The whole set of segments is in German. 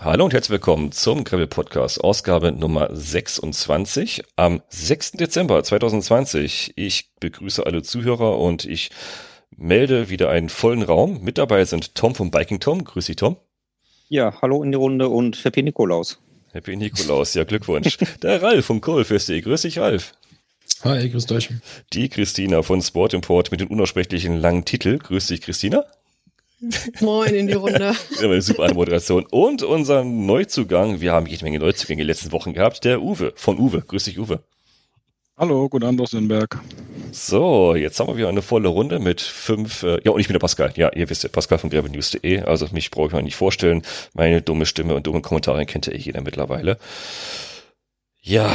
Hallo und herzlich willkommen zum Gravel Podcast, Ausgabe Nummer 26 am 6. Dezember 2020. Ich begrüße alle Zuhörer und ich melde wieder einen vollen Raum. Mit dabei sind Tom vom Biking Tom. Grüß dich, Tom. Ja, hallo in die Runde und Happy Nikolaus. Happy Nikolaus, ja Glückwunsch. Der Ralf vom Kohlfeste. Grüß dich, Ralf. Hi, grüß euch. Die Christina von Sport Import mit dem unaussprechlichen langen Titel. Grüß dich, Christina. Moin in die Runde. eine super Moderation. Und unser Neuzugang, wir haben jede Menge Neuzugänge in den letzten Wochen gehabt, der Uwe von Uwe. Grüß dich, Uwe. Hallo, guten Abend aus Nürnberg. So, jetzt haben wir wieder eine volle Runde mit fünf, äh, ja, und ich bin der Pascal. Ja, ihr wisst ja, Pascal von gravelnews.de. Also mich brauche ich mal nicht vorstellen. Meine dumme Stimme und dumme Kommentare kennt ja eh jeder mittlerweile. Ja,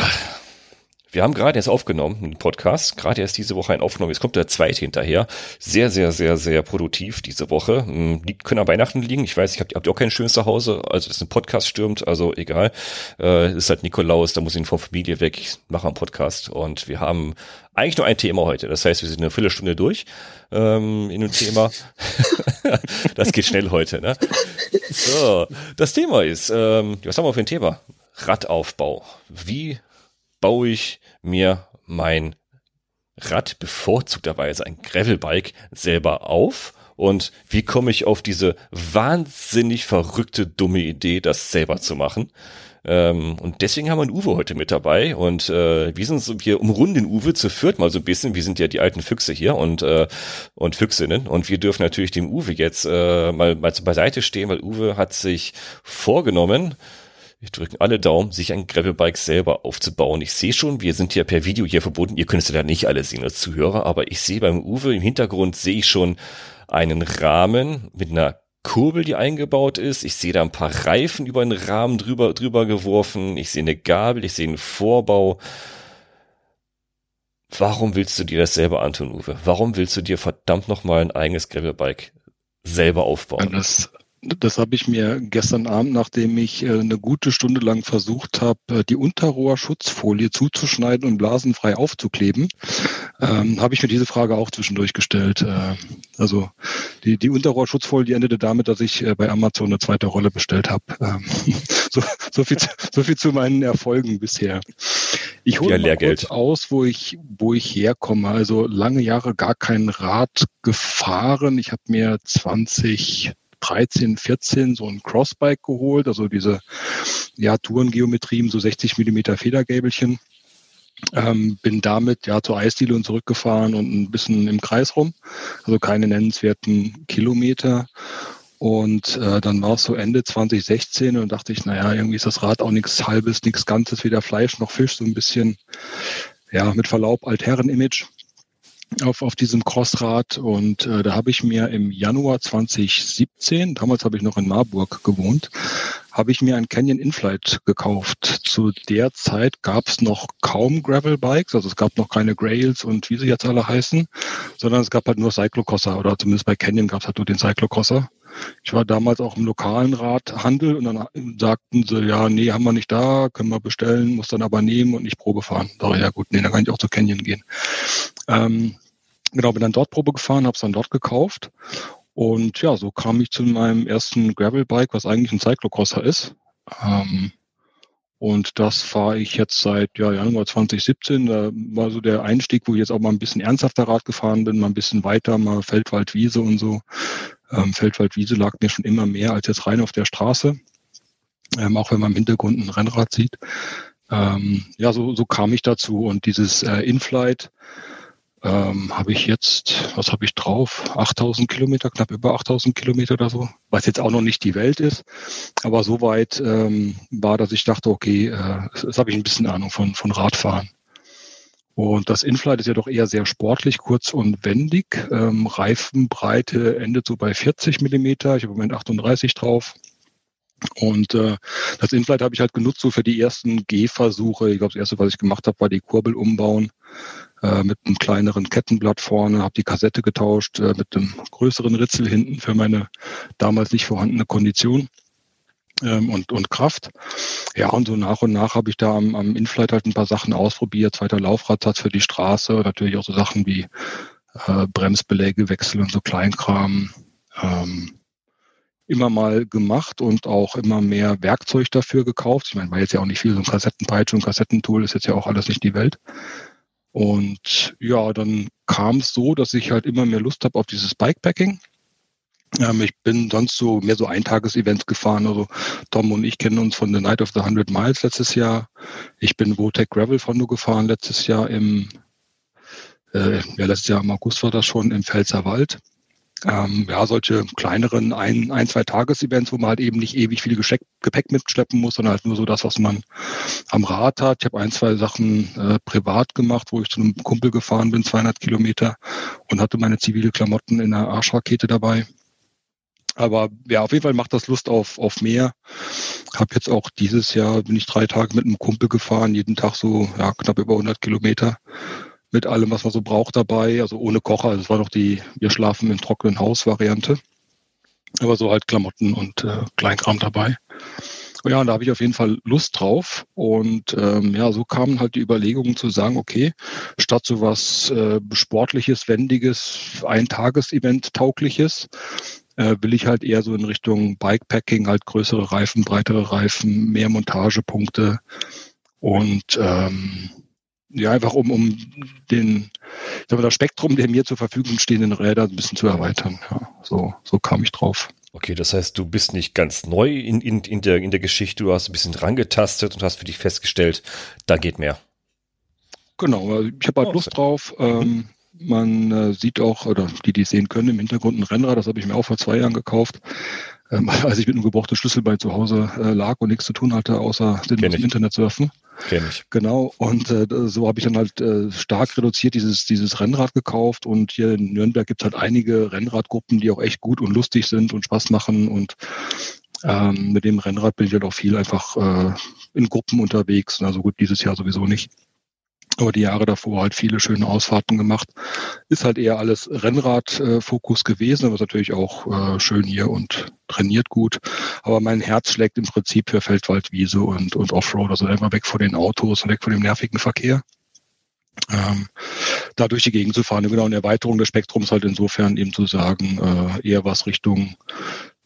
wir haben gerade erst aufgenommen, einen Podcast, gerade erst diese Woche einen aufgenommen. Jetzt kommt der zweite hinterher. Sehr, sehr, sehr, sehr produktiv diese Woche. Hm, liegt, können an Weihnachten liegen. Ich weiß, ich habt, habt ihr auch kein schönes Zuhause, also dass ein Podcast stürmt, also egal. Äh, ist halt Nikolaus, da muss ich von Familie weg. Ich mache einen Podcast und wir haben eigentlich nur ein Thema heute. Das heißt, wir sind eine Viertelstunde durch ähm, in dem Thema. das geht schnell heute, ne? So, das Thema ist, ähm, was haben wir für ein Thema? Radaufbau. Wie baue ich mir mein Rad bevorzugterweise ein Gravelbike selber auf und wie komme ich auf diese wahnsinnig verrückte, dumme Idee, das selber zu machen. Ähm, und deswegen haben wir einen Uwe heute mit dabei und äh, wir sind so, wir umrunden den Uwe zu viert mal so ein bisschen. Wir sind ja die alten Füchse hier und äh, und Füchsinnen und wir dürfen natürlich dem Uwe jetzt äh, mal mal beiseite stehen, weil Uwe hat sich vorgenommen, wir drücken alle Daumen, sich ein Gravelbike selber aufzubauen. Ich sehe schon, wir sind ja per Video hier verbunden. Ihr könnt es ja nicht alle sehen als Zuhörer, aber ich sehe beim Uwe im Hintergrund sehe ich schon einen Rahmen mit einer Kurbel, die eingebaut ist. Ich sehe da ein paar Reifen über den Rahmen drüber, drüber geworfen. Ich sehe eine Gabel, ich sehe einen Vorbau. Warum willst du dir das selber antun, Uwe? Warum willst du dir verdammt nochmal ein eigenes Gravelbike selber aufbauen? Das das habe ich mir gestern Abend, nachdem ich äh, eine gute Stunde lang versucht habe, äh, die Unterrohrschutzfolie zuzuschneiden und blasenfrei aufzukleben, ähm, habe ich mir diese Frage auch zwischendurch gestellt. Äh, also die, die Unterrohrschutzfolie die endete damit, dass ich äh, bei Amazon eine zweite Rolle bestellt habe. Ähm, so, so, viel, so viel zu meinen Erfolgen bisher. Ich hole ja, mal kurz aus, wo ich, wo ich herkomme. Also lange Jahre gar kein Rad gefahren. Ich habe mir 20 13, 14 so ein Crossbike geholt, also diese ja, Tourengeometrien, so 60 Millimeter Federgäbelchen. Ähm, bin damit ja zur Eisdiele und zurückgefahren und ein bisschen im Kreis rum, also keine nennenswerten Kilometer. Und äh, dann war es so Ende 2016 und dachte ich, naja, irgendwie ist das Rad auch nichts Halbes, nichts Ganzes, weder Fleisch noch Fisch, so ein bisschen, ja, mit Verlaub, Altherren-Image auf, auf diesem Crossrad und äh, da habe ich mir im Januar 2017, damals habe ich noch in Marburg gewohnt, habe ich mir ein Canyon Inflight gekauft. Zu der Zeit gab es noch kaum Gravel Bikes, also es gab noch keine Grails und wie sie jetzt alle heißen, sondern es gab halt nur Cyclocrosser oder zumindest bei Canyon gab es halt nur den Cyclocrosser. Ich war damals auch im lokalen Radhandel und dann sagten sie, ja, nee, haben wir nicht da, können wir bestellen, muss dann aber nehmen und nicht Probe fahren. Da ja gut, nee, dann kann ich auch zu Canyon gehen. Ähm, Genau, bin dann dort Probe gefahren, habe es dann dort gekauft. Und ja, so kam ich zu meinem ersten Gravelbike, was eigentlich ein Cyclocrosser ist. Ähm, und das fahre ich jetzt seit ja, Januar 2017. Da war so der Einstieg, wo ich jetzt auch mal ein bisschen ernsthafter Rad gefahren bin, mal ein bisschen weiter, mal Feldwald, Wiese und so. Ähm, Feldwald, lag mir schon immer mehr als jetzt rein auf der Straße. Ähm, auch wenn man im Hintergrund ein Rennrad sieht. Ähm, ja, so, so kam ich dazu. Und dieses äh, Inflight, ähm, habe ich jetzt, was habe ich drauf? 8000 Kilometer, knapp über 8000 Kilometer oder so, was jetzt auch noch nicht die Welt ist, aber soweit ähm, war, dass ich dachte, okay, äh, jetzt habe ich ein bisschen Ahnung von, von Radfahren. Und das Inflight ist ja doch eher sehr sportlich, kurz und wendig. Ähm, Reifenbreite endet so bei 40 Millimeter. Ich habe im Moment 38 drauf. Und äh, das Inflight habe ich halt genutzt so für die ersten Gehversuche. Ich glaube, das erste, was ich gemacht habe, war die Kurbel umbauen äh, mit einem kleineren Kettenblatt vorne, habe die Kassette getauscht äh, mit einem größeren Ritzel hinten für meine damals nicht vorhandene Kondition ähm, und, und Kraft. Ja, und so nach und nach habe ich da am, am Inflight halt ein paar Sachen ausprobiert. Zweiter Laufradsatz für die Straße, natürlich auch so Sachen wie äh, Bremsbeläge wechseln und so Kleinkram. Ähm, immer mal gemacht und auch immer mehr Werkzeug dafür gekauft. Ich meine, war jetzt ja auch nicht viel, so ein Kassettenpeitsche und Kassettentool ist jetzt ja auch alles nicht die Welt. Und ja, dann kam es so, dass ich halt immer mehr Lust habe auf dieses Bikepacking. Ähm, ich bin sonst so mehr so Eintages-Events gefahren. Also Tom und ich kennen uns von The Night of the 100 Miles letztes Jahr. Ich bin Votec Gravel Fondo gefahren letztes Jahr im, äh, ja, letztes Jahr im August war das schon im Pfälzerwald ähm, ja, solche kleineren ein, ein zwei Tages-Events, wo man halt eben nicht ewig viel Gescheck, Gepäck mitschleppen muss, sondern halt nur so das, was man am Rad hat. Ich habe ein, zwei Sachen äh, privat gemacht, wo ich zu einem Kumpel gefahren bin, 200 Kilometer und hatte meine zivile Klamotten in der Arschrakete dabei. Aber ja, auf jeden Fall macht das Lust auf, auf mehr. Hab jetzt auch dieses Jahr, bin ich drei Tage mit einem Kumpel gefahren, jeden Tag so ja, knapp über 100 Kilometer mit allem, was man so braucht dabei. Also ohne Kocher. Also es war noch die Wir schlafen im trockenen Haus Variante. Aber so halt Klamotten und äh, Kleinkram dabei. Ja, und da habe ich auf jeden Fall Lust drauf. Und ähm, ja, so kamen halt die Überlegungen zu sagen, okay, statt so was äh, Sportliches, Wendiges, Ein-Tages-Event taugliches, äh, will ich halt eher so in Richtung Bikepacking, halt größere Reifen, breitere Reifen, mehr Montagepunkte und ähm, ja, einfach um, um den, ich sag mal, das Spektrum der mir zur Verfügung stehenden Räder ein bisschen zu erweitern. Ja, so, so kam ich drauf. Okay, das heißt, du bist nicht ganz neu in, in, in, der, in der Geschichte, du hast ein bisschen rangetastet und hast für dich festgestellt, da geht mehr. Genau, ich habe halt oh, Lust drauf. Mhm. Ähm, man äh, sieht auch, oder die, die sehen können, im Hintergrund ein Rennrad, das habe ich mir auch vor zwei Jahren gekauft ähm, als ich mit einem gebrauchten Schlüssel bei zu Hause äh, lag und nichts zu tun hatte, außer den Internet surfen. Kenn ich. Genau, und äh, so habe ich dann halt äh, stark reduziert dieses, dieses Rennrad gekauft und hier in Nürnberg gibt es halt einige Rennradgruppen, die auch echt gut und lustig sind und Spaß machen und ähm, mit dem Rennrad bin ich halt auch viel einfach äh, in Gruppen unterwegs. Also gut, dieses Jahr sowieso nicht aber die Jahre davor halt viele schöne Ausfahrten gemacht. Ist halt eher alles Rennrad-Fokus gewesen, aber ist natürlich auch äh, schön hier und trainiert gut. Aber mein Herz schlägt im Prinzip für Feldwaldwiese und, und Offroad, also immer weg von den Autos und weg von dem nervigen Verkehr. Ähm, da durch die Gegend zu fahren. Genau, eine Erweiterung des Spektrums halt insofern eben zu sagen, äh, eher was Richtung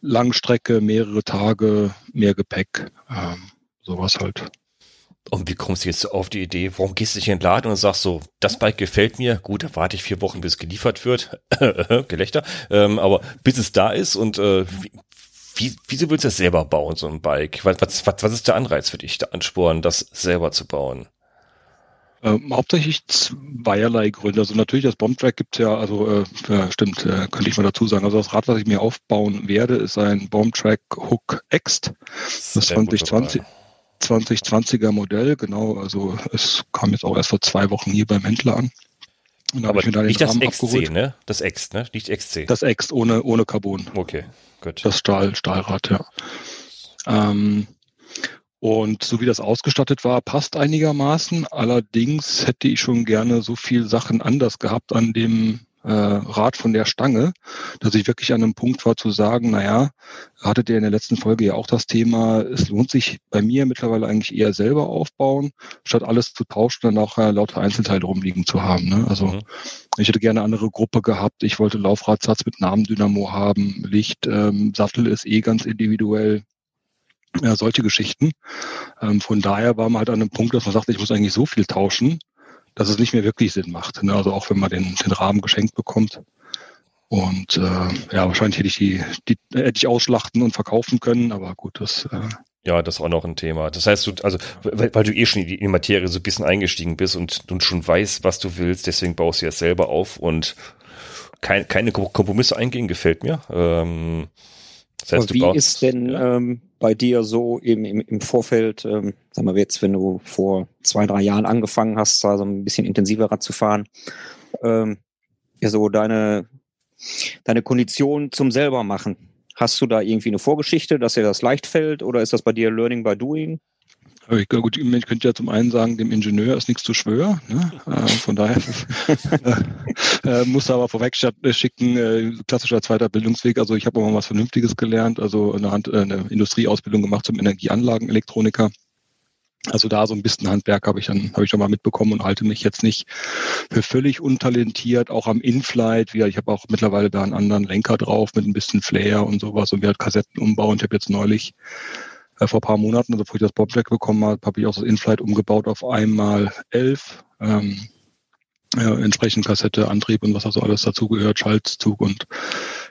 Langstrecke, mehrere Tage, mehr Gepäck, ähm, sowas halt. Und wie kommst du jetzt auf die Idee, warum gehst du nicht in den Laden und sagst so, das Bike gefällt mir, gut, da warte ich vier Wochen, bis es geliefert wird, Gelächter, ähm, aber bis es da ist und äh, wie, wie, wieso willst du das selber bauen, so ein Bike? Was, was, was ist der Anreiz für dich, der Ansporn, das selber zu bauen? Ähm, hauptsächlich zweierlei Gründe. Also natürlich das Bombtrack gibt es ja, also äh, stimmt, äh, könnte ich mal dazu sagen. Also das Rad, was ich mir aufbauen werde, ist ein Bombtrack Hook X. Das 2020. 2020er Modell, genau. Also es kam jetzt auch erst vor zwei Wochen hier beim Händler an. Und da Aber ich mir da nicht das XC, abgeholt. ne? Das X, ne? Nicht XC. Das X ohne, ohne Carbon. Okay, gut. Das Stahl, Stahlrad, ja. Ähm, und so wie das ausgestattet war, passt einigermaßen. Allerdings hätte ich schon gerne so viel Sachen anders gehabt an dem äh, Rat von der Stange, dass ich wirklich an einem Punkt war zu sagen, naja, hattet ihr in der letzten Folge ja auch das Thema, es lohnt sich bei mir mittlerweile eigentlich eher selber aufbauen, statt alles zu tauschen und nachher lauter Einzelteile rumliegen zu haben. Ne? Also mhm. ich hätte gerne eine andere Gruppe gehabt, ich wollte Laufradsatz mit Namendynamo haben, Licht, ähm, Sattel ist eh ganz individuell. Ja, solche Geschichten. Ähm, von daher war man halt an einem Punkt, dass man sagt, ich muss eigentlich so viel tauschen, dass es nicht mehr wirklich Sinn macht. Ne? Also auch wenn man den, den Rahmen geschenkt bekommt. Und äh, ja, wahrscheinlich hätte ich die, die hätte ich ausschlachten und verkaufen können, aber gut, das äh, ja, das ist auch noch ein Thema. Das heißt, du, also, weil, weil, du eh schon in die Materie so ein bisschen eingestiegen bist und, und schon weißt, was du willst, deswegen baust du das selber auf und kein, keine Kompromisse eingehen, gefällt mir. Ähm, das heißt, wie ist denn ja. ähm, bei dir so im, im, im Vorfeld, ähm, sagen wir jetzt, wenn du vor zwei, drei Jahren angefangen hast, also ein bisschen intensiver Rad zu fahren, ähm, ja, so deine, deine Kondition zum selber machen? Hast du da irgendwie eine Vorgeschichte, dass dir das leicht fällt oder ist das bei dir Learning by Doing? Ich, gut, ich könnte ja zum einen sagen, dem Ingenieur ist nichts zu schwör. Ne? Äh, von daher äh, muss aber vorweg schicken, äh, klassischer zweiter Bildungsweg. Also ich habe mal was Vernünftiges gelernt, also eine, Hand, äh, eine Industrieausbildung gemacht zum Energieanlagenelektroniker. Also da so ein bisschen Handwerk habe ich dann habe ich schon mal mitbekommen und halte mich jetzt nicht für völlig untalentiert, auch am Inflight. Wie, ich habe auch mittlerweile da einen anderen Lenker drauf mit ein bisschen Flair und sowas und wir halt Kassetten umbauen. Ich habe jetzt neulich äh, vor paar Monaten, also bevor ich das Bobjack bekommen habe, habe ich auch das Inflight umgebaut auf einmal elf. Ähm, äh, entsprechend Kassette, Antrieb und was also alles dazugehört, Schaltzug und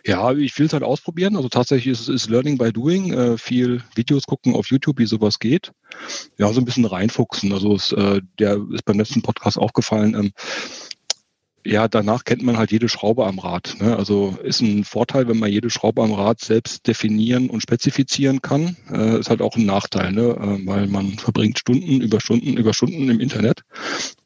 ja, ich will es halt ausprobieren. Also tatsächlich ist es Learning by Doing, äh, viel Videos gucken auf YouTube, wie sowas geht. Ja, so ein bisschen reinfuchsen. Also es, äh, der ist beim letzten Podcast aufgefallen. Ähm, ja, danach kennt man halt jede Schraube am Rad. Ne? Also ist ein Vorteil, wenn man jede Schraube am Rad selbst definieren und spezifizieren kann. Äh, ist halt auch ein Nachteil, ne? Äh, weil man verbringt Stunden über Stunden über Stunden im Internet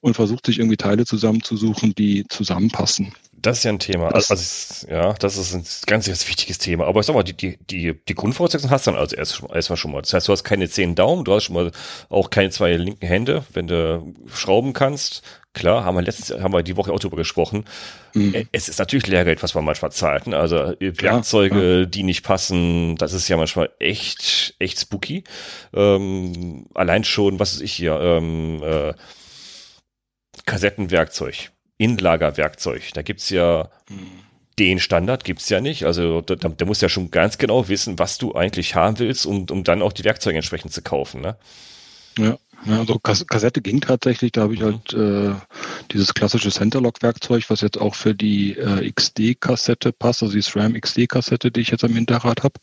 und versucht sich irgendwie Teile zusammenzusuchen, die zusammenpassen. Das ist ja ein Thema. Das, also, ja, das ist ein ganz, ganz wichtiges Thema. Aber ich sag mal, die, die, die, die Grundvoraussetzung hast du dann also erst, erstmal schon mal. Das heißt, du hast keine zehn Daumen, du hast schon mal auch keine zwei linken Hände, wenn du schrauben kannst. Klar, haben wir letztens, haben wir die Woche auch drüber gesprochen. Mhm. Es ist natürlich Lehrgeld, was man manchmal zahlt. Ne? Also äh, Werkzeuge, ja. die nicht passen, das ist ja manchmal echt, echt spooky. Ähm, allein schon, was ist ich hier, ähm, äh, Kassettenwerkzeug Inlagerwerkzeug. Da gibt's ja den Standard gibt's ja nicht. Also da, da musst ja schon ganz genau wissen, was du eigentlich haben willst, um, um dann auch die Werkzeuge entsprechend zu kaufen. Ne? Ja. Ja, also Kassette ging tatsächlich, da habe ich mhm. halt äh, dieses klassische Centerlock-Werkzeug, was jetzt auch für die äh, XD-Kassette passt, also die SRAM XD-Kassette, die ich jetzt am Hinterrad habe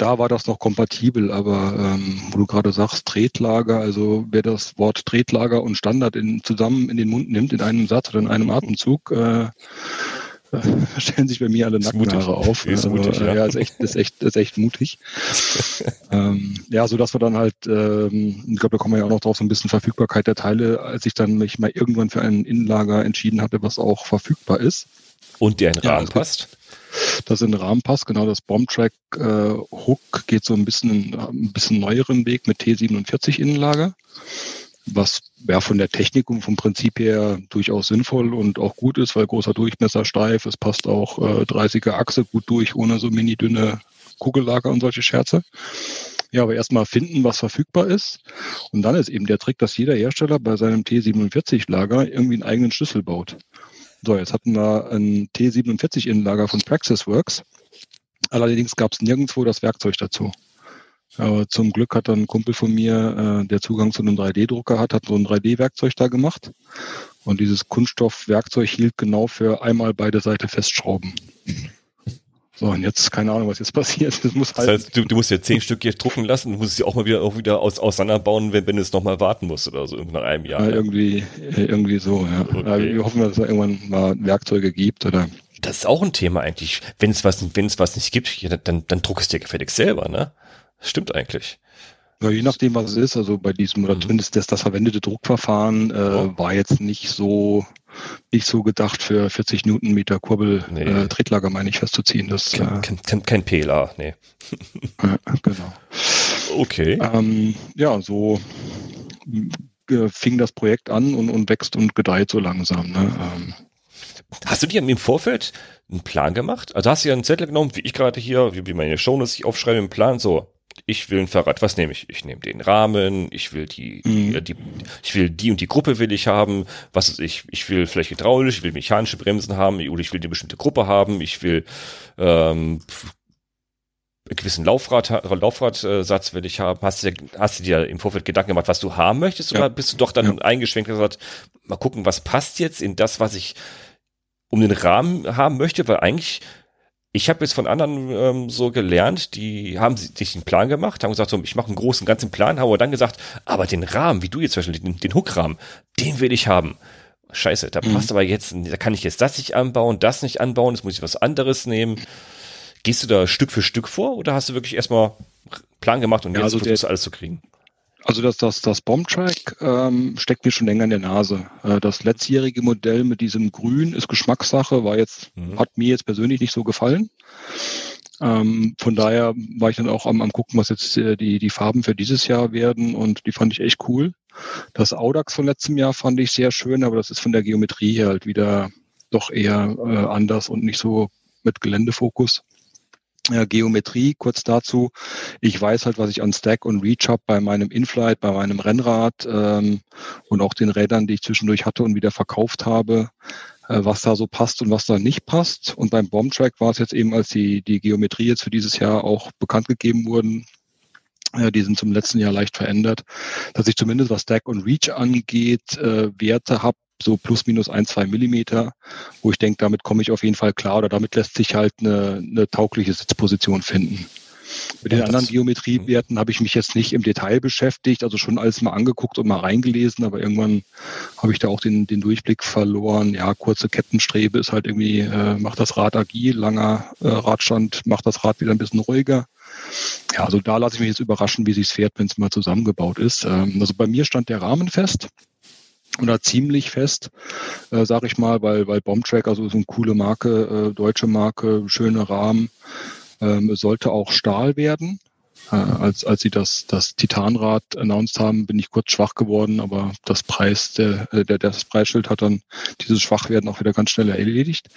da war das noch kompatibel, aber ähm, wo du gerade sagst, Tretlager, also wer das Wort Tretlager und Standard in, zusammen in den Mund nimmt, in einem Satz oder in einem Atemzug, äh, äh stellen sich bei mir alle Nackenhaare auf. Ist also, mutig, ja. ja, ist echt, ist echt, ist echt mutig. ähm, ja, so dass wir dann halt, ähm, ich glaube, da kommen wir ja auch noch drauf, so ein bisschen Verfügbarkeit der Teile, als ich dann mich mal irgendwann für ein Innenlager entschieden hatte, was auch verfügbar ist. Und der in Rahmen ja, passt? Das in den Rahmen passt. Genau das Bombtrack äh, Hook geht so ein bisschen ein bisschen neueren Weg mit T47 Innenlager, was ja von der Technik und vom Prinzip her durchaus sinnvoll und auch gut ist, weil großer Durchmesser steif, es passt auch äh, 30er Achse gut durch, ohne so mini dünne Kugellager und solche Scherze. Ja, aber erstmal finden, was verfügbar ist. Und dann ist eben der Trick, dass jeder Hersteller bei seinem T47-Lager irgendwie einen eigenen Schlüssel baut. So, jetzt hatten wir ein T47-Innenlager von Praxisworks. Allerdings gab es nirgendwo das Werkzeug dazu. Aber zum Glück hat dann ein Kumpel von mir, äh, der Zugang zu einem 3D-Drucker hat, hat so ein 3D-Werkzeug da gemacht. Und dieses Kunststoffwerkzeug hielt genau für einmal beide Seiten festschrauben. So, und jetzt, keine Ahnung, was jetzt passiert. Das, muss halt das heißt, du, du musst ja zehn Stück hier drucken lassen, du musst sie auch mal wieder, auch wieder aus, auseinanderbauen, wenn, wenn du es nochmal warten musst oder so, nach einem Jahr. Ja, irgendwie, irgendwie so, ja. Okay. Wir hoffen, dass es irgendwann mal Werkzeuge gibt oder. Das ist auch ein Thema eigentlich. Wenn es was, wenn es was nicht gibt, dann, dann druck es dir gefällig selber, ne? Das stimmt eigentlich. Ja, je nachdem, was es ist. Also bei diesem, oder mhm. zumindest das, das verwendete Druckverfahren äh, war jetzt nicht so nicht so gedacht für 40 Newtonmeter Kurbel nee. äh, Tretlager, meine ich, festzuziehen. Das, kein, äh, kein, kein PLA, nee. genau. Okay. Ähm, ja, so äh, fing das Projekt an und, und wächst und gedeiht so langsam. Ne? Ähm, Hast du dir im Vorfeld einen Plan gemacht? Also hast du ja einen Zettel genommen, wie ich gerade hier, wie meine Shownotes ich aufschreibe, einen Plan, so, ich will ein Fahrrad, was nehme ich? Ich nehme den Rahmen, ich will die, mhm. die, ich will die und die Gruppe will ich haben, was ist ich, ich will vielleicht hydraulisch, ich will mechanische Bremsen haben, oder ich will eine bestimmte Gruppe haben, ich will ähm, einen gewissen Laufrad, Laufradsatz will ich haben. Hast du, hast du dir im Vorfeld Gedanken gemacht, was du haben möchtest, ja. oder bist du doch dann ja. eingeschränkt und gesagt, mal gucken, was passt jetzt in das, was ich um den Rahmen haben möchte, weil eigentlich ich habe jetzt von anderen ähm, so gelernt, die haben sich einen Plan gemacht, haben gesagt, so, ich mache einen großen ganzen Plan, haben aber dann gesagt, aber den Rahmen, wie du jetzt zum Beispiel, den, den Hookrahmen, den will ich haben. Scheiße, da mhm. passt aber jetzt, da kann ich jetzt das nicht anbauen, das nicht anbauen, das muss ich was anderes nehmen. Gehst du da Stück für Stück vor oder hast du wirklich erstmal Plan gemacht und ja, jetzt also versuchst du alles zu kriegen? Also das, das, das Bombtrack ähm, steckt mir schon länger in der Nase. Äh, das letztjährige Modell mit diesem Grün ist Geschmackssache, war jetzt, mhm. hat mir jetzt persönlich nicht so gefallen. Ähm, von daher war ich dann auch am, am gucken, was jetzt äh, die, die Farben für dieses Jahr werden und die fand ich echt cool. Das Audax von letztem Jahr fand ich sehr schön, aber das ist von der Geometrie her halt wieder doch eher äh, anders und nicht so mit Geländefokus. Ja, Geometrie, kurz dazu. Ich weiß halt, was ich an Stack und Reach habe bei meinem Inflight, bei meinem Rennrad ähm, und auch den Rädern, die ich zwischendurch hatte und wieder verkauft habe, äh, was da so passt und was da nicht passt. Und beim Bombtrack war es jetzt eben, als die, die Geometrie jetzt für dieses Jahr auch bekannt gegeben wurden, äh, die sind zum letzten Jahr leicht verändert, dass ich zumindest was Stack und Reach angeht, äh, Werte habe, so plus minus ein, zwei Millimeter, wo ich denke, damit komme ich auf jeden Fall klar oder damit lässt sich halt eine, eine taugliche Sitzposition finden. Mit den anderen Geometriewerten habe ich mich jetzt nicht im Detail beschäftigt, also schon alles mal angeguckt und mal reingelesen, aber irgendwann habe ich da auch den, den Durchblick verloren. Ja, kurze Kettenstrebe ist halt irgendwie, äh, macht das Rad agil, langer äh, Radstand macht das Rad wieder ein bisschen ruhiger. Ja, also da lasse ich mich jetzt überraschen, wie sich's fährt, wenn es mal zusammengebaut ist. Ähm, also bei mir stand der Rahmen fest oder ziemlich fest, äh, sage ich mal, weil, weil Bombtrack, also so eine coole Marke, äh, deutsche Marke, schöne Rahmen, ähm, sollte auch Stahl werden. Äh, als, als sie das, das Titanrad announced haben, bin ich kurz schwach geworden, aber das Preis, der, äh, der, das Preisschild hat dann dieses Schwachwerden auch wieder ganz schnell erledigt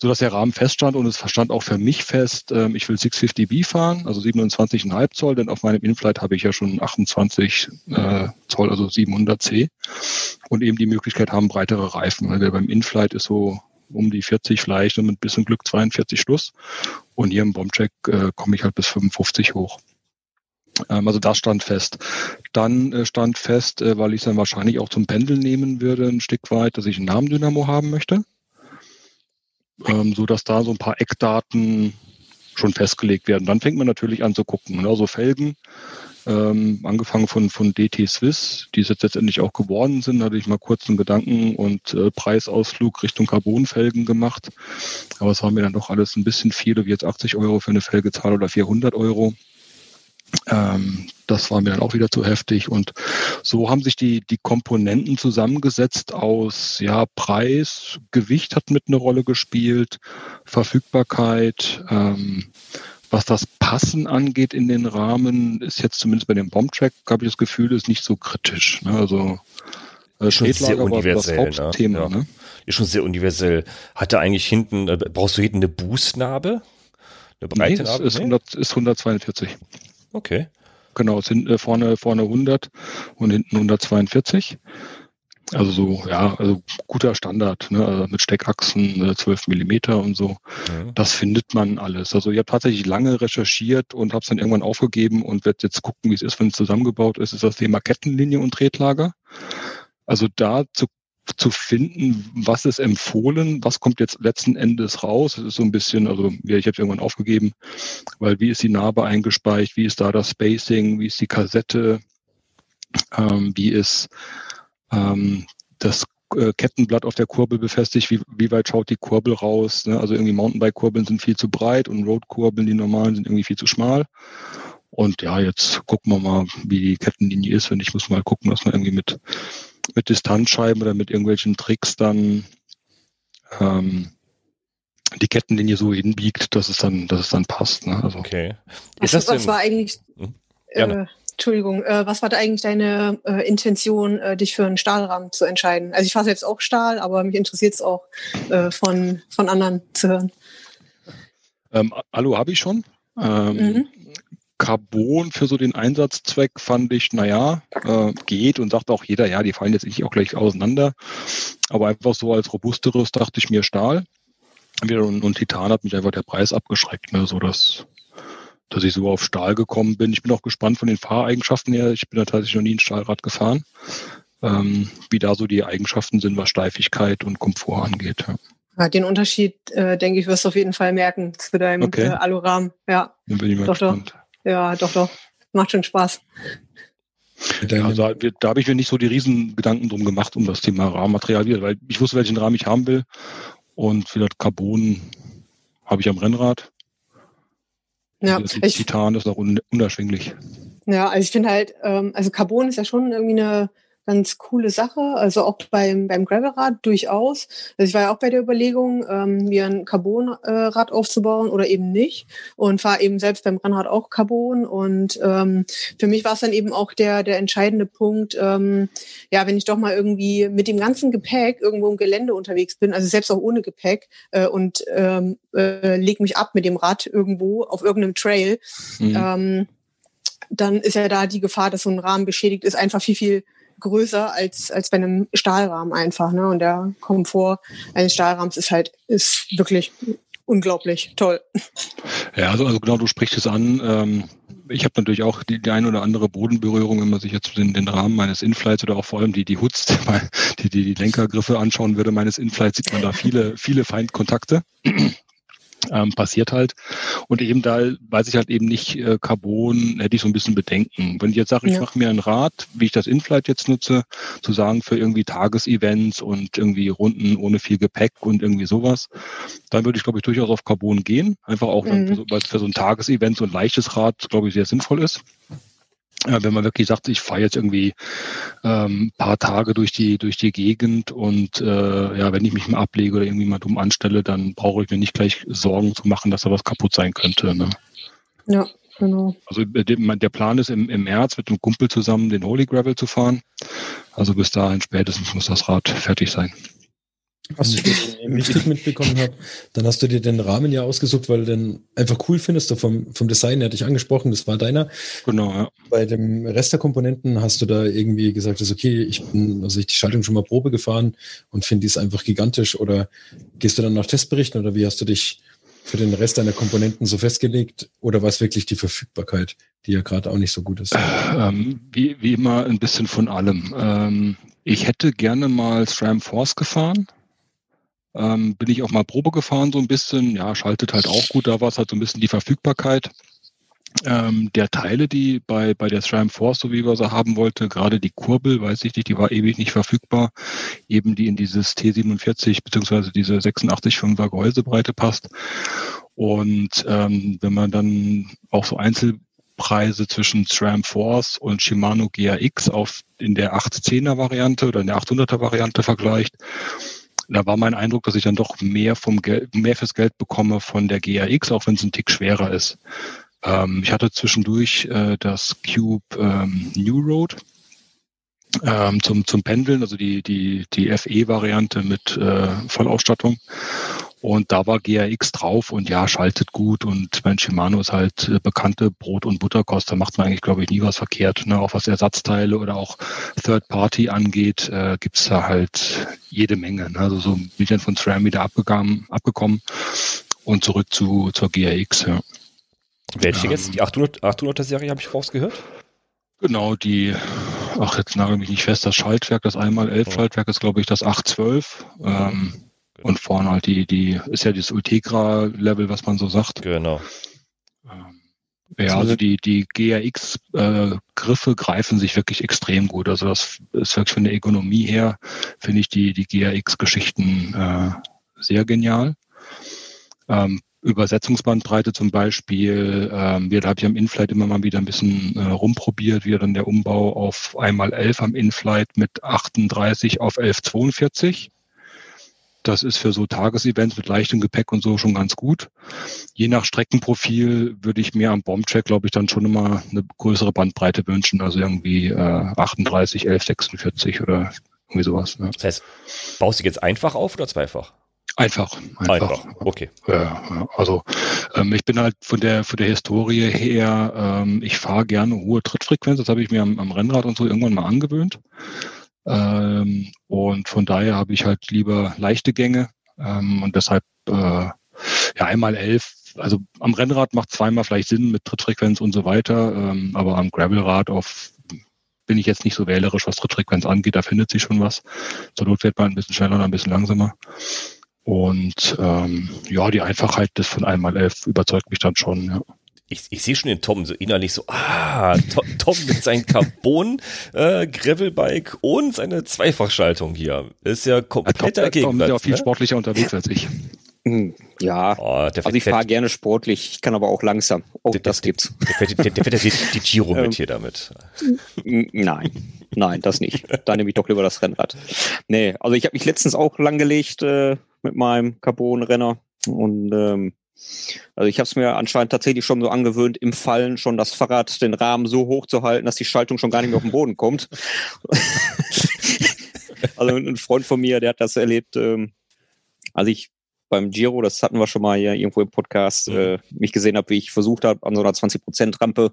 so dass der Rahmen feststand und es stand auch für mich fest, ähm, ich will 650B fahren, also 27,5 Zoll, denn auf meinem Inflight habe ich ja schon 28 äh, Zoll, also 700C und eben die Möglichkeit haben, breitere Reifen. Weil beim Inflight ist so um die 40 vielleicht und mit bisschen Glück 42 Schluss und hier im Bombcheck äh, komme ich halt bis 55 hoch. Ähm, also das stand fest. Dann äh, stand fest, äh, weil ich es dann wahrscheinlich auch zum Pendeln nehmen würde, ein Stück weit, dass ich einen Namendynamo haben möchte ähm, so dass da so ein paar Eckdaten schon festgelegt werden. Dann fängt man natürlich an zu gucken. Ne? Also Felgen, ähm, angefangen von, von DT Swiss, die es jetzt letztendlich auch geworden sind, hatte ich mal kurz einen Gedanken und äh, Preisausflug Richtung Carbonfelgen gemacht. Aber es war mir dann doch alles ein bisschen viel, ich jetzt 80 Euro für eine Felge zahle oder 400 Euro. Ähm, das war mir dann auch wieder zu heftig. Und so haben sich die, die Komponenten zusammengesetzt aus ja, Preis, Gewicht hat mit eine Rolle gespielt, Verfügbarkeit. Ähm, was das Passen angeht in den Rahmen, ist jetzt zumindest bei dem Bombtrack, habe ich das Gefühl, ist nicht so kritisch. Ne? Also äh, schon sehr universell, war das Hauptthema. Ne? Ja. Ist schon sehr universell. Hat er eigentlich hinten, äh, brauchst du hinten eine Bußnarbe? Eine breite nee, Narbe? Ist, nee? 100, ist 142. Okay. Genau, sind äh, vorne, vorne 100 und hinten 142. Also so, ja, also guter Standard, ne? also mit Steckachsen, 12 äh, Millimeter und so. Ja. Das findet man alles. Also ich habe tatsächlich lange recherchiert und habe es dann irgendwann aufgegeben und werde jetzt gucken, wie es ist, wenn es zusammengebaut ist. Ist das Thema Kettenlinie und Tretlager. Also da zu zu finden, was ist empfohlen, was kommt jetzt letzten Endes raus. Das ist so ein bisschen, also ja, ich habe irgendwann aufgegeben, weil wie ist die Narbe eingespeicht, wie ist da das Spacing, wie ist die Kassette, ähm, wie ist ähm, das äh, Kettenblatt auf der Kurbel befestigt, wie, wie weit schaut die Kurbel raus. Ne? Also irgendwie Mountainbike-Kurbeln sind viel zu breit und Road-Kurbeln, die normalen, sind irgendwie viel zu schmal. Und ja, jetzt gucken wir mal, wie die Kettenlinie ist. Und ich muss mal gucken, dass man irgendwie mit mit Distanzscheiben oder mit irgendwelchen Tricks dann ähm, die Kettenlinie so hinbiegt, dass es dann, dass es dann passt. Ne? Also, okay. Ist was, das was war eigentlich? Hm? Äh, Entschuldigung, äh, was war da eigentlich deine äh, Intention, äh, dich für einen Stahlrahmen zu entscheiden? Also ich fahre selbst auch Stahl, aber mich interessiert es auch äh, von, von anderen zu hören. Ähm, Alu habe ich schon. Ähm, mhm. Carbon für so den Einsatzzweck fand ich, naja, äh, geht und sagt auch jeder, ja, die fallen jetzt nicht auch gleich auseinander. Aber einfach so als robusteres dachte ich mir Stahl. Und, und Titan hat mich einfach der Preis abgeschreckt, ne, so dass, dass ich so auf Stahl gekommen bin. Ich bin auch gespannt von den Fahreigenschaften her. Ich bin da tatsächlich noch nie ein Stahlrad gefahren. Ähm, wie da so die Eigenschaften sind, was Steifigkeit und Komfort angeht. Ja. Ja, den Unterschied, äh, denke ich, wirst du auf jeden Fall merken zu deinem okay. äh, Alurahmen. Ja, Dann bin ich mal doch, gespannt. Doch. Ja, doch, doch. Macht schon Spaß. Also, da habe ich mir nicht so die riesen Gedanken drum gemacht, um das Thema Rahmenmaterial, weil ich wusste, welchen Rahmen ich haben will. Und vielleicht Carbon habe ich am Rennrad. Ja, das ich, Titan ist auch un unerschwinglich. Ja, also ich finde halt, ähm, also Carbon ist ja schon irgendwie eine ganz coole Sache. Also auch beim, beim Gravelrad durchaus. Also ich war ja auch bei der Überlegung, ähm, mir ein Carbonrad aufzubauen oder eben nicht. Und fahre eben selbst beim Rennrad auch Carbon. Und ähm, für mich war es dann eben auch der, der entscheidende Punkt, ähm, ja, wenn ich doch mal irgendwie mit dem ganzen Gepäck irgendwo im Gelände unterwegs bin, also selbst auch ohne Gepäck, äh, und ähm, äh, leg mich ab mit dem Rad irgendwo auf irgendeinem Trail, mhm. ähm, dann ist ja da die Gefahr, dass so ein Rahmen beschädigt ist, einfach viel, viel größer als, als bei einem Stahlrahmen einfach. Ne? Und der Komfort eines Stahlrahmens ist halt, ist wirklich unglaublich toll. Ja, also, also genau, du sprichst es an. Ähm, ich habe natürlich auch die, die eine oder andere Bodenberührung, wenn man sich jetzt den, den Rahmen meines Inflights oder auch vor allem die, die Hoods, die, die, die Lenkergriffe anschauen würde meines Inflights, sieht man da viele, viele Feindkontakte ähm, passiert halt. Und eben da weiß ich halt eben nicht, äh, Carbon hätte ich so ein bisschen Bedenken. Wenn ich jetzt sage, ich ja. mache mir ein Rad, wie ich das Inflight jetzt nutze, zu sagen für irgendwie Tagesevents und irgendwie Runden ohne viel Gepäck und irgendwie sowas, dann würde ich, glaube ich, durchaus auf Carbon gehen. Einfach auch, mhm. weil es für so ein Tagesevent so ein leichtes Rad, glaube ich, sehr sinnvoll ist wenn man wirklich sagt, ich fahre jetzt irgendwie ähm, paar Tage durch die durch die Gegend und äh, ja, wenn ich mich mal ablege oder irgendwie mal dumm anstelle, dann brauche ich mir nicht gleich Sorgen zu machen, dass da was kaputt sein könnte. Ne? Ja, genau. Also äh, der Plan ist im, im März mit einem Kumpel zusammen den Holy Gravel zu fahren. Also bis dahin spätestens muss das Rad fertig sein. Was ich richtig mitbekommen habe, dann hast du dir den Rahmen ja ausgesucht, weil du den einfach cool findest. Du vom, vom Design her hatte ich angesprochen, das war deiner. Genau, ja. Bei dem Rest der Komponenten hast du da irgendwie gesagt, dass okay, ich bin, also ich die Schaltung schon mal Probe gefahren und finde die ist einfach gigantisch. Oder gehst du dann nach Testberichten oder wie hast du dich für den Rest deiner Komponenten so festgelegt? Oder war es wirklich die Verfügbarkeit, die ja gerade auch nicht so gut ist? Ähm, wie, wie immer ein bisschen von allem. Ähm, ich hätte gerne mal SRAM Force gefahren ähm, bin ich auch mal Probe gefahren so ein bisschen. Ja, schaltet halt auch gut. Da war es halt so ein bisschen die Verfügbarkeit ähm, der Teile, die bei, bei der SRAM Force, so wie wir sie haben wollte, gerade die Kurbel, weiß ich nicht, die war ewig nicht verfügbar, eben die in dieses T47 beziehungsweise diese 86,5er Gehäusebreite passt. Und ähm, wenn man dann auch so Einzelpreise zwischen SRAM Force und Shimano GRX auf in der 810er Variante oder in der 800er Variante vergleicht, da war mein Eindruck, dass ich dann doch mehr vom Geld, mehr fürs Geld bekomme von der GRX, auch wenn es ein Tick schwerer ist. Ähm, ich hatte zwischendurch äh, das Cube ähm, New Road ähm, zum, zum Pendeln, also die, die, die FE-Variante mit äh, Vollausstattung. Und da war GRX drauf und ja, schaltet gut. Und mein Shimano ist halt äh, bekannte Brot- und Butterkost. Da macht man eigentlich, glaube ich, nie was verkehrt. Ne? Auch was Ersatzteile oder auch Third Party angeht, äh, gibt es da halt jede Menge. Ne? Also so ich dann von SRAM wieder abgegangen, abgekommen und zurück zu, zur GRX. Ja. Welche ähm, jetzt? Die 800, 800er Serie habe ich rausgehört? Genau, die, ach, jetzt nagel mich nicht fest, das Schaltwerk, das einmal 11 Schaltwerk ist, glaube ich, das 812. Ähm, und vorne halt die, die, ist ja das Ultegra-Level, was man so sagt. Genau. Ähm, ja, also die, die GRX-Griffe äh, greifen sich wirklich extrem gut. Also das ist wirklich von der Ökonomie her, finde ich die, die GRX-Geschichten äh, sehr genial. Ähm, Übersetzungsbandbreite zum Beispiel, ähm, wir, da habe ich am Inflight immer mal wieder ein bisschen äh, rumprobiert, wie dann der Umbau auf einmal 11 am Inflight mit 38 auf 1142. Das ist für so Tagesevents mit leichtem Gepäck und so schon ganz gut. Je nach Streckenprofil würde ich mir am Bombcheck, glaube ich, dann schon immer eine größere Bandbreite wünschen. Also irgendwie äh, 38, 11, 46 oder irgendwie sowas. Ne? Das heißt, baust du jetzt einfach auf oder zweifach? Einfach, einfach. einfach. Okay. Ja, also ähm, ich bin halt von der von der Historie her, ähm, ich fahre gerne hohe Trittfrequenz. Das habe ich mir am, am Rennrad und so irgendwann mal angewöhnt. Ähm, und von daher habe ich halt lieber leichte Gänge ähm, und deshalb äh, ja einmal elf. Also am Rennrad macht zweimal vielleicht Sinn mit Trittfrequenz und so weiter, ähm, aber am Gravelrad auf bin ich jetzt nicht so wählerisch, was Trittfrequenz angeht. Da findet sich schon was. Zur Not wird man ein bisschen schneller oder ein bisschen langsamer. Und ähm, ja, die Einfachheit des von einmal elf überzeugt mich dann schon. Ja ich, ich sehe schon den Tom so innerlich so, ah, Tom mit seinem Carbon äh, und seine Zweifachschaltung hier. Ist ja kompletter ja, Tom, Tom ist ja auch viel ne? sportlicher unterwegs als ich. Hm, ja, oh, also ich fahre gerne sportlich, ich kann aber auch langsam. Oh, der, das gibt's. Der, der, der fährt ja die, die Giro mit ähm, hier damit. Nein. Nein, das nicht. Da nehme ich doch lieber das Rennrad. Nee, also ich habe mich letztens auch langgelegt äh, mit meinem Carbon-Renner und ähm, also ich habe es mir anscheinend tatsächlich schon so angewöhnt, im Fallen schon das Fahrrad, den Rahmen so hoch zu halten, dass die Schaltung schon gar nicht mehr auf den Boden kommt. also ein Freund von mir, der hat das erlebt, ähm, als ich beim Giro, das hatten wir schon mal hier irgendwo im Podcast, mhm. äh, mich gesehen habe, wie ich versucht habe, an so einer 20%-Rampe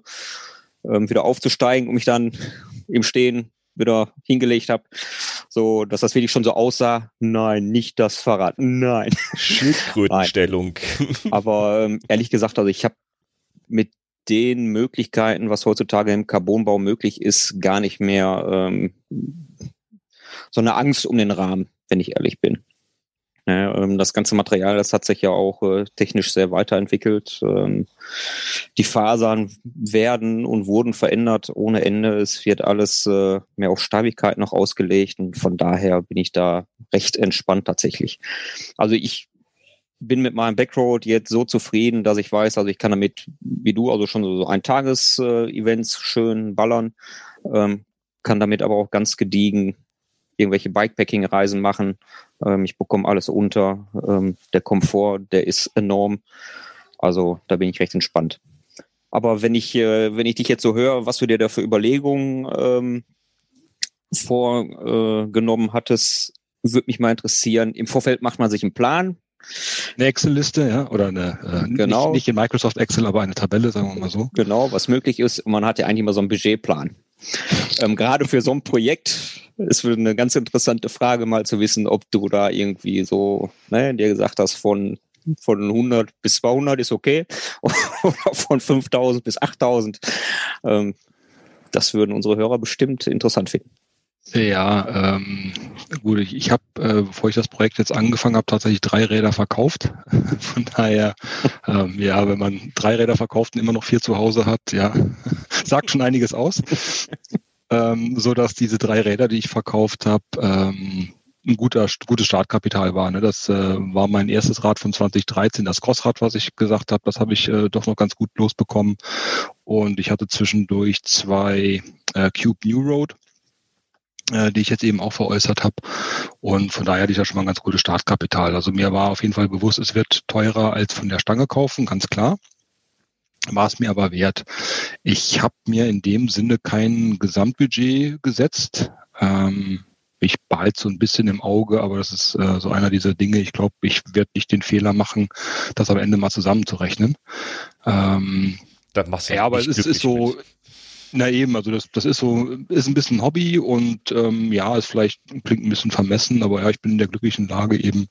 ähm, wieder aufzusteigen und mich dann im Stehen wieder hingelegt habe, so dass das wirklich schon so aussah. Nein, nicht das Fahrrad. Nein. Schildkrötenstellung. Aber ähm, ehrlich gesagt, also ich habe mit den Möglichkeiten, was heutzutage im Carbonbau möglich ist, gar nicht mehr ähm, so eine Angst um den Rahmen, wenn ich ehrlich bin. Ja, ähm, das ganze Material, das hat sich ja auch äh, technisch sehr weiterentwickelt. Ähm, die Fasern werden und wurden verändert ohne Ende. Es wird alles äh, mehr auf Steifigkeit noch ausgelegt und von daher bin ich da recht entspannt tatsächlich. Also ich bin mit meinem Backroad jetzt so zufrieden, dass ich weiß, also ich kann damit, wie du, also schon so ein Tages-Events schön ballern, ähm, kann damit aber auch ganz gediegen irgendwelche Bikepacking-Reisen machen. Ähm, ich bekomme alles unter. Ähm, der Komfort, der ist enorm. Also da bin ich recht entspannt. Aber wenn ich, äh, wenn ich dich jetzt so höre, was du dir da für Überlegungen ähm, vorgenommen äh, hattest, würde mich mal interessieren. Im Vorfeld macht man sich einen Plan. Eine Excel-Liste, ja, oder eine, äh, genau. Nicht, nicht in Microsoft Excel, aber eine Tabelle, sagen wir mal so. Genau, was möglich ist. Und man hat ja eigentlich immer so einen Budgetplan. Ähm, gerade für so ein Projekt ist eine ganz interessante Frage, mal zu wissen, ob du da irgendwie so, ne, dir gesagt hast, von von 100 bis 200 ist okay oder von 5000 bis 8000. Ähm, das würden unsere Hörer bestimmt interessant finden. Ja, ähm, gut, ich, ich habe, äh, bevor ich das Projekt jetzt angefangen habe, tatsächlich drei Räder verkauft. Von daher, ähm, ja, wenn man drei Räder verkauft und immer noch vier zu Hause hat, ja, sagt schon einiges aus. Ähm, so dass diese drei Räder, die ich verkauft habe, ähm, ein guter, gutes Startkapital war. Ne? Das äh, war mein erstes Rad von 2013, das Crossrad, was ich gesagt habe. Das habe ich äh, doch noch ganz gut losbekommen. Und ich hatte zwischendurch zwei äh, Cube New Road äh, die ich jetzt eben auch veräußert habe. Und von daher hatte ich ja schon mal ein ganz gutes Startkapital. Also mir war auf jeden Fall bewusst, es wird teurer als von der Stange kaufen, ganz klar. War es mir aber wert. Ich habe mir in dem Sinne kein Gesamtbudget gesetzt. Ähm, ich behalte so ein bisschen im Auge, aber das ist äh, so einer dieser Dinge. Ich glaube, ich werde nicht den Fehler machen, das am Ende mal zusammenzurechnen. Ähm, das machst du ja, aber es ist, ist so, mit. Na eben, also das, das ist so, ist ein bisschen Hobby und ähm, ja, es vielleicht klingt ein bisschen vermessen, aber ja, ich bin in der glücklichen Lage eben,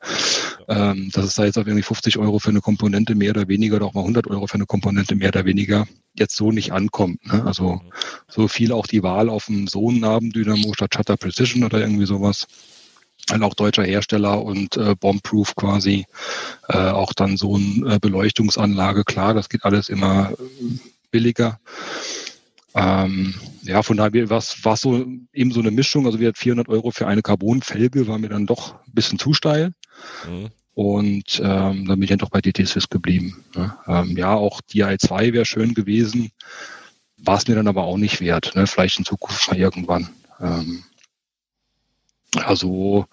ähm, dass es da jetzt auf irgendwie 50 Euro für eine Komponente mehr oder weniger oder auch mal 100 Euro für eine Komponente mehr oder weniger jetzt so nicht ankommt. Ne? Also so viel auch die Wahl auf einen Sohn-Nabendynamo statt Shutter Precision oder irgendwie sowas ein auch deutscher Hersteller und äh, Bombproof quasi, äh, auch dann so eine äh, Beleuchtungsanlage, klar, das geht alles immer äh, billiger. Ähm, ja, von daher war es so eben so eine Mischung. Also wir hatten 400 Euro für eine Carbonfelge, war mir dann doch ein bisschen zu steil. Mhm. Und ähm, dann bin ich dann doch bei DT Swiss geblieben. Ne? Ähm, ja, auch DI 2 wäre schön gewesen, war es mir dann aber auch nicht wert. Ne? Vielleicht in Zukunft mal irgendwann. Ähm, also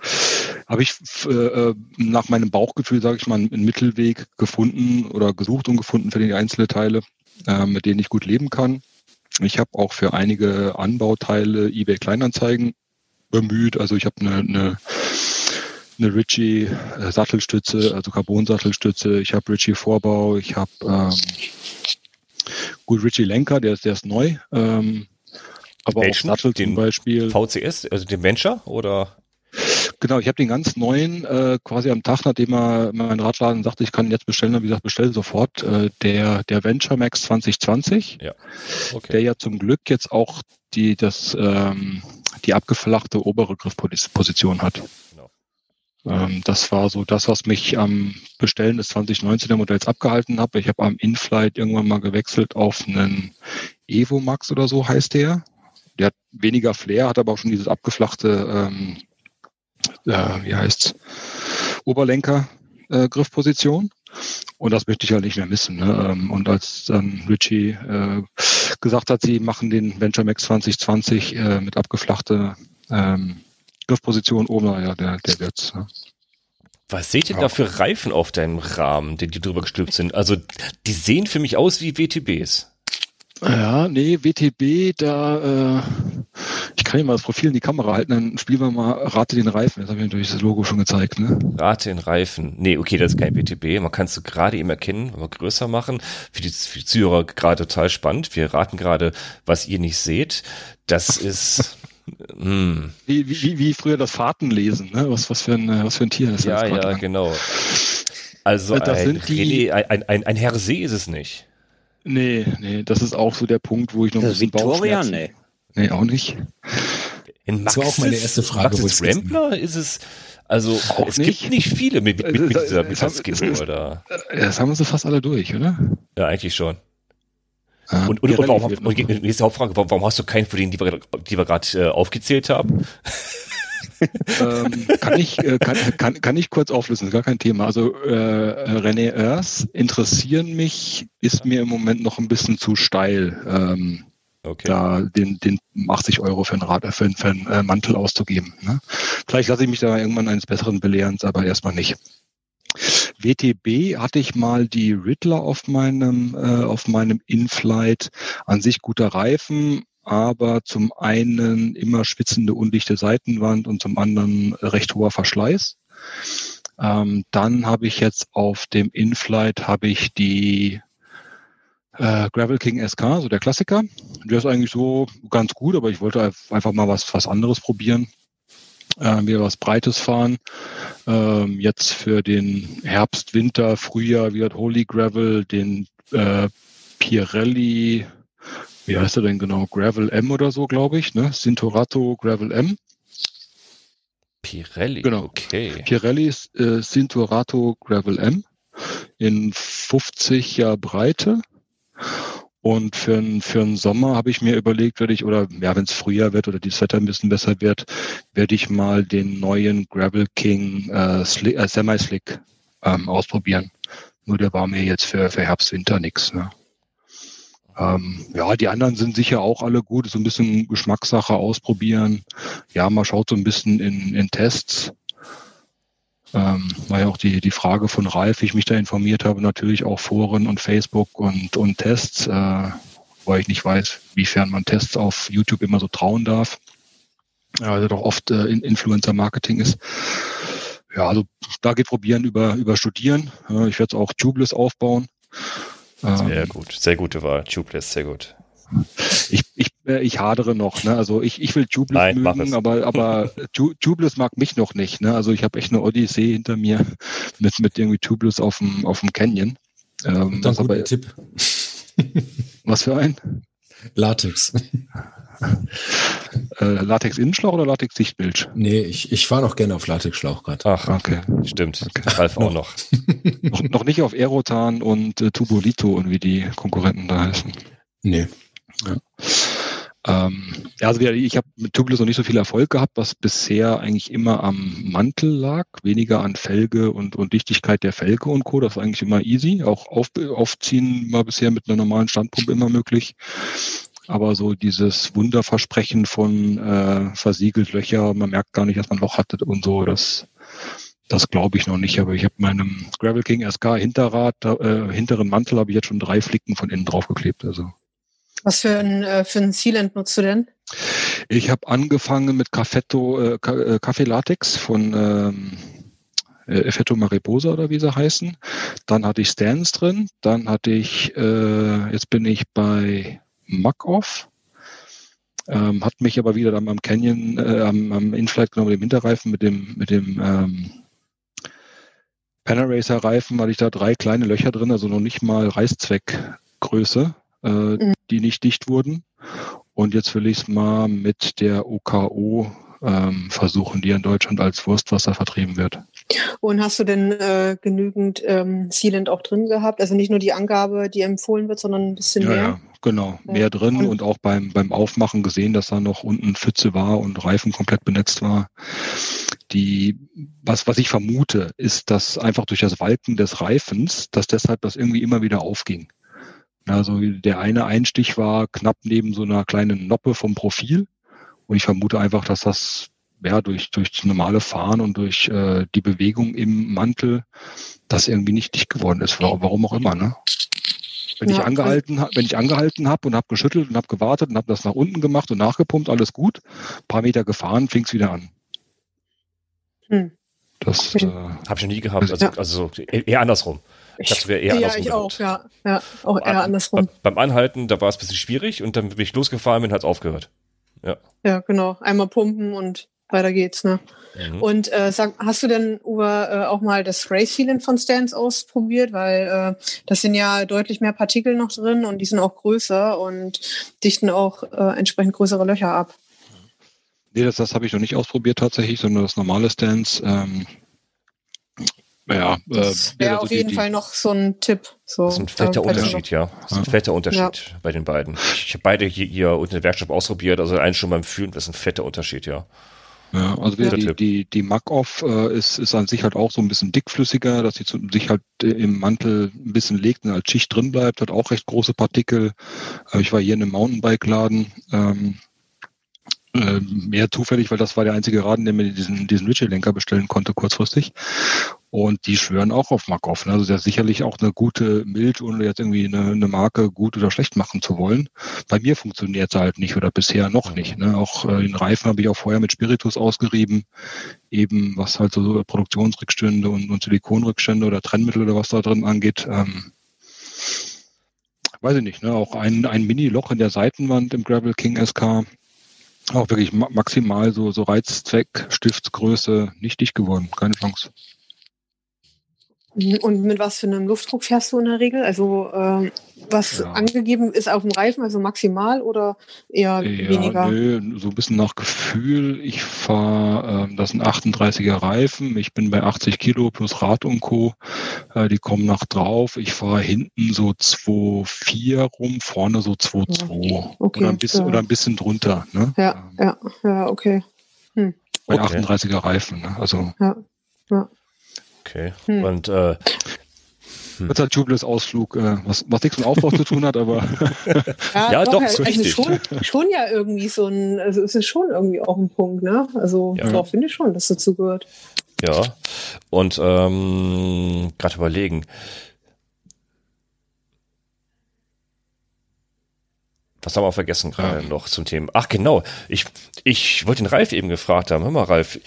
habe ich äh, äh, nach meinem Bauchgefühl, sage ich mal, einen Mittelweg gefunden oder gesucht und gefunden für die einzelnen Teile, äh, mit denen ich gut leben kann. Ich habe auch für einige Anbauteile eBay Kleinanzeigen bemüht. Also ich habe eine, eine, eine Ritchie äh, Sattelstütze, also Carbon-Sattelstütze. Ich habe Ritchie Vorbau. Ich habe ähm, gut Ritchie Lenker, der ist, der ist neu. Ähm, aber Welchen? auch Sattel zum Beispiel. VCS, also den Venture oder? Genau, ich habe den ganz neuen äh, quasi am Tag, nachdem er mein Radladen sagte, ich kann jetzt bestellen, habe ich gesagt, bestell sofort. Äh, der, der Venture Max 2020, ja. Okay. der ja zum Glück jetzt auch die, das, ähm, die abgeflachte obere Griffposition hat. Genau. Ähm, das war so das, was mich am Bestellen des 2019er Modells abgehalten habe. Ich habe am Inflight irgendwann mal gewechselt auf einen Evo Max oder so heißt der. Der hat weniger Flair, hat aber auch schon dieses abgeflachte ähm, äh, wie heißt's, Oberlenker. Äh, Griffposition. Und das möchte ich halt nicht mehr missen. Ne? Ähm, und als dann Richie äh, gesagt hat, sie machen den Venture Max 2020 äh, mit abgeflachter ähm, Griffposition oben, naja, der, der wird's. Ne? Was seht ihr ja. da für Reifen auf deinem Rahmen, die, die drüber gestülpt sind? Also, die sehen für mich aus wie WTBs. Ja, nee, WTB, da, äh, ich kann hier mal das Profil in die Kamera halten, dann spielen wir mal Rate den Reifen. Jetzt habe ich natürlich das Logo schon gezeigt, ne? Rate den Reifen. Nee, okay, das ist kein WTB. Man kann es so gerade eben erkennen, wenn wir größer machen. Für die, für die Zuhörer gerade total spannend. Wir raten gerade, was ihr nicht seht. Das ist, hm. Wie, wie, wie früher das Fahrtenlesen, ne? Was, was für ein, was für ein Tier ist ja, das? Ja, ja, genau. Also das ein, sind die, ein, ein, ein Herr See ist es nicht. Nee, nee, das ist auch so der Punkt, wo ich noch das ein bisschen Victoria, nee. Nee, auch nicht. In Maxis, das war auch meine erste Frage. Maxis Rambler ist es, also auch es nicht. gibt nicht viele mit, mit, mit dieser, mit dieser Skin, oder? Das haben wir so fast alle durch, oder? Ja, eigentlich schon. Ah, und, und, und, warum, und jetzt die Hauptfrage, warum, warum hast du keinen von denen, die wir, die wir gerade äh, aufgezählt haben? Ähm, kann, ich, äh, kann, kann, kann ich kurz auflösen, ist gar kein Thema. Also äh, René Earth interessieren mich, ist mir im Moment noch ein bisschen zu steil. Ähm, okay. da den, den 80 Euro für einen, Rad, für einen, für einen äh, Mantel auszugeben. Ne? Vielleicht lasse ich mich da irgendwann eines Besseren belehren, aber erstmal nicht. WTB hatte ich mal die Riddler auf meinem, äh, auf meinem Inflight. An sich guter Reifen, aber zum einen immer spitzende, undichte Seitenwand und zum anderen recht hoher Verschleiß. Ähm, dann habe ich jetzt auf dem Inflight habe ich die äh, Gravel King SK, so der Klassiker. Der ist eigentlich so ganz gut, aber ich wollte einfach mal was, was anderes probieren. Äh, wieder was Breites fahren. Ähm, jetzt für den Herbst, Winter, Frühjahr wird Holy Gravel, den äh, Pirelli wie heißt er denn genau? Gravel M oder so, glaube ich, ne? Cintorato Gravel M. Pirelli, genau. okay. Pirelli äh, Cintorato Gravel M in 50er Breite. Und für, für den Sommer habe ich mir überlegt, werde ich, oder ja, wenn es früher wird oder das Wetter ein bisschen besser wird, werde ich mal den neuen Gravel King äh, äh, Semi-Slick ähm, ausprobieren. Nur der war mir jetzt für, für Herbst, Winter nichts. Ne? Ähm, ja, die anderen sind sicher auch alle gut. So ein bisschen Geschmackssache ausprobieren. Ja, man schaut so ein bisschen in, in Tests. Ähm, war ja auch die, die Frage von Ralf, wie ich mich da informiert habe, natürlich auch Foren und Facebook und, und Tests, äh, weil ich nicht weiß, wiefern man Tests auf YouTube immer so trauen darf. Ja, also doch oft äh, Influencer-Marketing ist. Ja, also da geht probieren über, über Studieren. Äh, ich werde es auch tubeless aufbauen. Sehr ähm, gut, sehr gute Wahl. Tubeless, sehr gut. Ich, ich, äh, ich hadere noch, ne? Also ich, ich will Tubeless Nein, mögen, aber, aber Tubeless mag mich noch nicht, ne? Also ich habe echt eine Odyssee hinter mir mit, mit irgendwie Tubeless auf dem, auf dem Canyon. Ähm, Dann aber, Tipp. Was für ein? Latex. Äh, Latex-Innenschlauch oder Latex-Sichtbild? Nee, ich, ich fahre noch gerne auf Latex-Schlauch gerade. Ach, okay. Stimmt. Okay. Ralf auch noch. noch. noch. nicht auf Aerotan und äh, Tubolito und wie die Konkurrenten da heißen. Nee. Ja. Ähm, ja, also ich habe mit Tubeless noch nicht so viel Erfolg gehabt, was bisher eigentlich immer am Mantel lag, weniger an Felge und, und Dichtigkeit der Felge und Co. Das war eigentlich immer easy. Auch auf, aufziehen war bisher mit einer normalen Standpumpe immer möglich. Aber so dieses Wunderversprechen von äh, versiegelt Löcher, man merkt gar nicht, dass man ein Loch hatte und so, das, das glaube ich noch nicht. Aber ich habe meinem Gravel King SK Hinterrad, äh, hinteren Mantel habe ich jetzt schon drei Flicken von innen draufgeklebt. Also. Was für ein, äh, für ein Sealant nutzt du denn? Ich habe angefangen mit Caffetto, äh, äh, Kaffee Latex von ähm, äh, Effetto Mariposa oder wie sie heißen. Dann hatte ich Stans drin. Dann hatte ich, äh, jetzt bin ich bei Mack-Off. Ähm, hat mich aber wieder dann am Canyon, äh, am, am Inflight genommen, dem Hinterreifen mit dem, mit dem ähm, Panaracer Reifen, weil ich da drei kleine Löcher drin, also noch nicht mal Reißzweckgröße, äh, mhm. die nicht dicht wurden. Und jetzt will ich es mal mit der OKO ähm, versuchen, die in Deutschland als Wurstwasser vertrieben wird. Und hast du denn äh, genügend ähm, Sealant auch drin gehabt? Also nicht nur die Angabe, die empfohlen wird, sondern ein bisschen ja, mehr? Ja, genau. Ja. Mehr drin und, und, auch beim, beim Aufmachen gesehen, dass da noch unten Pfütze war und Reifen komplett benetzt war. die, was, was ich vermute, ist, dass einfach durch das Walken des Reifens, dass deshalb das irgendwie immer wieder aufging. Also der eine Einstich war knapp neben so einer kleinen Noppe vom Profil. Und ich vermute einfach, dass das ja durch, durch das normale Fahren und durch äh, die Bewegung im Mantel das irgendwie nicht dicht geworden ist. Warum auch immer, ne? Wenn ja, ich angehalten habe, wenn ich angehalten habe und habe geschüttelt und habe gewartet und habe das nach unten gemacht und nachgepumpt, alles gut. Ein paar Meter gefahren, fing es wieder an. Hm. Das äh, habe ich noch nie gehabt. Also, ja. also eher andersrum. Ich dachte, wäre eher andersrum. Ja, ich auch, ja. ja. Auch eher An, andersrum. Beim Anhalten, da war es ein bisschen schwierig und dann bin ich losgefahren bin, hat es aufgehört. Ja. Ja, genau. Einmal pumpen und weiter geht's, ne? Mhm. Und äh, sag, hast du denn, Uwe, äh, auch mal das Race Sealant von Stans ausprobiert? Weil äh, das sind ja deutlich mehr Partikel noch drin und die sind auch größer und dichten auch äh, entsprechend größere Löcher ab. Nee, das, das habe ich noch nicht ausprobiert tatsächlich, sondern das normale Stance. Ähm, ja, äh, das wäre also auf jeden die, Fall noch so ein Tipp. So, das ist ein fetter Unterschied, ja. Das ist ein fetter Unterschied ja. bei den beiden. Ich habe beide hier, hier unter der Werkstatt ausprobiert, also eins schon beim Fühlen, das ist ein fetter Unterschied, ja. Ja, also ja. die, die, die Mac-Off äh, ist, ist an sich halt auch so ein bisschen dickflüssiger, dass sie zu, sich halt äh, im Mantel ein bisschen legt und als Schicht drin bleibt, hat auch recht große Partikel. Äh, ich war hier in einem Mountainbike-Laden, ähm, äh, mehr zufällig, weil das war der einzige Raden, der mir diesen, diesen Ritchie-Lenker bestellen konnte kurzfristig. Und die schwören auch auf Markov. Ne? Also der ist sicherlich auch eine gute Milch, ohne jetzt irgendwie eine, eine Marke gut oder schlecht machen zu wollen. Bei mir funktioniert es halt nicht oder bisher noch nicht. Ne? Auch äh, den Reifen habe ich auch vorher mit Spiritus ausgerieben, eben was halt so, Produktionsrückstände und, und Silikonrückstände oder Trennmittel oder was da drin angeht. Ähm, weiß ich nicht, ne? auch ein, ein Mini-Loch in der Seitenwand im Gravel King SK auch wirklich maximal so, so Reizzweck, Stiftsgröße, nicht dicht geworden, keine Chance. Und mit was für einem Luftdruck fährst du in der Regel? Also ähm, was ja. angegeben ist auf dem Reifen, also maximal oder eher ja, weniger? Nö, so ein bisschen nach Gefühl. Ich fahre, ähm, das sind 38er Reifen. Ich bin bei 80 Kilo plus Rad und Co. Äh, die kommen nach drauf. Ich fahre hinten so 2,4 rum, vorne so 2,2. Okay, oder, ein bisschen, ja. oder ein bisschen drunter. Ne? Ja, ähm, ja, ja, okay. Hm. Bei okay. 38er Reifen. Ne? Also, ja, ja. Okay. Hm. Und äh, hm. Kurzer Tubeless-Ausflug, äh, was, was nichts mit Aufbau zu tun hat, aber. ja, ja, doch, doch also richtig. Schon, schon ja irgendwie so ein, also es ist schon irgendwie auch ein Punkt, ne? Also ja. doch finde ich schon, dass dazu gehört. Ja. Und ähm, gerade überlegen, Was haben wir vergessen gerade ja. noch zum Thema? Ach genau, ich, ich wollte den Ralf eben gefragt haben. Hör mal, Ralf,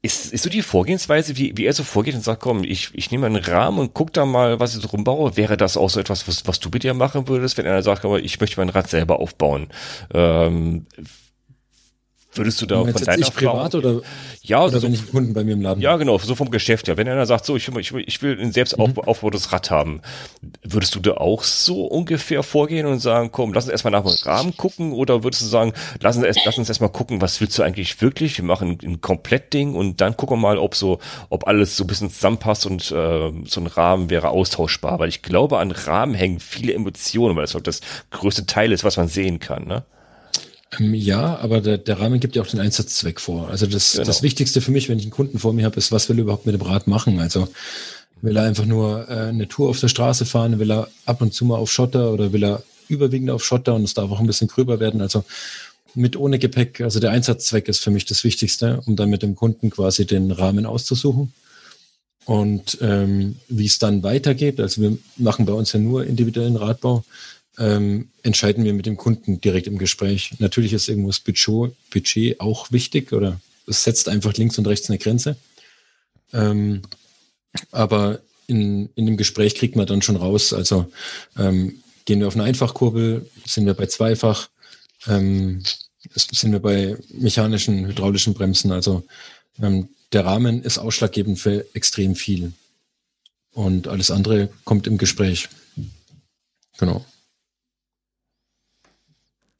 ist, ist so die Vorgehensweise, wie, wie er so vorgeht und sagt, komm, ich, ich nehme einen Rahmen und guck da mal, was ich so rumbaue. Wäre das auch so etwas, was, was du mit dir machen würdest, wenn einer sagt, komm, ich möchte mein Rad selber aufbauen? Ähm, Würdest du da von deiner ich privat oder, ja, oder so, wenn ich Kunden bei mir im Laden Ja, genau, so vom Geschäft ja. Wenn einer sagt, so, ich, ich, ich will ein selbst mhm. Rad haben, würdest du da auch so ungefähr vorgehen und sagen, komm, lass uns erstmal nach dem Rahmen gucken oder würdest du sagen, lass uns, erst, lass uns erstmal gucken, was willst du eigentlich wirklich? Wir machen ein Komplettding und dann gucken wir mal, ob so, ob alles so ein bisschen zusammenpasst und äh, so ein Rahmen wäre austauschbar. Weil ich glaube, an Rahmen hängen viele Emotionen, weil das halt das größte Teil ist, was man sehen kann, ne? Ähm, ja, aber der, der Rahmen gibt ja auch den Einsatzzweck vor. Also das, genau. das Wichtigste für mich, wenn ich einen Kunden vor mir habe, ist, was will er überhaupt mit dem Rad machen? Also will er einfach nur äh, eine Tour auf der Straße fahren, will er ab und zu mal auf Schotter oder will er überwiegend auf Schotter und es darf auch ein bisschen gröber werden. Also mit ohne Gepäck, also der Einsatzzweck ist für mich das Wichtigste, um dann mit dem Kunden quasi den Rahmen auszusuchen. Und ähm, wie es dann weitergeht, also wir machen bei uns ja nur individuellen Radbau, ähm, entscheiden wir mit dem Kunden direkt im Gespräch. Natürlich ist irgendwo das Budget, Budget auch wichtig oder es setzt einfach links und rechts eine Grenze. Ähm, aber in, in dem Gespräch kriegt man dann schon raus, also ähm, gehen wir auf eine Einfachkurbel, sind wir bei Zweifach, ähm, sind wir bei mechanischen, hydraulischen Bremsen. Also ähm, der Rahmen ist ausschlaggebend für extrem viel. Und alles andere kommt im Gespräch. Genau.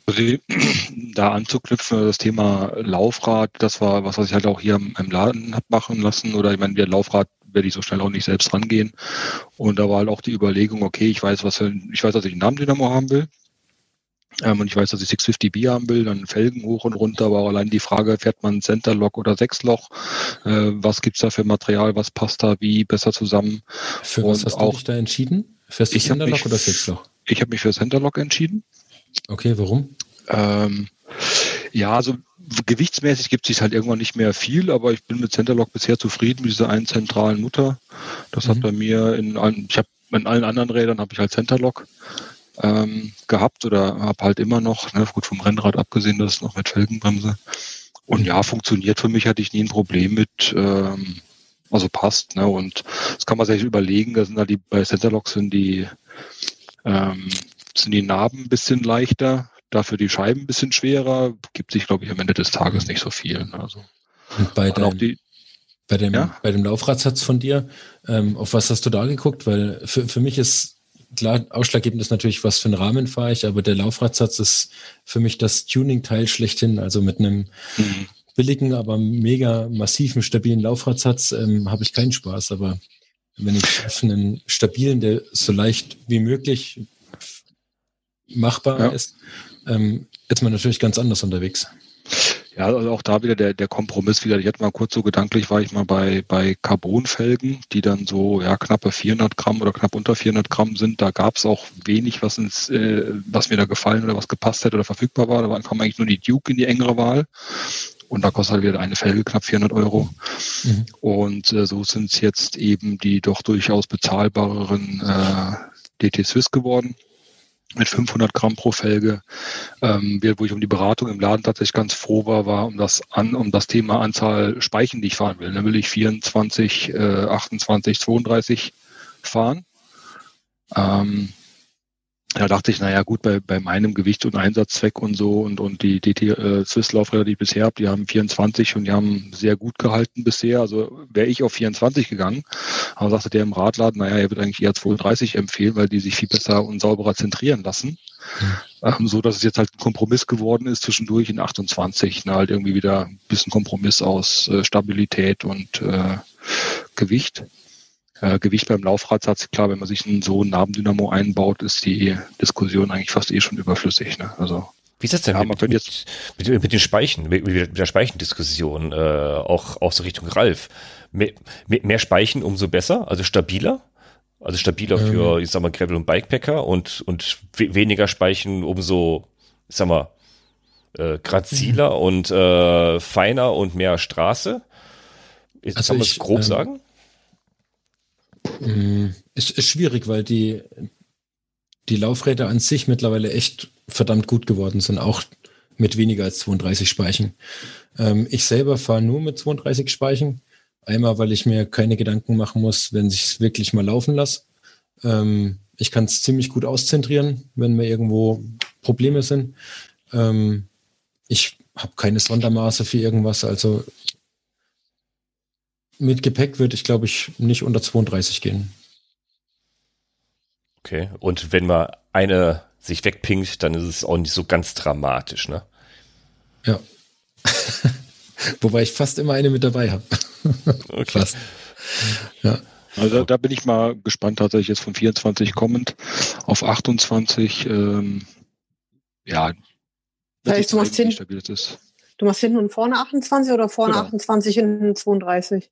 Also da anzuknüpfen, das Thema Laufrad, das war was, was ich halt auch hier im Laden hab machen lassen. Oder ich meine, der Laufrad werde ich so schnell auch nicht selbst rangehen. Und da war halt auch die Überlegung, okay, ich weiß, was für, ich weiß, dass ich einen Namendynamo haben will. Ähm, und ich weiß, dass ich 650B haben will, dann Felgen hoch und runter, aber allein die Frage, fährt man Centerlock oder Sechsloch? Äh, was gibt's da für Material? Was passt da wie besser zusammen? Für was hast auch, du dich da entschieden? Fährst du Centerlock oder Sechsloch? Ich habe mich für Centerlock entschieden. Okay, warum? Ähm, ja, also gewichtsmäßig gibt es halt irgendwann nicht mehr viel, aber ich bin mit Centerlock bisher zufrieden mit dieser einen zentralen Mutter. Das mhm. hat bei mir in allen, ich habe in allen anderen Rädern habe ich halt Centerlock ähm, gehabt oder habe halt immer noch, ne, gut vom Rennrad abgesehen, das ist noch mit Felgenbremse. Und ja, funktioniert für mich, hatte ich nie ein Problem mit, ähm, also passt, ne? Und das kann man sich überlegen, da sind halt die, bei Centerlock sind die, ähm, sind die Narben ein bisschen leichter, dafür die Scheiben ein bisschen schwerer, gibt sich, glaube ich, am Ende des Tages nicht so viel. Ne? Also, und bei, dein, die, bei, dem, ja? bei dem Laufradsatz von dir, ähm, auf was hast du da geguckt? Weil für, für mich ist klar, ausschlaggebend ist natürlich, was für einen Rahmen fahre ich, aber der Laufradsatz ist für mich das Tuning-Teil schlechthin. Also mit einem mhm. billigen, aber mega massiven, stabilen Laufradsatz ähm, habe ich keinen Spaß. Aber wenn ich auf einen stabilen, der so leicht wie möglich machbar ja. ist, ähm, ist man natürlich ganz anders unterwegs. Ja, also auch da wieder der, der Kompromiss wieder. Ich hatte mal kurz so gedanklich, war ich mal bei, bei Carbonfelgen, die dann so ja knappe 400 Gramm oder knapp unter 400 Gramm sind. Da gab es auch wenig, was ins, äh, was mir da gefallen oder was gepasst hätte oder verfügbar war. Da kam eigentlich nur die Duke in die engere Wahl. Und da kostet halt wieder eine Felge knapp 400 Euro. Mhm. Und äh, so sind es jetzt eben die doch durchaus bezahlbareren äh, DT Swiss geworden mit 500 Gramm pro Felge, ähm, wo ich um die Beratung im Laden tatsächlich ganz froh war, war um das an, um das Thema Anzahl Speichen, die ich fahren will. Dann will ich 24, äh, 28, 32 fahren. Ähm, da dachte ich, naja gut, bei, bei meinem Gewicht und Einsatzzweck und so und, und die DT äh, Swiss Laufräder, die ich bisher habe, die haben 24 und die haben sehr gut gehalten bisher. Also wäre ich auf 24 gegangen. Aber sagte der im Radladen, naja, er wird eigentlich eher 32 empfehlen, weil die sich viel besser und sauberer zentrieren lassen. Ähm, so dass es jetzt halt ein Kompromiss geworden ist zwischendurch in 28. Ne, halt irgendwie wieder ein bisschen Kompromiss aus äh, Stabilität und äh, Gewicht. Äh, Gewicht beim Laufradsatz, klar, wenn man sich einen so einen Nabendynamo einbaut, ist die Diskussion eigentlich fast eh schon überflüssig. Ne? Also wie ist das denn ja, mit, mit, jetzt mit, mit, den Speichen, mit, mit der Speichendiskussion, äh, auch, auch so Richtung Ralf? Mehr, mehr Speichen umso besser, also stabiler? Also stabiler ähm. für, ich sag mal, Gravel und Bikepacker und, und weniger Speichen umso, ich sag mal, äh, graziler mhm. und äh, feiner und mehr Straße. Ist, also kann man es grob ähm, sagen? Mm, ist, ist schwierig, weil die, die Laufräder an sich mittlerweile echt verdammt gut geworden sind, auch mit weniger als 32 Speichen. Ähm, ich selber fahre nur mit 32 Speichen. Einmal, weil ich mir keine Gedanken machen muss, wenn ich es wirklich mal laufen lasse. Ähm, ich kann es ziemlich gut auszentrieren, wenn mir irgendwo Probleme sind. Ähm, ich habe keine Sondermaße für irgendwas, also mit Gepäck würde ich, glaube ich, nicht unter 32 gehen. Okay, und wenn man eine sich wegpinkt, dann ist es auch nicht so ganz dramatisch, ne? Ja. Wobei ich fast immer eine mit dabei habe. okay. Fast. Ja. Also da bin ich mal gespannt, tatsächlich jetzt von 24 kommend auf 28. Ähm, ja, heißt, du machst, hin, du machst hinten und vorne 28 oder vorne genau. 28 hinten 32?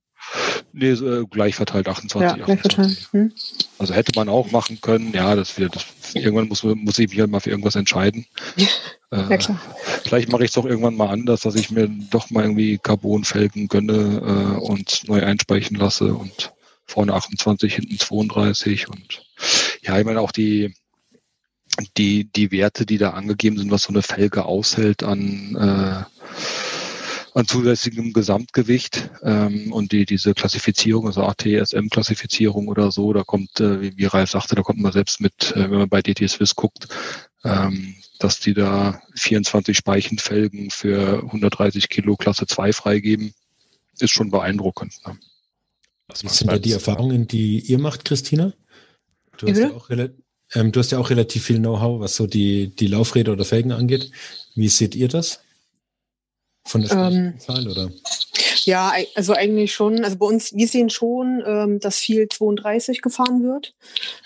Nee, äh, gleich verteilt 28. Ja, gleich verteilt. Hm. Also hätte man auch machen können. Ja, das wird, das, irgendwann muss, muss ich mich halt mal für irgendwas entscheiden. Ja, äh, klar. Vielleicht mache ich es doch irgendwann mal anders, dass ich mir doch mal irgendwie Carbonfelgen gönne äh, und neu einspeichen lasse und vorne 28, hinten 32 und ja, ich meine auch die, die, die Werte, die da angegeben sind, was so eine Felge aushält an äh, an zusätzlichem Gesamtgewicht ähm, und die diese Klassifizierung, also ATSM-Klassifizierung oder so, da kommt, äh, wie, wie Ralf sagte, da kommt man selbst mit, äh, wenn man bei DT Swiss guckt, ähm, dass die da 24 Speichenfelgen für 130 Kilo Klasse 2 freigeben, ist schon beeindruckend. Ne? Was sind da die Erfahrungen, die ihr macht, Christina? Du hast, ja auch, ähm, du hast ja auch relativ viel Know-how, was so die, die Laufräder oder Felgen angeht. Wie seht ihr das? Von der ähm, oder? Ja, Ja, also eigentlich schon. Also bei uns, wir sehen schon, ähm, dass viel 32 gefahren wird.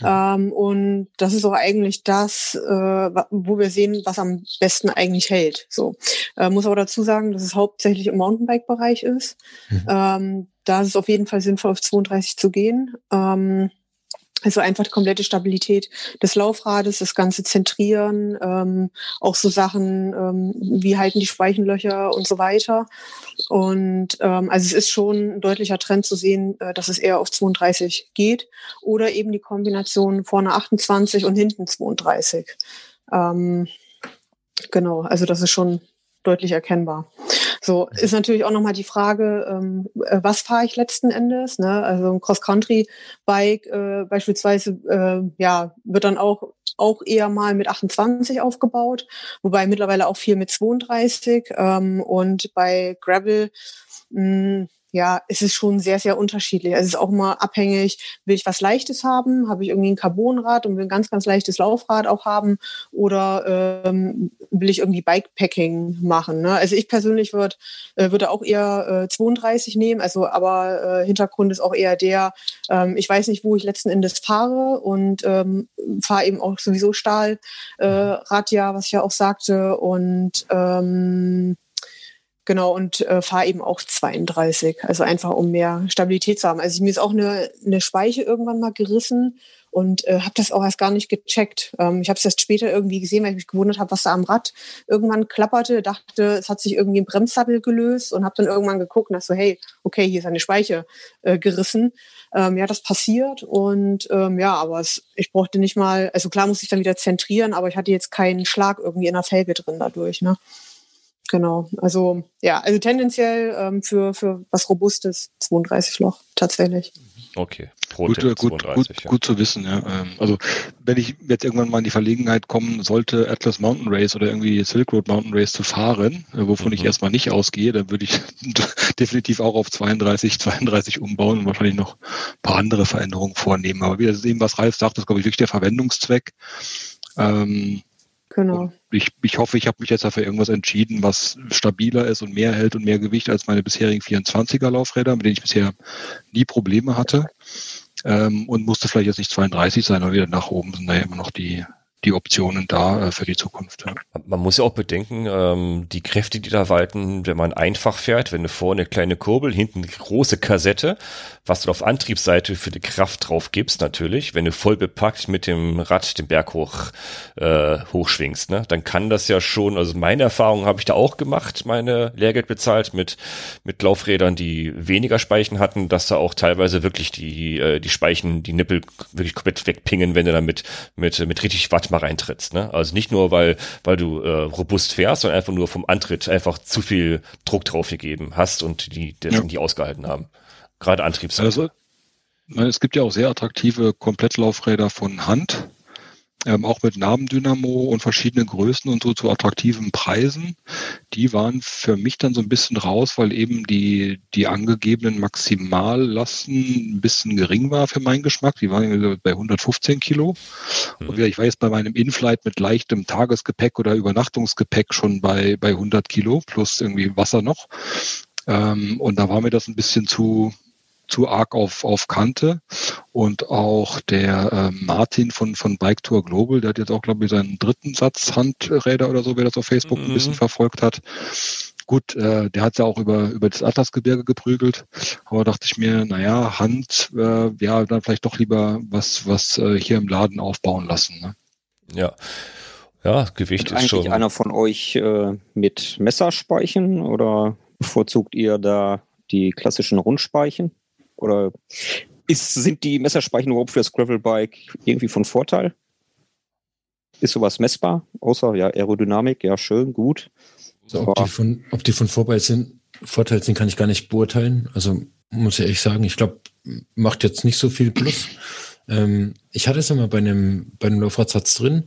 Ja. Ähm, und das ist auch eigentlich das, äh, wo wir sehen, was am besten eigentlich hält. So äh, muss aber dazu sagen, dass es hauptsächlich im Mountainbike-Bereich ist. Mhm. Ähm, da ist es auf jeden Fall sinnvoll, auf 32 zu gehen. Ähm, also einfach die komplette Stabilität des Laufrades, das ganze Zentrieren, ähm, auch so Sachen, ähm, wie halten die Speichenlöcher und so weiter. Und ähm, also es ist schon ein deutlicher Trend zu sehen, äh, dass es eher auf 32 geht oder eben die Kombination vorne 28 und hinten 32. Ähm, genau, also das ist schon deutlich erkennbar. So ist natürlich auch nochmal die Frage, ähm, äh, was fahre ich letzten Endes? Ne? Also ein Cross-Country-Bike äh, beispielsweise, äh, ja, wird dann auch auch eher mal mit 28 aufgebaut, wobei mittlerweile auch viel mit 32 ähm, und bei Gravel mh, hm, ja, es ist schon sehr, sehr unterschiedlich. Es ist auch mal abhängig, will ich was Leichtes haben, habe ich irgendwie ein Carbonrad und will ein ganz, ganz leichtes Laufrad auch haben oder ähm, will ich irgendwie Bikepacking machen. Ne? Also ich persönlich würd, äh, würde auch eher äh, 32 nehmen, also aber äh, Hintergrund ist auch eher der, ähm, ich weiß nicht, wo ich letzten Endes fahre und ähm, fahre eben auch sowieso Stahlrad, äh, ja, was ich ja auch sagte und ähm, Genau, und äh, fahre eben auch 32, also einfach um mehr Stabilität zu haben. Also mir ist auch eine, eine Speiche irgendwann mal gerissen und äh, habe das auch erst gar nicht gecheckt. Ähm, ich habe es erst später irgendwie gesehen, weil ich mich gewundert habe, was da am Rad irgendwann klapperte. Dachte, es hat sich irgendwie ein Bremssattel gelöst und habe dann irgendwann geguckt und dachte so, hey, okay, hier ist eine Speiche äh, gerissen. Ähm, ja, das passiert und ähm, ja, aber es, ich brauchte nicht mal, also klar muss ich dann wieder zentrieren, aber ich hatte jetzt keinen Schlag irgendwie in der Felge drin dadurch. Ne? Genau, also ja, also tendenziell ähm, für, für was Robustes 32 Loch tatsächlich. Okay, Pro gut, gut, 32, gut, ja. gut zu wissen, ja. Ähm, also wenn ich jetzt irgendwann mal in die Verlegenheit kommen sollte, Atlas Mountain Race oder irgendwie Silk Road Mountain Race zu fahren, äh, wovon mhm. ich erstmal nicht ausgehe, dann würde ich definitiv auch auf 32, 32 umbauen und wahrscheinlich noch ein paar andere Veränderungen vornehmen. Aber wie das eben, was Ralf sagt, ist, glaube ich, wirklich der Verwendungszweck. Ähm, Genau. ich, ich hoffe, ich habe mich jetzt dafür irgendwas entschieden, was stabiler ist und mehr hält und mehr Gewicht als meine bisherigen 24er Laufräder, mit denen ich bisher nie Probleme hatte. Ähm, und musste vielleicht jetzt nicht 32 sein, aber wieder nach oben sind da ja immer noch die, die Optionen da äh, für die Zukunft. Man muss ja auch bedenken, ähm, die Kräfte, die da walten, wenn man einfach fährt, wenn du vorne eine kleine Kurbel, hinten eine große Kassette, was du auf Antriebsseite für die Kraft drauf gibst natürlich, wenn du voll bepackt mit dem Rad den Berg hoch äh, hochschwingst, ne, dann kann das ja schon, also meine Erfahrung habe ich da auch gemacht, meine Lehrgeld bezahlt mit mit Laufrädern, die weniger Speichen hatten, dass da auch teilweise wirklich die äh, die Speichen, die Nippel wirklich komplett wegpingen, wenn du dann mit mit mit richtig Watt mal reintrittst. Ne? Also nicht nur, weil, weil du äh, robust fährst, sondern einfach nur vom Antritt einfach zu viel Druck drauf gegeben hast und die, das, ja. die ausgehalten haben. Gerade Antriebsseite. Also, es gibt ja auch sehr attraktive Komplettlaufräder von Hand ähm, auch mit Nabendynamo und verschiedenen Größen und so zu attraktiven Preisen. Die waren für mich dann so ein bisschen raus, weil eben die, die angegebenen Maximallasten ein bisschen gering war für meinen Geschmack. Die waren bei 115 Kilo. Mhm. Und ich war jetzt bei meinem Inflight mit leichtem Tagesgepäck oder Übernachtungsgepäck schon bei, bei 100 Kilo plus irgendwie Wasser noch. Ähm, und da war mir das ein bisschen zu, zu arg auf, auf Kante. Und auch der äh, Martin von, von Bike Tour Global, der hat jetzt auch, glaube ich, seinen dritten Satz Handräder oder so, wer das auf Facebook mhm. ein bisschen verfolgt hat. Gut, äh, der hat ja auch über, über das Atlasgebirge geprügelt, aber dachte ich mir, naja, Hand, äh, ja, dann vielleicht doch lieber was, was äh, hier im Laden aufbauen lassen. Ne? Ja. Ja, Gewicht ist schon. einer von euch äh, mit Messerspeichen oder bevorzugt ihr da die klassischen Rundspeichen? Oder ist, sind die Messerspeichen überhaupt für das Gravelbike irgendwie von Vorteil? Ist sowas messbar? Außer ja, Aerodynamik, ja, schön, gut. So, ob, die von, ob die von Vorteil sind, Vorteil sind, kann ich gar nicht beurteilen. Also muss ich ehrlich sagen, ich glaube, macht jetzt nicht so viel Plus. Ähm, ich hatte es immer bei einem, bei einem Laufradsatz drin,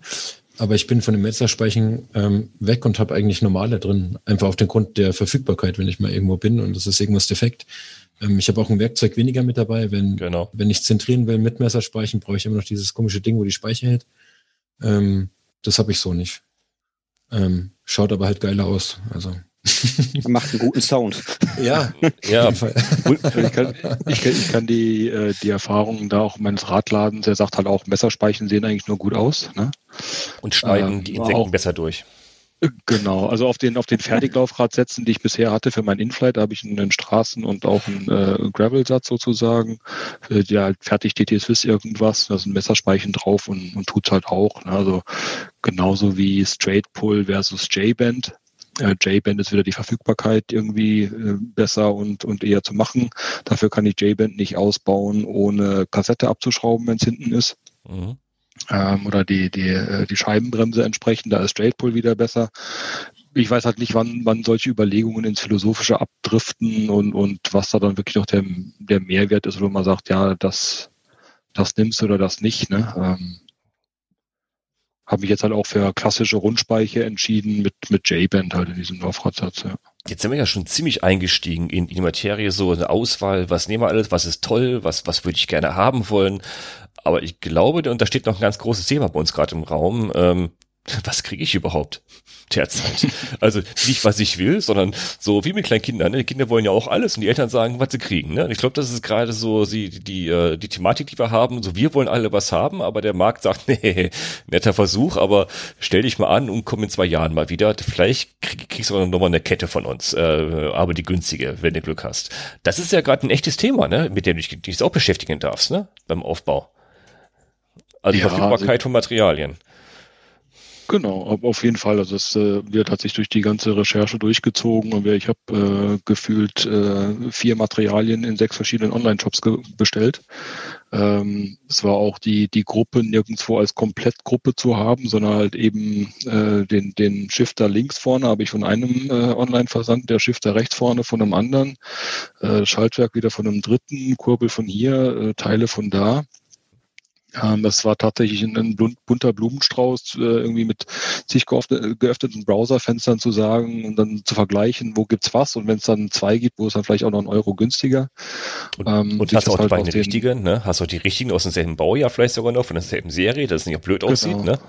aber ich bin von den Messerspeichen ähm, weg und habe eigentlich normale drin. Einfach auf den Grund der Verfügbarkeit, wenn ich mal irgendwo bin und es ist irgendwas defekt, ich habe auch ein Werkzeug weniger mit dabei. Wenn, genau. wenn ich zentrieren will mit Messerspeichen, brauche ich immer noch dieses komische Ding, wo die Speiche hält. Ähm, das habe ich so nicht. Ähm, schaut aber halt geiler aus. Also Macht einen guten Sound. Ja, ja. ich, kann, ich, kann, ich kann die, äh, die Erfahrungen da auch meines Radladens, der sagt halt auch, Messerspeichen sehen eigentlich nur gut aus. Ne? Und schneiden ähm, die Insekten auch, besser durch. Genau, also auf den, auf den Fertiglaufradsätzen, die ich bisher hatte für mein Inflight, habe ich einen Straßen- und auch einen äh, Gravel-Satz sozusagen. Für die halt fertig TT Swiss irgendwas, da sind Messerspeichen drauf und, und tut's halt auch. Ne? Also genauso wie Straight Pull versus J-Band. Äh, J-Band ist wieder die Verfügbarkeit irgendwie äh, besser und, und eher zu machen. Dafür kann ich J-Band nicht ausbauen, ohne Kassette abzuschrauben, wenn es hinten ist. Mhm ähm, oder die, die, äh, die Scheibenbremse entsprechend, da ist Straight Pull wieder besser. Ich weiß halt nicht, wann, wann solche Überlegungen ins Philosophische abdriften und, und was da dann wirklich noch der, der Mehrwert ist, wo man sagt, ja, das, das nimmst du oder das nicht. Ne? Ähm, habe mich jetzt halt auch für klassische Rundspeiche entschieden mit, mit J-Band halt in diesem Laufradsatz. Ja. Jetzt sind wir ja schon ziemlich eingestiegen in, in die Materie, so eine Auswahl, was nehmen wir alles, was ist toll, was, was würde ich gerne haben wollen. Aber ich glaube, und da steht noch ein ganz großes Thema bei uns gerade im Raum, ähm, was kriege ich überhaupt derzeit? Also nicht, was ich will, sondern so wie mit kleinen Kindern. Ne? Die Kinder wollen ja auch alles und die Eltern sagen, was sie kriegen. Ne? Und ich glaube, das ist gerade so die, die, äh, die Thematik, die wir haben. So, wir wollen alle was haben, aber der Markt sagt, nee, netter Versuch, aber stell dich mal an und komm in zwei Jahren mal wieder. Vielleicht krieg, kriegst du noch mal eine Kette von uns, äh, aber die günstige, wenn du Glück hast. Das ist ja gerade ein echtes Thema, ne? mit dem du dich, dich auch beschäftigen darfst, ne? beim Aufbau. Also die ja, Verfügbarkeit also, von Materialien. Genau, auf jeden Fall. Also es äh, wird hat sich durch die ganze Recherche durchgezogen und ich habe äh, gefühlt äh, vier Materialien in sechs verschiedenen Online-Shops bestellt. Ähm, es war auch die die Gruppe nirgendwo als Komplettgruppe zu haben, sondern halt eben äh, den den Shifter links vorne habe ich von einem äh, Online-Versand, der Shifter rechts vorne von einem anderen, äh, Schaltwerk wieder von einem dritten, Kurbel von hier, äh, Teile von da. Ähm, das war tatsächlich ein, bunter Blumenstrauß, äh, irgendwie mit zig geöffneten Browserfenstern zu sagen und dann zu vergleichen, wo gibt's was und wenn es dann zwei gibt, wo es dann vielleicht auch noch einen Euro günstiger. Und, ähm, und hast auch halt die beiden richtigen, ne? Hast auch die richtigen aus demselben Baujahr vielleicht sogar noch, von derselben Serie, dass es nicht blöd genau. aussieht, ne?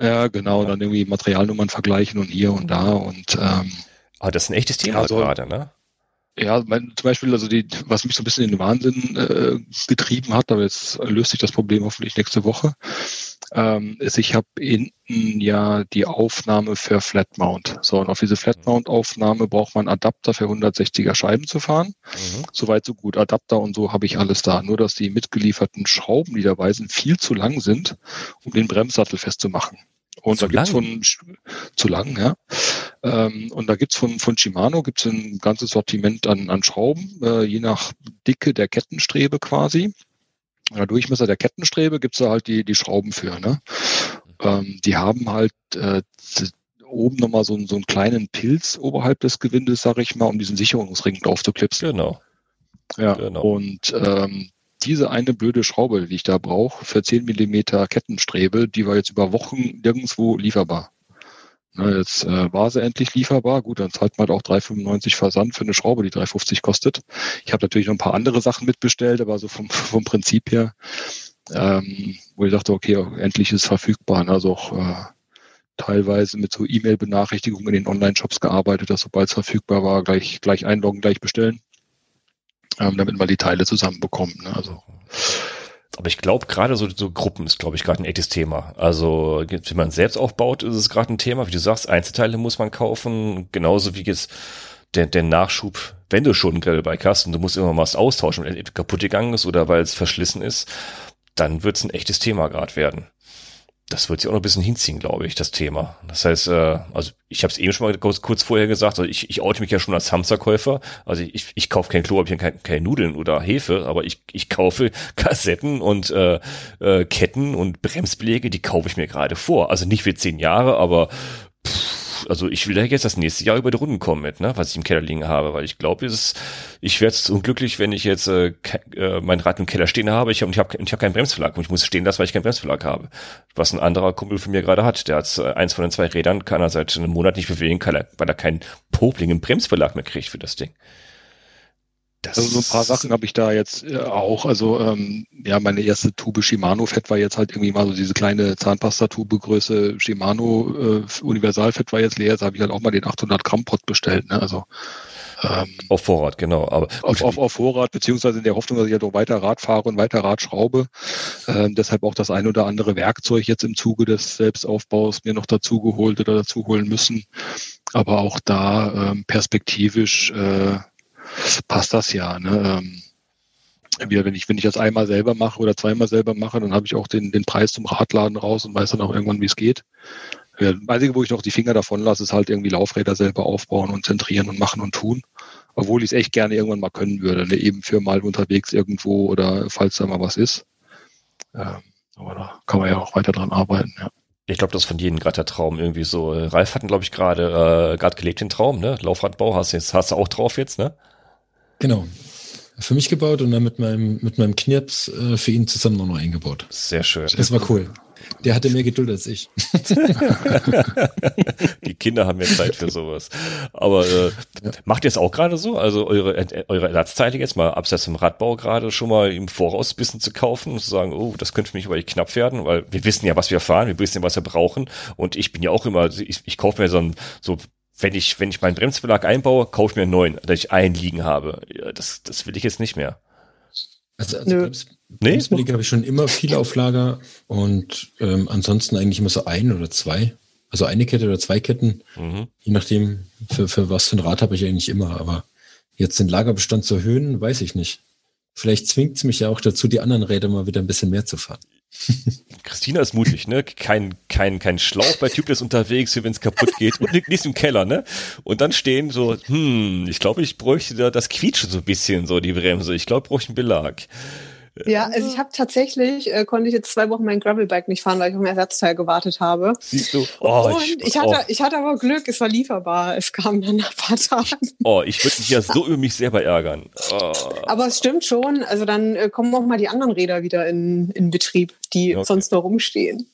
Ja, genau, ja. dann irgendwie Materialnummern vergleichen und hier und da und ähm, aber das ist ein echtes Thema also, gerade, ne? Ja, mein, zum Beispiel, also die, was mich so ein bisschen in den Wahnsinn äh, getrieben hat, aber jetzt löst sich das Problem hoffentlich nächste Woche, ähm, ist, ich habe hinten ja die Aufnahme für Flatmount. So, und auf diese Flatmount-Aufnahme braucht man Adapter für 160er Scheiben zu fahren. Mhm. Soweit so gut. Adapter und so habe ich alles da. Nur, dass die mitgelieferten Schrauben, die dabei sind, viel zu lang sind, um den Bremssattel festzumachen. Und zu da gibt's von zu lang, ja. Ähm, und da gibt's von, von Shimano gibt's ein ganzes Sortiment an, an Schrauben, äh, je nach Dicke der Kettenstrebe quasi. Oder Durchmesser der Kettenstrebe gibt's da halt die, die Schrauben für. Ne? Ähm, die haben halt äh, oben nochmal so, so einen kleinen Pilz oberhalb des Gewindes, sag ich mal, um diesen Sicherungsring drauf zu klipsen. Genau. Ja, genau. und ähm, diese eine blöde Schraube, die ich da brauche, für 10 Millimeter Kettenstrebe, die war jetzt über Wochen nirgendwo lieferbar. Na, jetzt äh, war sie endlich lieferbar. Gut, dann zahlt man halt auch 3,95 Versand für eine Schraube, die 3,50 kostet. Ich habe natürlich noch ein paar andere Sachen mitbestellt, aber so vom, vom Prinzip her, ähm, wo ich dachte, okay, endlich ist es verfügbar. Also auch äh, teilweise mit so E-Mail-Benachrichtigungen in den Online-Shops gearbeitet, dass sobald es verfügbar war, gleich, gleich einloggen, gleich bestellen ähm, damit man die Teile zusammenbekommt. Ne? Also aber ich glaube, gerade so, so Gruppen ist, glaube ich, gerade ein echtes Thema. Also, wie man selbst aufbaut, ist es gerade ein Thema. Wie du sagst, Einzelteile muss man kaufen. Genauso wie jetzt der, der Nachschub, wenn du schon ein Grillbike hast und du musst immer mal was austauschen, wenn es kaputt gegangen ist oder weil es verschlissen ist, dann wird es ein echtes Thema gerade werden das wird sich auch noch ein bisschen hinziehen, glaube ich, das Thema. Das heißt, äh, also ich habe es eben schon mal kurz, kurz vorher gesagt, also ich, ich oute mich ja schon als Hamsterkäufer. Also ich, ich kaufe kein Klo, habe keine, Nudeln oder Hefe, aber ich, ich kaufe Kassetten und äh, äh, Ketten und Bremsbeläge, die kaufe ich mir gerade vor. Also nicht für zehn Jahre, aber also ich will ja jetzt das nächste Jahr über die Runden kommen mit, ne, was ich im Keller liegen habe, weil ich glaube, ich werde unglücklich, wenn ich jetzt äh, äh, mein Rad im Keller stehen habe ich, und ich habe ich hab keinen Bremsverlag und ich muss stehen lassen, weil ich keinen Bremsverlag habe. Was ein anderer Kumpel von mir gerade hat. Der hat äh, eins von den zwei Rädern, kann er seit einem Monat nicht bewegen, kann er, weil er keinen Popling im Bremsverlag mehr kriegt für das Ding. Das also so ein paar Sachen habe ich da jetzt äh, auch. Also ähm, ja, meine erste Tube Shimano Fett war jetzt halt irgendwie mal so diese kleine Zahnpastatube Größe Shimano äh, Universal Fett war jetzt leer. Jetzt habe ich halt auch mal den 800 Gramm Pot bestellt. Ne? Also ähm, auf Vorrat, genau. Aber auf, auf, auf, Vorrat, beziehungsweise in der Hoffnung, dass ich ja doch weiter Rad fahre und weiter Rad schraube. Ähm, deshalb auch das ein oder andere Werkzeug jetzt im Zuge des Selbstaufbaus mir noch dazu geholt oder dazu holen müssen. Aber auch da ähm, perspektivisch äh, passt das ja. Ne? Ähm, wenn ich, wenn ich das einmal selber mache oder zweimal selber mache, dann habe ich auch den, den Preis zum Radladen raus und weiß dann auch irgendwann, wie es geht. Das Einzige, wo ich noch die Finger davon lasse, ist halt irgendwie Laufräder selber aufbauen und zentrieren und machen und tun. Obwohl ich es echt gerne irgendwann mal können würde, ne? eben für mal unterwegs irgendwo oder falls da mal was ist. Ähm, aber da kann man ja auch weiter dran arbeiten, ja. Ich glaube, das ist von jedem gerade der Traum irgendwie so. Ralf hatten, glaube ich, gerade äh, gerade gelebt den Traum, ne? Laufradbau hast du jetzt, hast du auch drauf jetzt, ne? Genau. Für mich gebaut und dann mit meinem, mit meinem Knirps äh, für ihn zusammen auch noch eingebaut. Sehr schön. Das war cool. Der hatte mehr Geduld als ich. Die Kinder haben mehr Zeit für sowas. Aber äh, ja. macht ihr es auch gerade so? Also eure, äh, eure Ersatzteile jetzt mal abseits im Radbau gerade schon mal im Voraus ein bisschen zu kaufen und zu sagen, oh, das könnte für mich aber knapp werden, weil wir wissen ja, was wir fahren, wir wissen ja, was wir brauchen. Und ich bin ja auch immer, ich, ich kaufe mir so ein, so wenn ich, wenn ich meinen Bremsbelag einbaue, kaufe ich mir einen neuen, dass ich einen liegen habe. Ja, das, das will ich jetzt nicht mehr. Also, also Brems, nee? Bremsbeläge habe ich schon immer viele auf Lager und ähm, ansonsten eigentlich immer so ein oder zwei. Also eine Kette oder zwei Ketten, mhm. je nachdem, für, für was für ein Rad habe ich eigentlich immer. Aber jetzt den Lagerbestand zu erhöhen, weiß ich nicht. Vielleicht zwingt es mich ja auch dazu, die anderen Räder mal wieder ein bisschen mehr zu fahren. Christina ist mutig, ne? Kein, kein, kein Schlauch bei Tubeless unterwegs, wie wenn es kaputt geht und liegt im Keller, ne? Und dann stehen so, hm, ich glaube, ich bräuchte da das Quietschen so ein bisschen, so die Bremse. Ich glaube, ich brauche einen Belag. Ja, also ich habe tatsächlich, äh, konnte ich jetzt zwei Wochen mein Gravelbike nicht fahren, weil ich auf ein Ersatzteil gewartet habe. Siehst du? Oh, und ich, ich hatte, oh. ich hatte aber Glück, es war lieferbar. Es kam dann nach ein paar Tagen. Oh, ich würde mich ja so über mich selber ärgern. Oh. Aber es stimmt schon, also dann äh, kommen auch mal die anderen Räder wieder in, in Betrieb, die okay. sonst noch rumstehen.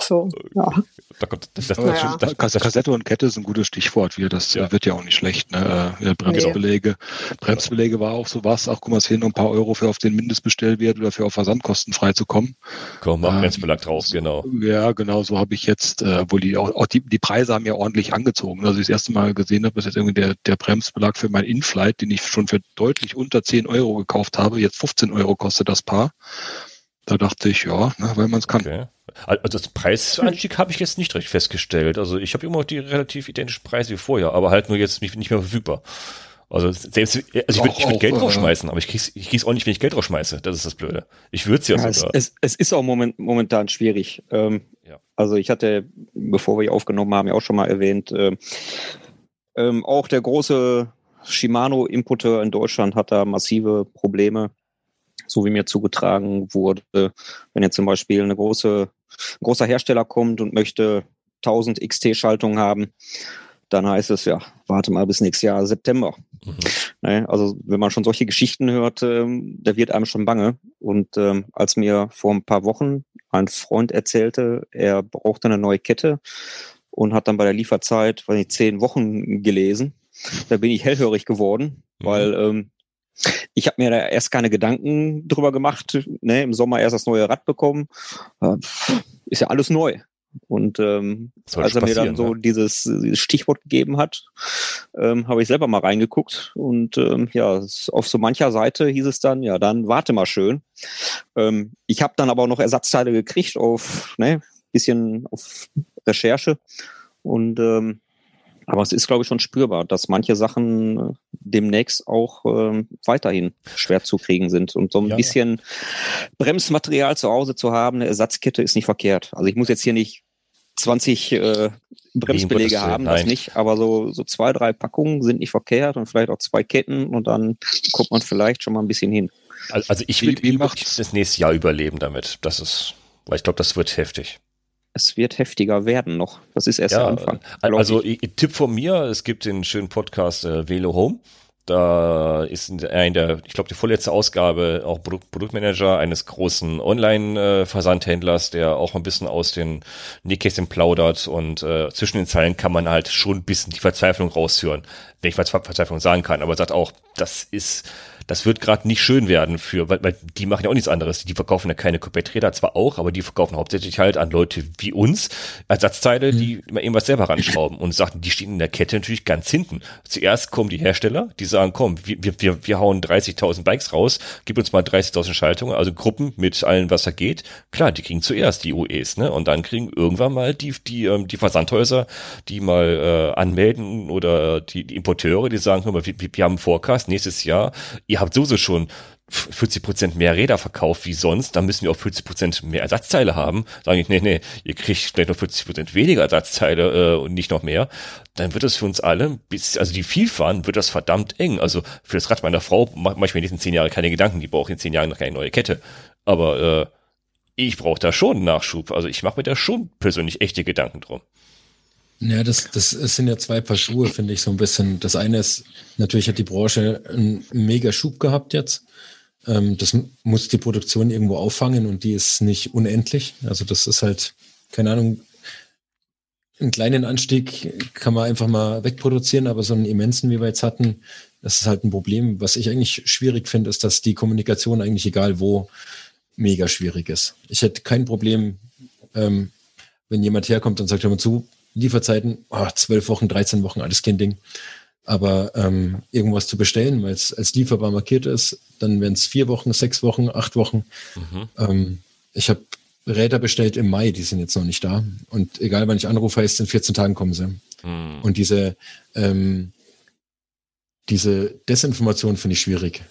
So, ja. Da kommt, das, das, naja. das, Kassette und Kette ist ein gutes Stichwort wieder. Das ja. wird ja auch nicht schlecht. Ne? Äh, Bremsbeläge. Nee. Bremsbeläge war auch sowas. Ach, guck mal, es fehlen noch ein paar Euro für auf den Mindestbestellwert oder für auf Versandkosten frei Komm, mach ähm, Bremsbelag drauf, genau. Ja, genau, so habe ich jetzt, äh, wo die auch, auch die, die Preise haben ja ordentlich angezogen. Also ich das erste Mal gesehen habe, ist jetzt irgendwie der, der Bremsbelag für mein Inflight, den ich schon für deutlich unter 10 Euro gekauft habe. Jetzt 15 Euro kostet das Paar. Da dachte ich, ja, ne, weil man es kann. Okay. Also das Preisanstieg habe ich jetzt nicht recht festgestellt. Also ich habe immer noch die relativ identischen Preise wie vorher, aber halt nur jetzt nicht, nicht mehr verfügbar. Also selbst, also ich würde würd Geld äh, draufschmeißen, aber ich krieg's, ich krieg's auch nicht, wenn ich Geld draufschmeiße. Das ist das Blöde. Ich würde ja, ja sogar. Es, es, ist auch moment, momentan schwierig. Ähm, ja. Also ich hatte, bevor wir hier aufgenommen haben, ja auch schon mal erwähnt, äh, ähm, auch der große Shimano-Importeur in Deutschland hat da massive Probleme so wie mir zugetragen wurde. Wenn jetzt zum Beispiel eine große, ein großer Hersteller kommt und möchte 1000 XT-Schaltungen haben, dann heißt es ja, warte mal bis nächstes Jahr September. Mhm. Ne, also wenn man schon solche Geschichten hört, ähm, da wird einem schon bange. Und ähm, als mir vor ein paar Wochen ein Freund erzählte, er brauchte eine neue Kette und hat dann bei der Lieferzeit, weiß ich, zehn Wochen gelesen, da bin ich hellhörig geworden, mhm. weil ähm, ich habe mir da erst keine Gedanken drüber gemacht. Ne? Im Sommer erst das neue Rad bekommen. Äh, ist ja alles neu. Und ähm, als er mir dann so ne? dieses, dieses, Stichwort gegeben hat, ähm, habe ich selber mal reingeguckt. Und ähm, ja, auf so mancher Seite hieß es dann, ja, dann warte mal schön. Ähm, ich habe dann aber auch noch Ersatzteile gekriegt auf ne, bisschen auf Recherche. Und ähm, aber es ist, glaube ich, schon spürbar, dass manche Sachen äh, demnächst auch äh, weiterhin schwer zu kriegen sind. Und so ein ja, bisschen ja. Bremsmaterial zu Hause zu haben, eine Ersatzkette ist nicht verkehrt. Also ich muss jetzt hier nicht 20 äh, Bremsbeläge haben, das nicht, aber so, so zwei, drei Packungen sind nicht verkehrt und vielleicht auch zwei Ketten und dann kommt man vielleicht schon mal ein bisschen hin. Also ich will wie, wie das nächste Jahr überleben damit. Das ist, weil ich glaube, das wird heftig es wird heftiger werden noch. Das ist erst ja, der Anfang. Also ich. Tipp von mir, es gibt den schönen Podcast äh, Velo Home. Da ist in der, ich glaube, die vorletzte Ausgabe auch Produktmanager eines großen Online-Versandhändlers, der auch ein bisschen aus den Nähkästchen plaudert und äh, zwischen den Zeilen kann man halt schon ein bisschen die Verzweiflung raushören, wenn ich Verzweiflung sagen kann, aber sagt auch, das ist das wird gerade nicht schön werden für, weil, weil die machen ja auch nichts anderes. Die verkaufen ja keine Kompletträder zwar auch, aber die verkaufen hauptsächlich halt an Leute wie uns Ersatzteile, die mhm. immer irgendwas selber ranschrauben und sagen, die stehen in der Kette natürlich ganz hinten. Zuerst kommen die Hersteller, die sagen, komm, wir, wir, wir hauen 30.000 Bikes raus, gib uns mal 30.000 Schaltungen, also Gruppen mit allen, was da geht. Klar, die kriegen zuerst die UEs, ne? Und dann kriegen irgendwann mal die, die, ähm, die Versandhäuser, die mal äh, anmelden oder die, die Importeure, die sagen, hör mal, wir, wir haben einen Forecast nächstes Jahr, ihr habt sowieso schon 40 Prozent mehr Räder verkauft wie sonst, dann müssen wir auch 40 Prozent mehr Ersatzteile haben. Sage ich, nee, nee, ihr kriegt vielleicht noch 40 Prozent weniger Ersatzteile äh, und nicht noch mehr. Dann wird es für uns alle, bis, also die viel fahren, wird das verdammt eng. Also für das Rad meiner Frau mache ich mir in diesen zehn Jahren keine Gedanken. Die braucht in zehn Jahren noch keine neue Kette. Aber äh, ich brauche da schon Nachschub. Also ich mache mir da schon persönlich echte Gedanken drum. Ja, das, das sind ja zwei Paar Schuhe, finde ich so ein bisschen. Das eine ist, natürlich hat die Branche einen mega Schub gehabt jetzt. Ähm, das muss die Produktion irgendwo auffangen und die ist nicht unendlich. Also das ist halt, keine Ahnung, einen kleinen Anstieg kann man einfach mal wegproduzieren, aber so einen immensen, wie wir jetzt hatten, das ist halt ein Problem. Was ich eigentlich schwierig finde, ist, dass die Kommunikation eigentlich egal wo mega schwierig ist. Ich hätte kein Problem, ähm, wenn jemand herkommt und sagt, hör mal zu, Lieferzeiten, oh, 12 Wochen, 13 Wochen, alles kein Ding. Aber ähm, irgendwas zu bestellen, weil es als lieferbar markiert ist, dann wären es vier Wochen, sechs Wochen, acht Wochen. Mhm. Ähm, ich habe Räder bestellt im Mai, die sind jetzt noch nicht da. Und egal wann ich anrufe, heißt in 14 Tagen kommen sie. Mhm. Und diese, ähm, diese Desinformation finde ich schwierig.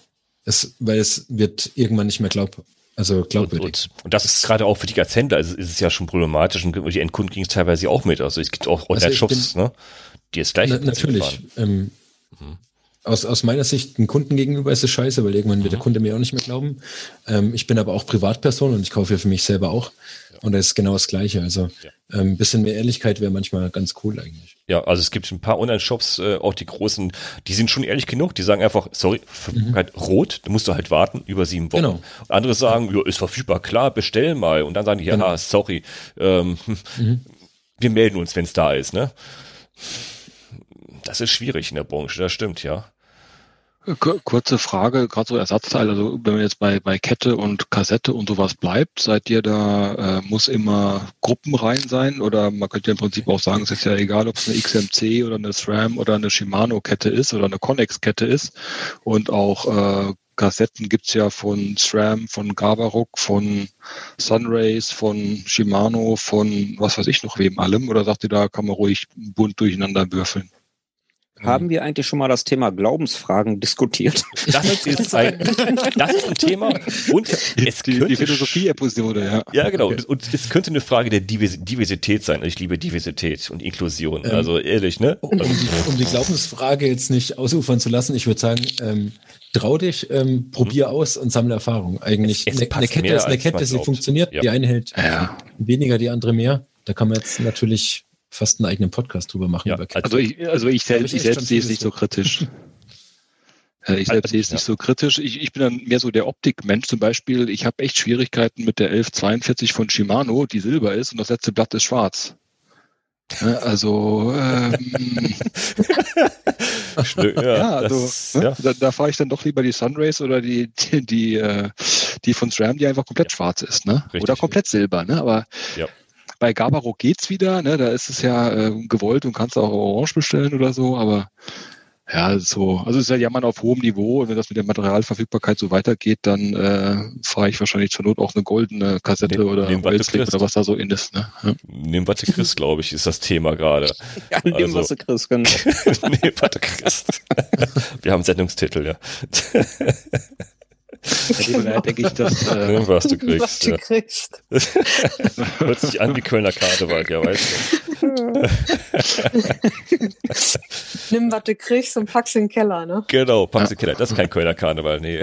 Es, weil es wird irgendwann nicht mehr glaub, also glaubwürdig. Und, und, und das ist gerade auch für dich als Händler, also ist es ja schon problematisch und die Endkunden kriegen es teilweise auch mit. Also es gibt auch also Online-Shops, ne, die es gleich na, Natürlich. Ähm, mhm. Aus, aus meiner Sicht, ein Kunden gegenüber ist es scheiße, weil irgendwann wird der mhm. Kunde mir auch nicht mehr glauben. Ähm, ich bin aber auch Privatperson und ich kaufe ja für mich selber auch. Und das ist genau das Gleiche. Also ja. ein ähm, bisschen mehr Ehrlichkeit wäre manchmal ganz cool eigentlich. Ja, also es gibt ein paar Online-Shops, äh, auch die großen, die sind schon ehrlich genug, die sagen einfach, sorry, Verfügbarkeit mhm. rot, da musst du halt warten, über sieben Wochen. Genau. Andere sagen, ja, ist verfügbar, klar, bestell mal. Und dann sagen die, ja, genau. sorry, ähm, mhm. wir melden uns, wenn es da ist, ne? Das ist schwierig in der Branche, das stimmt, ja. Kurze Frage, gerade so Ersatzteile, also wenn man jetzt bei, bei Kette und Kassette und sowas bleibt, seid ihr da, äh, muss immer Gruppen rein sein oder man könnte ja im Prinzip auch sagen, es ist ja egal, ob es eine XMC oder eine SRAM oder eine Shimano-Kette ist oder eine Connex-Kette ist und auch äh, Kassetten gibt's ja von SRAM, von Gavaruk, von Sunrays, von Shimano, von was weiß ich noch wem allem oder sagt ihr, da kann man ruhig bunt durcheinander würfeln? Haben wir eigentlich schon mal das Thema Glaubensfragen diskutiert? Das ist ein, das ist ein Thema und es die, die Philosophie-Episode, ja. Ja, genau. Okay. Und es könnte eine Frage der Diversität sein. Ich liebe Diversität und Inklusion. Ähm, also ehrlich, ne? Um, um, die, um, die, Glaubensfrage jetzt nicht ausufern zu lassen, ich würde sagen, ähm, trau dich, ähm, probier mhm. aus und sammle Erfahrung. Eigentlich es, es eine, eine, Kette ist eine Kette, sie funktioniert. Ja. Die eine hält ja. weniger, die andere mehr. Da kann man jetzt natürlich fast einen eigenen Podcast drüber machen. Ja, also ich, also ich selbst, ich selbst sehe es nicht so kritisch. Ich selbst sehe es nicht so kritisch. Ich, ich bin dann mehr so der Optikmensch. Zum Beispiel, ich habe echt Schwierigkeiten mit der 1142 von Shimano, die silber ist und das letzte Blatt ist schwarz. Also ähm, ja, ja, also das, ne? ja. da, da fahre ich dann doch lieber die Sunrays oder die die die, äh, die von SRAM, die einfach komplett schwarz ist, ne? Richtig, oder komplett silber, ne? Aber ja. Bei Gabaro geht's wieder, ne? da ist es ja äh, gewollt und kannst auch Orange bestellen oder so, aber ja, so, also es ist ja Jammern auf hohem Niveau und wenn das mit der Materialverfügbarkeit so weitergeht, dann äh, fahre ich wahrscheinlich zur Not auch eine goldene Kassette nehm, oder nehm oder was da so in ist. Ne? Ja. Nehmen was du kriegst, glaube ich, ist das Thema gerade. Ja, nehmen also, was du kriegst, genau. nehmen was du kriegst. Wir haben Sendungstitel, ja. Bei denke ich, dass. Äh, was du kriegst. Was du ja. kriegst. Hört sich an wie Kölner Karneval, ja, weißt du. Nimm, was du kriegst und pack's in den Keller, ne? Genau, pack's in den Keller. Das ist kein Kölner Karneval, nee.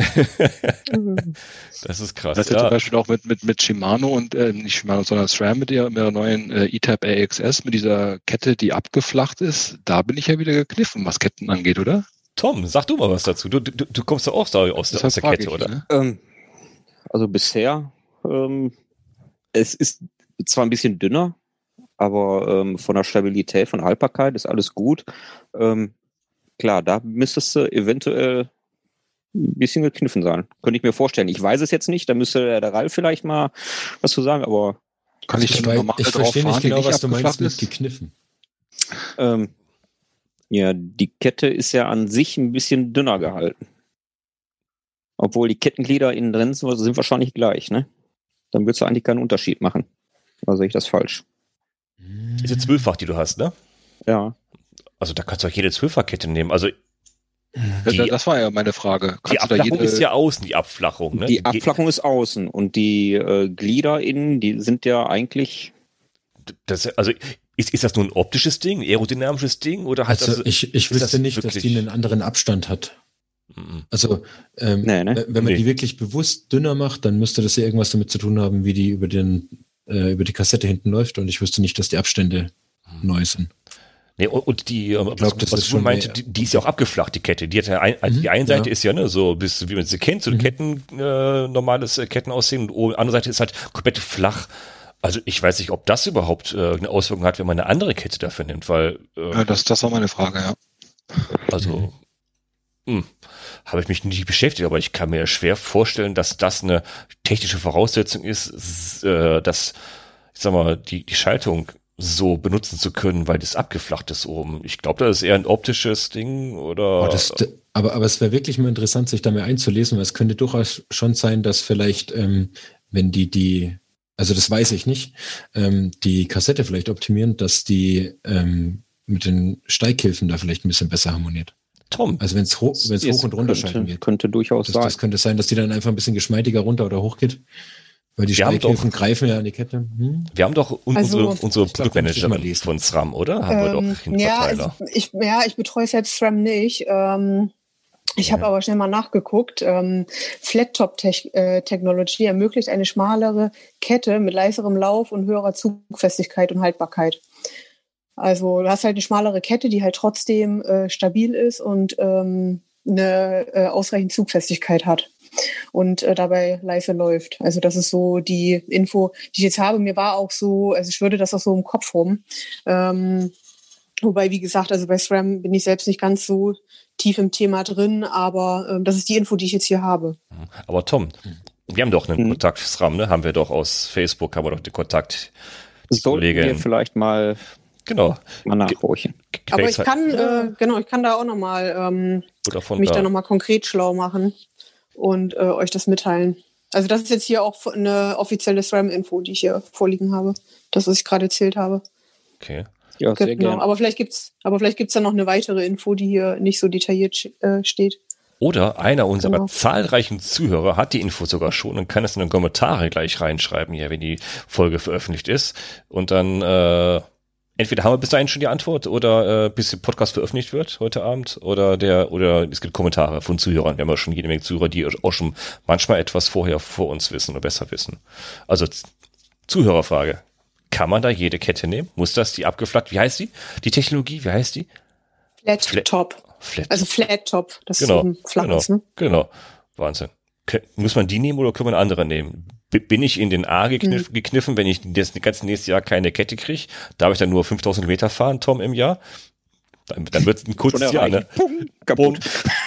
das ist krass. Das ist ja. zum Beispiel auch mit, mit, mit Shimano und, äh, nicht Shimano, sondern SRAM mit der, mit der neuen äh, E-Type AXS, mit dieser Kette, die abgeflacht ist. Da bin ich ja wieder gekniffen, was Ketten angeht, oder? Tom, sag du mal was dazu. Du, du, du kommst ja auch aus, aus, aus der Kette, ich, oder? Ne? Ähm, also bisher, ähm, es ist zwar ein bisschen dünner, aber ähm, von der Stabilität, von der Haltbarkeit ist alles gut. Ähm, klar, da müsstest du eventuell ein bisschen gekniffen sein. Könnte ich mir vorstellen. Ich weiß es jetzt nicht, da müsste der Ralf vielleicht mal was zu sagen, aber. Kann ich, ich, ich verstehe nicht genau, was du meinst mit gekniffen. Ähm, ja, die Kette ist ja an sich ein bisschen dünner gehalten. Obwohl die Kettenglieder innen drin sind, sind wahrscheinlich gleich, ne? Dann würdest du eigentlich keinen Unterschied machen. Oder sehe ich das falsch? Diese Zwölffach, die du hast, ne? Ja. Also da kannst du auch jede Zwölffachkette nehmen. Also die, das war ja meine Frage. Kannst die Abflachung ist ja außen, die Abflachung. Ne? Die Abflachung ist außen und die äh, Glieder innen, die sind ja eigentlich. Das, also ist, ist das nur ein optisches Ding, ein aerodynamisches Ding oder halt also das, ich, ich wüsste nicht, dass die einen anderen Abstand hat. Mhm. Also ähm, nee, ne? wenn man nee. die wirklich bewusst dünner macht, dann müsste das ja irgendwas damit zu tun haben, wie die über den äh, über die Kassette hinten läuft und ich wüsste nicht, dass die Abstände mhm. neu sind. Nee, und die, ich glaub, was, was du meinte, die, die, ist ja auch abgeflacht, die Kette. Die hat ja ein, mhm, die eine Seite ja. ist ja ne, so, bis, wie man sie kennt, so mhm. Ketten, äh, normales äh, Kettenaussehen und die andere Seite ist halt komplett flach. Also ich weiß nicht, ob das überhaupt äh, eine Auswirkung hat, wenn man eine andere Kette dafür nimmt, weil äh, ja, das, das war meine Frage, ja. Also hm, habe ich mich nicht beschäftigt, aber ich kann mir schwer vorstellen, dass das eine technische Voraussetzung ist, äh, dass ich sag mal die die Schaltung so benutzen zu können, weil das abgeflacht ist oben. Ich glaube, das ist eher ein optisches Ding oder. Oh, das, aber, aber es wäre wirklich mal interessant, sich da mal einzulesen, weil es könnte durchaus schon sein, dass vielleicht, ähm, wenn die, die, also das weiß ich nicht, ähm, die Kassette vielleicht optimieren, dass die ähm, mit den Steighilfen da vielleicht ein bisschen besser harmoniert. Tom. Also wenn es hoch, wenn's hoch und runter könnte, schalten geht. Könnte durchaus das, sein. Das könnte sein, dass die dann einfach ein bisschen geschmeidiger runter oder hoch geht. Weil die Steighilfen greifen ja an die Kette. Hm? Wir haben doch un also, unsere, unsere Produktmanagerin von SRAM, oder? Haben ähm, wir doch einen ja, also ich, ja, ich betreue selbst SRAM nicht. Ähm, ich habe aber schnell mal nachgeguckt. Ähm, Flat-Top-Technology äh, ermöglicht eine schmalere Kette mit leiserem Lauf und höherer Zugfestigkeit und Haltbarkeit. Also du hast halt eine schmalere Kette, die halt trotzdem äh, stabil ist und ähm, eine äh, ausreichend Zugfestigkeit hat und äh, dabei leise läuft. Also das ist so die Info, die ich jetzt habe. Mir war auch so, also ich würde das auch so im Kopf rum. Ähm, wobei, wie gesagt, also bei SRAM bin ich selbst nicht ganz so tief im Thema drin, aber ähm, das ist die Info, die ich jetzt hier habe. Aber Tom, wir haben doch einen hm. Kontakt SRAM, ne? Haben wir doch aus Facebook, haben wir doch den Kontakt. Sollten wir vielleicht mal Genau. Mal nachhorchen. Aber ich kann, äh, genau, ich kann da auch nochmal ähm, mich da, da nochmal konkret schlau machen und äh, euch das mitteilen. Also das ist jetzt hier auch eine offizielle SRAM-Info, die ich hier vorliegen habe. Das, was ich gerade erzählt habe. Okay. Ja, sehr genau. gerne. Aber vielleicht gibt's, aber vielleicht gibt's dann noch eine weitere Info, die hier nicht so detailliert äh, steht. Oder einer unserer genau. zahlreichen Zuhörer hat die Info sogar schon und kann es in den Kommentare gleich reinschreiben, hier, wenn die Folge veröffentlicht ist. Und dann äh, entweder haben wir bis dahin schon die Antwort oder äh, bis der Podcast veröffentlicht wird heute Abend oder der oder es gibt Kommentare von Zuhörern. Wir haben ja schon jede Menge Zuhörer, die auch schon manchmal etwas vorher vor uns wissen oder besser wissen. Also Zuhörerfrage. Kann man da jede Kette nehmen? Muss das die abgeflacht? Wie heißt die? Die Technologie, wie heißt die? Flat, Flat Top. Flat. Also Flat Top, das genau, ist flach genau, ne? Genau. Wahnsinn. Muss man die nehmen oder können wir eine andere nehmen? bin ich in den A gekniff, mhm. gekniffen, wenn ich das ganze nächste Jahr keine Kette kriege? Darf ich dann nur 5000 Meter fahren, Tom, im Jahr? Dann, dann wird es ein kurzes Jahr, ne? Pum, kaputt.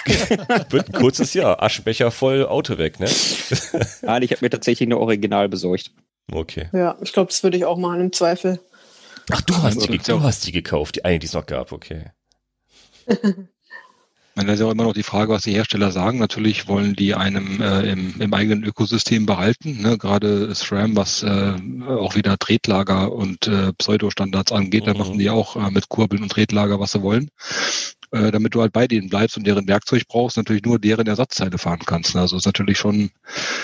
wird ein kurzes Jahr. Aschenbecher voll, Auto weg, ne? Nein, ich habe mir tatsächlich eine Original besorgt. Okay. Ja, ich glaube, das würde ich auch machen im Zweifel. Ach, du hast, die, du hast die gekauft, die eine, die es noch gab, okay. das ist ja auch immer noch die Frage, was die Hersteller sagen. Natürlich wollen die einem äh, im, im eigenen Ökosystem behalten. Ne? Gerade SRAM, was äh, auch wieder Tretlager und äh, Pseudostandards angeht, mhm. da machen die auch äh, mit Kurbeln und Tretlager, was sie wollen äh, damit du halt bei denen bleibst und deren Werkzeug brauchst, natürlich nur deren Ersatzteile fahren kannst. Also ist natürlich schon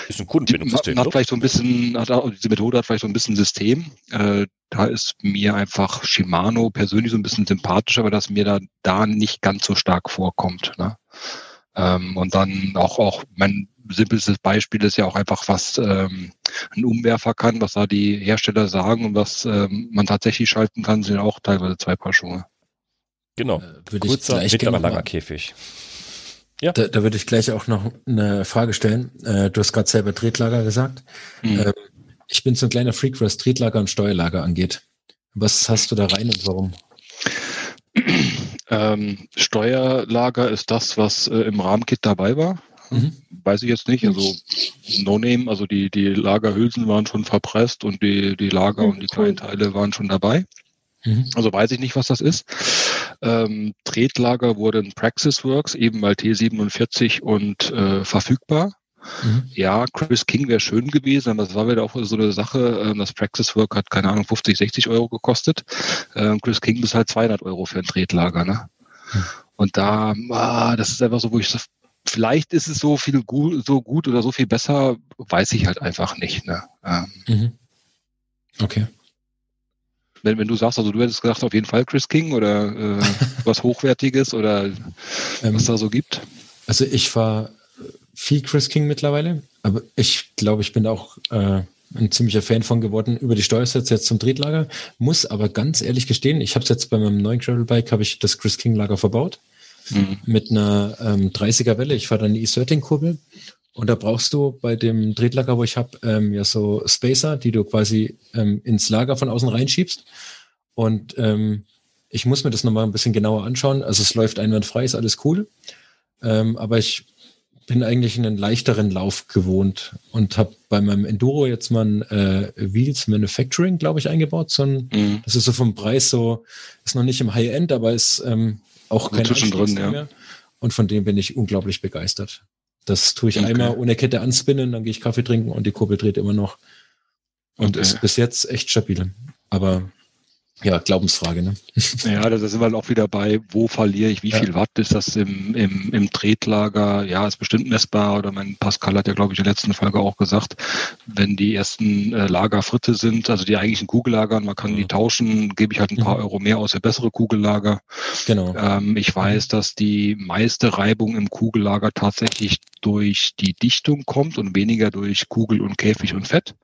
ist ein Kundenbindungssystem. Hat, hat vielleicht so ein bisschen, hat, diese Methode hat vielleicht so ein bisschen System. Äh, da ist mir einfach Shimano persönlich so ein bisschen sympathischer, weil das mir da, da nicht ganz so stark vorkommt. Ne? Ähm, und dann auch, auch mein simpelstes Beispiel ist ja auch einfach, was ähm, ein Umwerfer kann, was da die Hersteller sagen und was ähm, man tatsächlich schalten kann, sind auch teilweise zwei Paar Schuhe. Genau. Äh, Kurzer, mittlerer, langer Käfig. Ja. Da, da würde ich gleich auch noch eine Frage stellen. Äh, du hast gerade selber Tretlager gesagt. Mhm. Ähm, ich bin so ein kleiner Freak, was Tretlager und Steuerlager angeht. Was hast du da rein und warum? Ähm, Steuerlager ist das, was äh, im Rahmenkit dabei war. Mhm. Weiß ich jetzt nicht. Also No Name, also die, die Lagerhülsen waren schon verpresst und die, die Lager mhm, und die kleinen Teile waren schon dabei. Mhm. Also weiß ich nicht, was das ist. Ähm, Tretlager wurden Praxisworks, eben mal T47 und äh, verfügbar. Mhm. Ja, Chris King wäre schön gewesen, aber das war wieder auch so eine Sache. Ähm, das Praxis Work hat, keine Ahnung, 50, 60 Euro gekostet. Ähm, Chris King ist halt 200 Euro für ein Tretlager. Ne? Mhm. Und da, ah, das ist einfach so, wo ich so, vielleicht ist es so viel gut, so gut oder so viel besser, weiß ich halt einfach nicht. Ne? Ähm, mhm. Okay. Wenn, wenn du sagst, also du hättest gesagt, auf jeden Fall Chris King oder äh, was Hochwertiges oder ähm, was da so gibt. Also ich war viel Chris King mittlerweile, aber ich glaube, ich bin auch äh, ein ziemlicher Fan von geworden über die Steuersätze jetzt zum Tretlager. Muss aber ganz ehrlich gestehen, ich habe es jetzt bei meinem neuen Gravelbike, habe ich das Chris King Lager verbaut mhm. mit einer ähm, 30er Welle. Ich fahre dann die E13-Kurbel und da brauchst du bei dem Tretlager, wo ich habe, ähm, ja so Spacer, die du quasi ähm, ins Lager von außen reinschiebst. Und ähm, ich muss mir das nochmal ein bisschen genauer anschauen. Also es läuft einwandfrei, ist alles cool. Ähm, aber ich bin eigentlich einen leichteren Lauf gewohnt und habe bei meinem Enduro jetzt mal ein äh, Wheels Manufacturing, glaube ich, eingebaut. So ein, mhm. Das ist so vom Preis so, ist noch nicht im High-End, aber ist ähm, auch kein Zwischendrin, ja. mehr. Und von dem bin ich unglaublich begeistert. Das tue ich okay. einmal ohne Kette anspinnen, dann gehe ich Kaffee trinken und die Kurbel dreht immer noch. Und okay. ist bis jetzt echt stabil. Aber ja, Glaubensfrage, ne? Ja, da sind wir auch wieder bei, wo verliere ich, wie ja. viel Watt ist das im, im, im Tretlager? Ja, ist bestimmt messbar. Oder mein Pascal hat ja, glaube ich, in der letzten Folge auch gesagt, wenn die ersten äh, Lager Fritte sind, also die eigentlichen Kugellagern, man kann mhm. die tauschen, gebe ich halt ein paar mhm. Euro mehr aus für bessere Kugellager. Genau. Ähm, ich weiß, mhm. dass die meiste Reibung im Kugellager tatsächlich durch die Dichtung kommt und weniger durch Kugel und Käfig und Fett.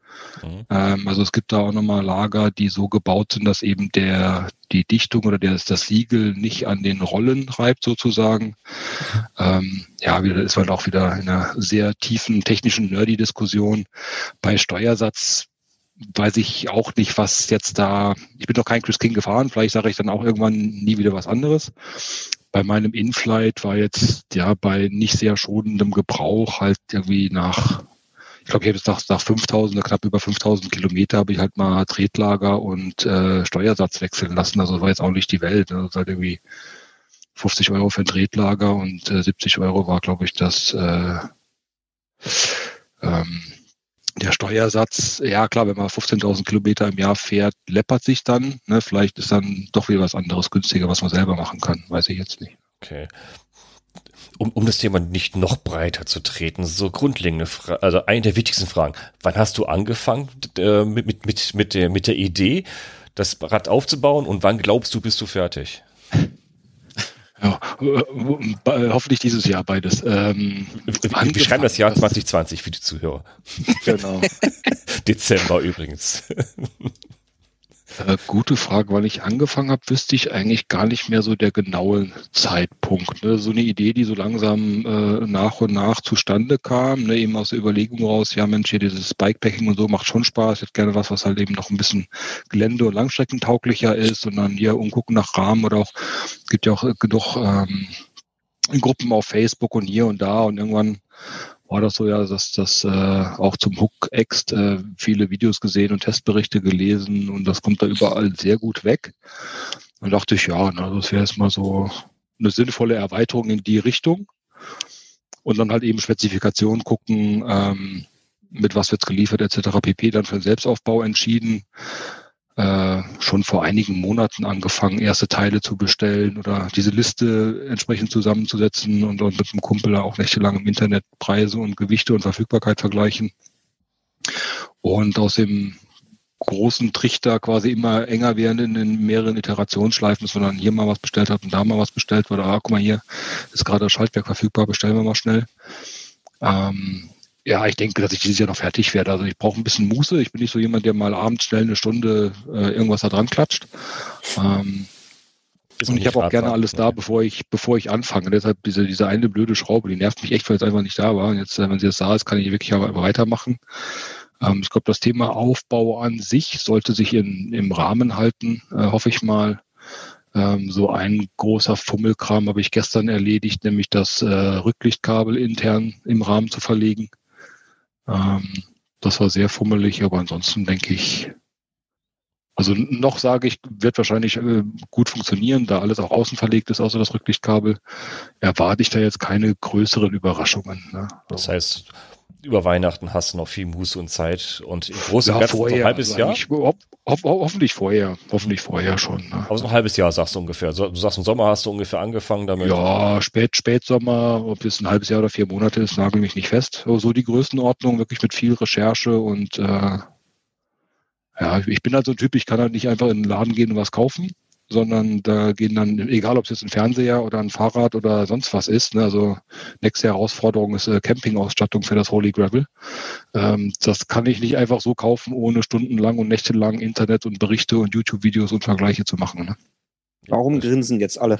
Mhm. Ähm, also es gibt da auch nochmal Lager, die so gebaut sind, dass eben der, die Dichtung oder der, das Siegel nicht an den Rollen reibt sozusagen. Ähm, ja, das ist halt auch wieder in einer sehr tiefen technischen Nerdy-Diskussion. Bei Steuersatz weiß ich auch nicht, was jetzt da, ich bin noch kein Chris King gefahren, vielleicht sage ich dann auch irgendwann nie wieder was anderes. Bei meinem Inflight war jetzt ja bei nicht sehr schonendem Gebrauch halt irgendwie nach ich glaube, ich habe jetzt nach, nach 5000, knapp über 5000 Kilometer habe ich halt mal Tretlager und äh, Steuersatz wechseln lassen. Also war jetzt auch nicht die Welt. Ne? Das halt irgendwie 50 Euro für ein Tretlager und äh, 70 Euro war, glaube ich, das äh, ähm, der Steuersatz. Ja, klar, wenn man 15.000 Kilometer im Jahr fährt, läppert sich dann. Ne? Vielleicht ist dann doch wieder was anderes günstiger, was man selber machen kann. Weiß ich jetzt nicht. Okay um, um das Thema nicht noch breiter zu treten, so grundlegende Fragen, also eine der wichtigsten Fragen. Wann hast du angefangen äh, mit, mit, mit, mit, der, mit der Idee, das Rad aufzubauen und wann glaubst du, bist du fertig? Ja, äh, hoffentlich dieses Jahr beides. Ähm, wir, wir schreiben das Jahr 2020 für die Zuhörer. Genau. Dezember übrigens. Äh, gute Frage. Weil ich angefangen habe, wüsste ich eigentlich gar nicht mehr so der genaue Zeitpunkt. Ne? So eine Idee, die so langsam äh, nach und nach zustande kam, ne? eben aus der Überlegung raus, ja Mensch, hier dieses Bikepacking und so macht schon Spaß. Ich hätte gerne was, was halt eben noch ein bisschen Gelände- und Langstreckentauglicher ist und dann hier umgucken nach Rahmen oder auch, es gibt ja auch äh, genug ähm, Gruppen auf Facebook und hier und da und irgendwann war das so ja, dass das äh, auch zum Hook Ext äh, viele Videos gesehen und Testberichte gelesen und das kommt da überall sehr gut weg. Und dachte ich, ja, na, das wäre erstmal so eine sinnvolle Erweiterung in die Richtung. Und dann halt eben Spezifikationen gucken, ähm, mit was wird's geliefert etc. pp. Dann für den Selbstaufbau entschieden äh, schon vor einigen Monaten angefangen, erste Teile zu bestellen oder diese Liste entsprechend zusammenzusetzen und, und mit einem Kumpel auch nächtelang im Internet Preise und Gewichte und Verfügbarkeit vergleichen. Und aus dem großen Trichter quasi immer enger werden in mehreren Iterationsschleifen, sondern hier mal was bestellt hat und da mal was bestellt wurde. Ah, guck mal, hier ist gerade das Schaltwerk verfügbar, bestellen wir mal schnell. Ähm, ja, ich denke, dass ich dieses Jahr noch fertig werde. Also ich brauche ein bisschen Muße. Ich bin nicht so jemand, der mal abends schnell eine Stunde äh, irgendwas da dran klatscht. Ähm, und ich habe auch gerne alles da, bevor ich, bevor ich anfange. Deshalb diese, diese eine blöde Schraube, die nervt mich echt, weil es einfach nicht da war. Und jetzt, äh, wenn sie jetzt da ist, kann ich wirklich aber weitermachen. Ähm, ich glaube, das Thema Aufbau an sich sollte sich in, im Rahmen halten, äh, hoffe ich mal. Ähm, so ein großer Fummelkram habe ich gestern erledigt, nämlich das äh, Rücklichtkabel intern im Rahmen zu verlegen. Ähm, das war sehr fummelig, aber ansonsten denke ich, also noch sage ich, wird wahrscheinlich äh, gut funktionieren, da alles auch außen verlegt ist, außer das Rücklichtkabel. Erwarte ich da jetzt keine größeren Überraschungen. Ne? Das heißt, über Weihnachten hast du noch viel Muße und Zeit und im Großen und ja, Ganzen vorher, ein halbes also Jahr? Ho ho hoffentlich vorher, hoffentlich vorher schon. Ne? Aber so ein halbes Jahr sagst du ungefähr. Du sagst, im Sommer hast du ungefähr angefangen damit? Ja, spät, Spätsommer, ob es ein halbes Jahr oder vier Monate ist, nagel mich nicht fest. Aber so die Größenordnung, wirklich mit viel Recherche und äh, ja, ich bin halt so ein Typ, ich kann halt nicht einfach in den Laden gehen und was kaufen, sondern da gehen dann, egal ob es jetzt ein Fernseher oder ein Fahrrad oder sonst was ist, ne, also nächste Herausforderung ist äh, Campingausstattung für das Holy Gravel. Ähm, das kann ich nicht einfach so kaufen, ohne stundenlang und nächtelang Internet und Berichte und YouTube-Videos und Vergleiche zu machen. Ne? Warum grinsen jetzt alle?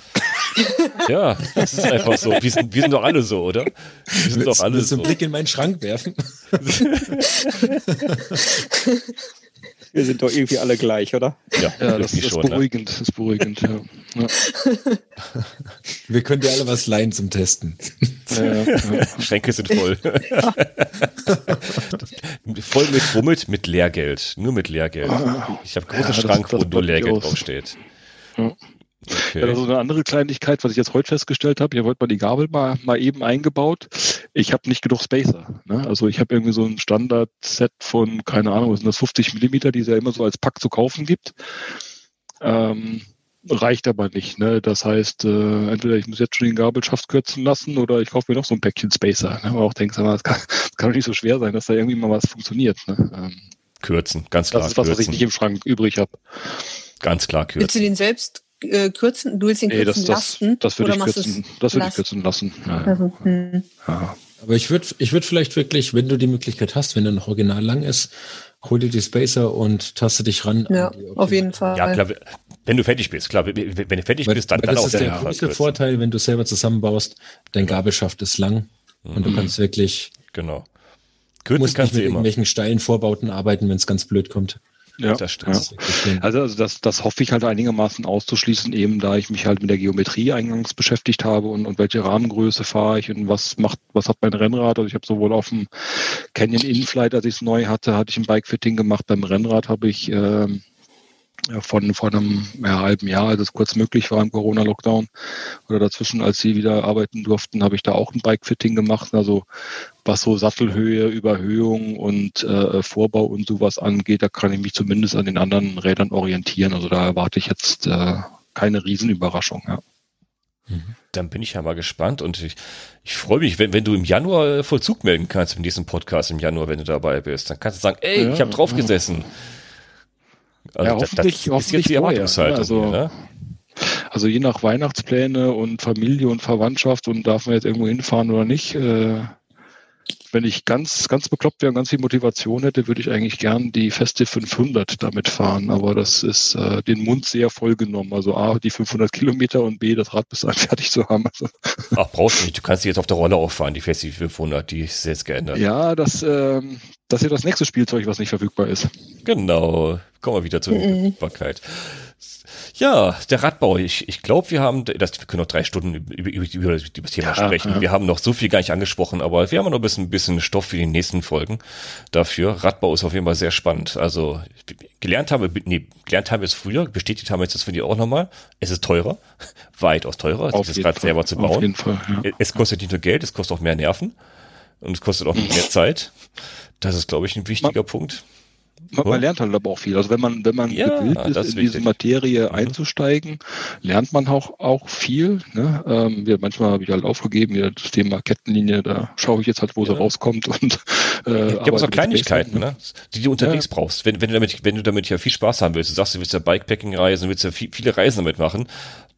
Ja, das ist einfach so. Wir sind, wir sind doch alle so, oder? Wir sind doch alle so. einen Blick in meinen Schrank werfen? Wir sind doch irgendwie alle gleich, oder? Ja, ja das, ist schon, ne? beruhigend. Das ist beruhigend, ja. ja. Wir können dir alle was leihen zum Testen. Ja, Schränke sind voll. voll mit, womit? Mit Lehrgeld. Nur mit Lehrgeld. Ich habe großen Schrank, das, das wo nur Lehrgeld draufsteht. Ja. Okay. Ja, das ist eine andere Kleinigkeit, was ich jetzt heute festgestellt habe. Hier wollte man die Gabel mal, mal eben eingebaut. Ich habe nicht genug Spacer. Ne? Also ich habe irgendwie so ein Standard-Set von, keine Ahnung, was sind das, 50 Millimeter, die es ja immer so als Pack zu kaufen gibt. Ähm, reicht aber nicht. Ne? Das heißt, äh, entweder ich muss jetzt schon den Gabelschaft kürzen lassen oder ich kaufe mir noch so ein Päckchen Spacer. Ne? Aber auch denkst, das kann, das kann doch nicht so schwer sein, dass da irgendwie mal was funktioniert. Ne? Ähm, kürzen, ganz klar. Das ist was, kürzen. was ich nicht im Schrank übrig habe. Ganz klar kürzen. Willst du den selbst äh, kürzen? Du willst ihn nee, kürzen das, lassen? Das, das würde ich, kürzen, das ich kürzen lassen. Ja, also, hm. ja. Aber ich würde ich würd vielleicht wirklich, wenn du die Möglichkeit hast, wenn er noch original lang ist, hol dir die Spacer und taste dich ran. Ja, auf jeden Fall. Ja, klar, wenn du fertig bist, klar, wenn du fertig weil, bist, dann, dann das auch ist der größte Vorteil, wenn du selber zusammenbaust, dein Gabelschaft ist lang mhm. und du mhm. kannst wirklich genau. Kürzen musst kannst nicht mit irgendwelchen steilen Vorbauten arbeiten, wenn es ganz blöd kommt. Ja, das stimmt. Ja. Also, also das, das hoffe ich halt einigermaßen auszuschließen, eben da ich mich halt mit der Geometrie eingangs beschäftigt habe und, und welche Rahmengröße fahre ich und was macht, was hat mein Rennrad. Also ich habe sowohl auf dem Canyon Inflight, als ich es neu hatte, hatte ich ein Bike-Fitting gemacht. Beim Rennrad habe ich ähm, von, von einem ja, halben Jahr, als es kurz möglich war im Corona-Lockdown oder dazwischen, als sie wieder arbeiten durften, habe ich da auch ein Bike-Fitting gemacht. Also was so Sattelhöhe, Überhöhung und äh, Vorbau und sowas angeht, da kann ich mich zumindest an den anderen Rädern orientieren. Also da erwarte ich jetzt äh, keine Riesenüberraschung. Ja. Mhm. Dann bin ich ja mal gespannt und ich, ich freue mich, wenn, wenn du im Januar äh, Vollzug melden kannst in diesem Podcast im Januar, wenn du dabei bist. Dann kannst du sagen, ey, ja, ich habe drauf ja. Also ja, hoffentlich, das, das hoffentlich ist die Erwartungshaltung. Also, hier, ne? also je nach Weihnachtspläne und Familie und Verwandtschaft und darf man jetzt irgendwo hinfahren oder nicht, äh, wenn ich ganz, ganz bekloppt wäre und ganz viel Motivation hätte, würde ich eigentlich gern die feste 500 damit fahren. Aber das ist äh, den Mund sehr voll genommen. Also A, die 500 Kilometer und B, das Rad bis dahin fertig zu haben. Also. Ach, brauchst du nicht. Du kannst die jetzt auf der Rolle auffahren, die feste 500. Die ist jetzt geändert. Ja, das, ähm, das ist ja das nächste Spielzeug, was nicht verfügbar ist. Genau. Kommen wir wieder zur mhm. Verfügbarkeit. Ja, der Radbau. Ich, ich glaube, wir haben, das, wir können noch drei Stunden über, über, über, über das Thema ja, sprechen. Ja. Wir haben noch so viel gar nicht angesprochen, aber wir haben noch ein bisschen, bisschen Stoff für die nächsten Folgen dafür. Radbau ist auf jeden Fall sehr spannend. Also gelernt haben wir, nee, gelernt haben wir es früher, bestätigt haben wir jetzt das finde ich auch nochmal. Es ist teurer, weitaus teurer, auf das Rad selber zu bauen. Auf jeden Fall, ja. Es kostet nicht nur Geld, es kostet auch mehr Nerven und es kostet auch mehr Zeit. Das ist, glaube ich, ein wichtiger Man, Punkt. Man, man, lernt halt aber auch viel. Also wenn man, wenn man ja, gewillt ist, in wichtig. diese Materie mhm. einzusteigen, lernt man auch, auch viel. Ne? Ähm, ja, manchmal habe ich halt aufgegeben, ja, das Thema Kettenlinie, da schaue ich jetzt halt, wo ja. sie rauskommt. Und, äh, ja, aber so Kleinigkeiten, ne? die du unterwegs ja. brauchst. Wenn, wenn, du damit, wenn du damit ja viel Spaß haben willst, du sagst, du willst ja Bikepacking reisen, willst ja viel, viele Reisen damit machen,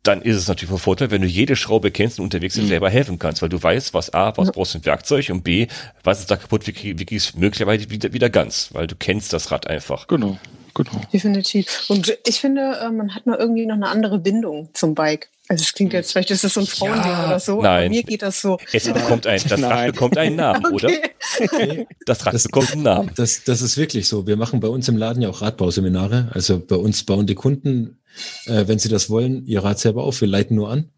dann ist es natürlich von Vorteil, wenn du jede Schraube kennst und unterwegs mhm. selber helfen kannst, weil du weißt, was A, was ja. brauchst du ein Werkzeug und B, was ist da kaputt, wie, wie kriegst möglicherweise wieder, wieder ganz, weil du kennst das Rad einfach. Genau. Genau. Definitiv. Und ich finde, äh, man hat mal irgendwie noch eine andere Bindung zum Bike. Also es klingt jetzt, vielleicht ist das so ein Frauending ja, oder so. Nein. mir geht das so. Es bekommt ein, das Rad bekommt einen Namen, okay. oder? Das Rad das, bekommt einen Namen. Das, das ist wirklich so. Wir machen bei uns im Laden ja auch Radbauseminare. Also bei uns bauen die Kunden, äh, wenn sie das wollen, ihr Rad selber auf. Wir leiten nur an